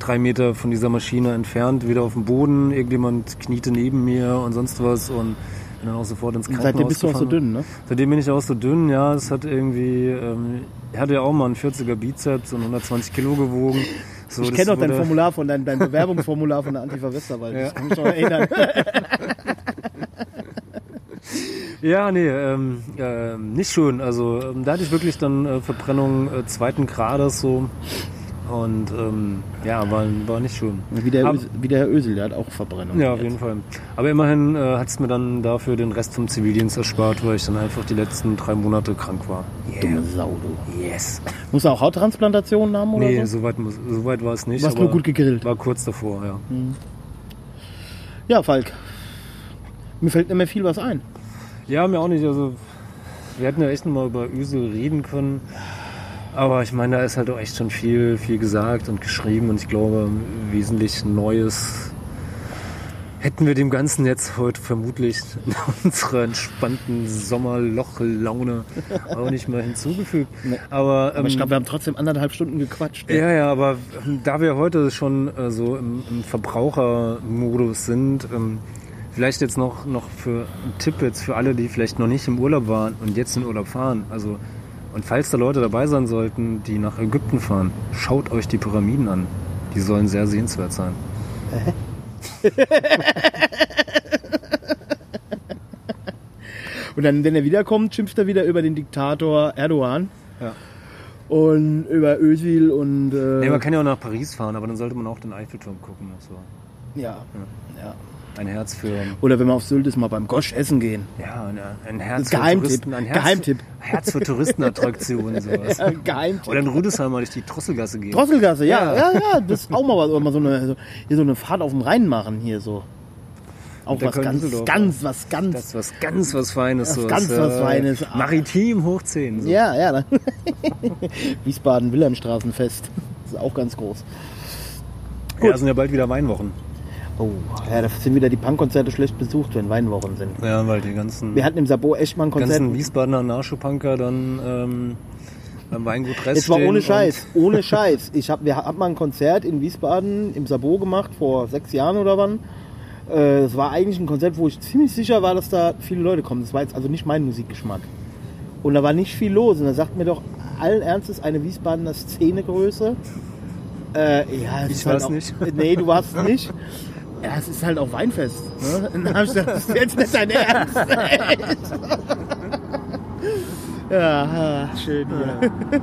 drei Meter von dieser Maschine entfernt, wieder auf dem Boden. Irgendjemand kniete neben mir und sonst was und bin auch sofort ins Krankenhaus Seitdem bist du auch so dünn, ne? Seitdem bin ich auch so dünn, ja. Es hat irgendwie, ähm, ich hatte ja auch mal einen 40er Bizeps und 120 Kilo gewogen. So, Ich kenne doch dein Formular von dein, dein <laughs> Bewerbungsformular von der Antifa Westerwald. Ja. Ich kann mich noch erinnern. <laughs> Ja, nee, ähm, ähm, nicht schön. Also ähm, da hatte ich wirklich dann äh, Verbrennung äh, zweiten Grades so. Und ähm, ja, war, war nicht schön. wie, der Ab- Ösel, wie der Herr Ösel, der hat auch Verbrennung. Ja, auf jetzt. jeden Fall. Aber immerhin äh, hat es mir dann dafür den Rest vom Zivildienst erspart, weil ich dann einfach die letzten drei Monate krank war. Dumme Sau, du. Yes. Musst du auch Hauttransplantationen haben oder Nee, so? so muss- so weit war es nicht. Warst nur gut gegrillt. War kurz davor, ja. Ja, Falk. Mir fällt nicht mehr viel was ein. Ja, mir auch nicht. Also, wir hätten ja echt noch mal über Ösel reden können. Aber ich meine, da ist halt auch echt schon viel, viel gesagt und geschrieben. Und ich glaube, wesentlich Neues hätten wir dem Ganzen jetzt heute vermutlich in <laughs> unserer entspannten Sommerlochlaune auch nicht mal hinzugefügt. Aber, Aber ähm, ich glaube, wir haben trotzdem anderthalb Stunden gequatscht. ja, ja, aber ähm, da wir heute schon äh, so im, im Verbrauchermodus sind, ähm, vielleicht jetzt noch, noch für einen Tipp jetzt für alle, die vielleicht noch nicht im Urlaub waren und jetzt in Urlaub fahren. Also, und falls da Leute dabei sein sollten, die nach Ägypten fahren, schaut euch die Pyramiden an. Die sollen sehr sehenswert sein. <laughs> Und dann, wenn er wiederkommt, schimpft er wieder über den Diktator Erdogan. Ja. Und über Özil und. Äh, Nee, man kann ja auch nach Paris fahren, aber dann sollte man auch den Eiffelturm gucken. So. ja. ja. Ein Herz für. Oder wenn wir auf Sylt ist, mal beim Gosch essen gehen. Ja, ein, ein Herz Geheimtipp. für Touristen. Ein Herz, Geheimtipp. Herz für Touristenattraktionen. <laughs> Sowas. Ja, Geheimtipp. Oder in Rüdesheim mal durch die Drosselgasse gehen. Drosselgasse, ja, Ja. ja, ja, das ist auch mal was, oder mal so eine, so, hier so eine Fahrt auf dem Rhein machen hier so. Auch was ganz, ganz, was ganz. Das ist was ganz was Feines. So ganz was Feines. Maritim hoch 10. So. ja, ja. ne? <laughs> Wiesbaden Wilhelmstraßenfest. Das ist auch ganz groß. Ja, sind ja bald wieder Weinwochen. Oh, ja, da sind wieder die Punkkonzerte schlecht besucht, wenn Weinwochen sind. Ja, weil die ganzen, Wir hatten im Sabo echt mal ein Konzert. ganzen Wiesbadener Narschupunker dann ähm, beim Weingut Rest Jetzt war ohne Scheiß, ohne Scheiß. Ich hab, wir haben mal ein Konzert in Wiesbaden im Sabo gemacht, vor sechs Jahren oder wann. Äh, Es war eigentlich ein Konzept, wo ich ziemlich sicher war, dass da viele Leute kommen. Das war jetzt also nicht mein Musikgeschmack. Und da war nicht viel los. Und da sagt mir doch allen Ernstes eine Wiesbadener Szenegröße. Äh, ja, es Ich ist halt auch, nicht. Nee, du warst es nicht. <laughs> Ja, es ist halt auch Weinfest. Ne? <laughs> Ich gedacht, das ist jetzt nicht dein Ernst. <laughs> ja, ah, schön hier. <laughs>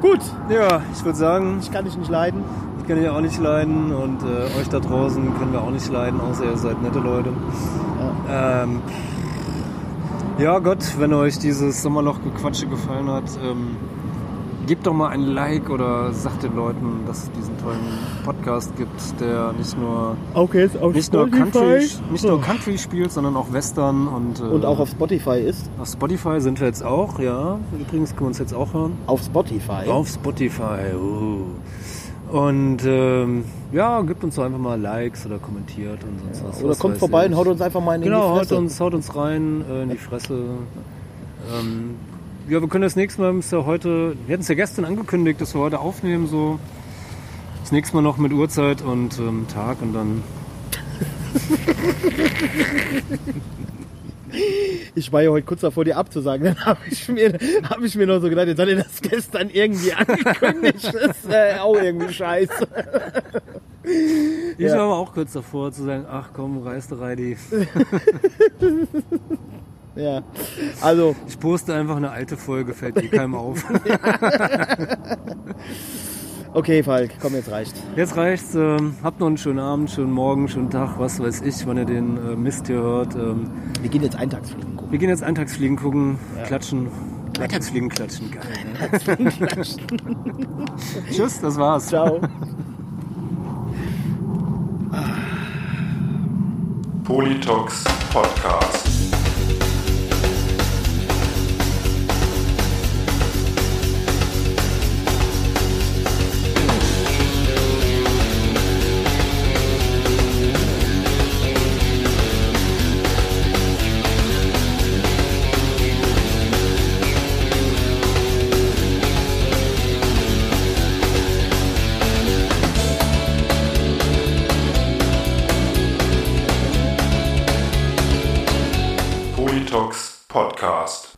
Gut, Ja, ich würde sagen, ich kann dich nicht leiden. ich kann dich auch nicht leiden und äh, euch da draußen können wir auch nicht leiden, außer ihr seid nette Leute. Ähm, ja Gott, wenn euch dieses Sommerloch-Gequatsche gefallen hat, ähm, gebt doch mal ein Like oder sagt den Leuten, dass es diesen tollen Podcast gibt, der nicht nur Okay, ist auf nicht nur Country, nicht nur Oh. Country spielt, sondern auch Western und, äh, Und auch auf Spotify ist. auf Spotify sind wir jetzt auch, ja. Übrigens können wir uns jetzt auch hören. Auf Spotify. Auf Spotify. Uh. Und ähm, ja, gebt uns doch einfach mal Likes oder kommentiert und sonst was. Oder was kommt vorbei ich. und haut uns einfach mal in Genau, die haut Fresse. uns, haut uns rein äh, in die Fresse. Ähm, ja, wir können das nächste Mal, ist ja heute, wir hatten es ja gestern angekündigt, dass wir heute aufnehmen, so. Das nächste Mal noch mit Uhrzeit und ähm, Tag und dann. <laughs> Ich war ja heute kurz davor, dir abzusagen. Dann habe ich, mir- hab ich mir noch so gedacht, jetzt hat er das gestern irgendwie angekündigt. <laughs> Das ist äh, auch irgendwie scheiße. Ich Ja. war aber auch kurz davor zu sagen, ach komm, reiß doch rein die. <laughs> Ja. Also, Ich poste einfach eine alte Folge, fällt eh keinem auf. <laughs> okay, Falk, komm, jetzt reicht. Jetzt reicht's. Ähm, habt noch einen schönen Abend, schönen Morgen, schönen Tag, was weiß ich, wann ihr den äh, Mist hier hört. Ähm, Wir gehen jetzt Eintagsfliegen gucken. wir gehen jetzt Eintagsfliegen gucken, klatschen. Eintagsfliegen klatschen, geil. Ne? <laughs> Tschüss, das war's. Ciao. Politox Podcast. Podcast.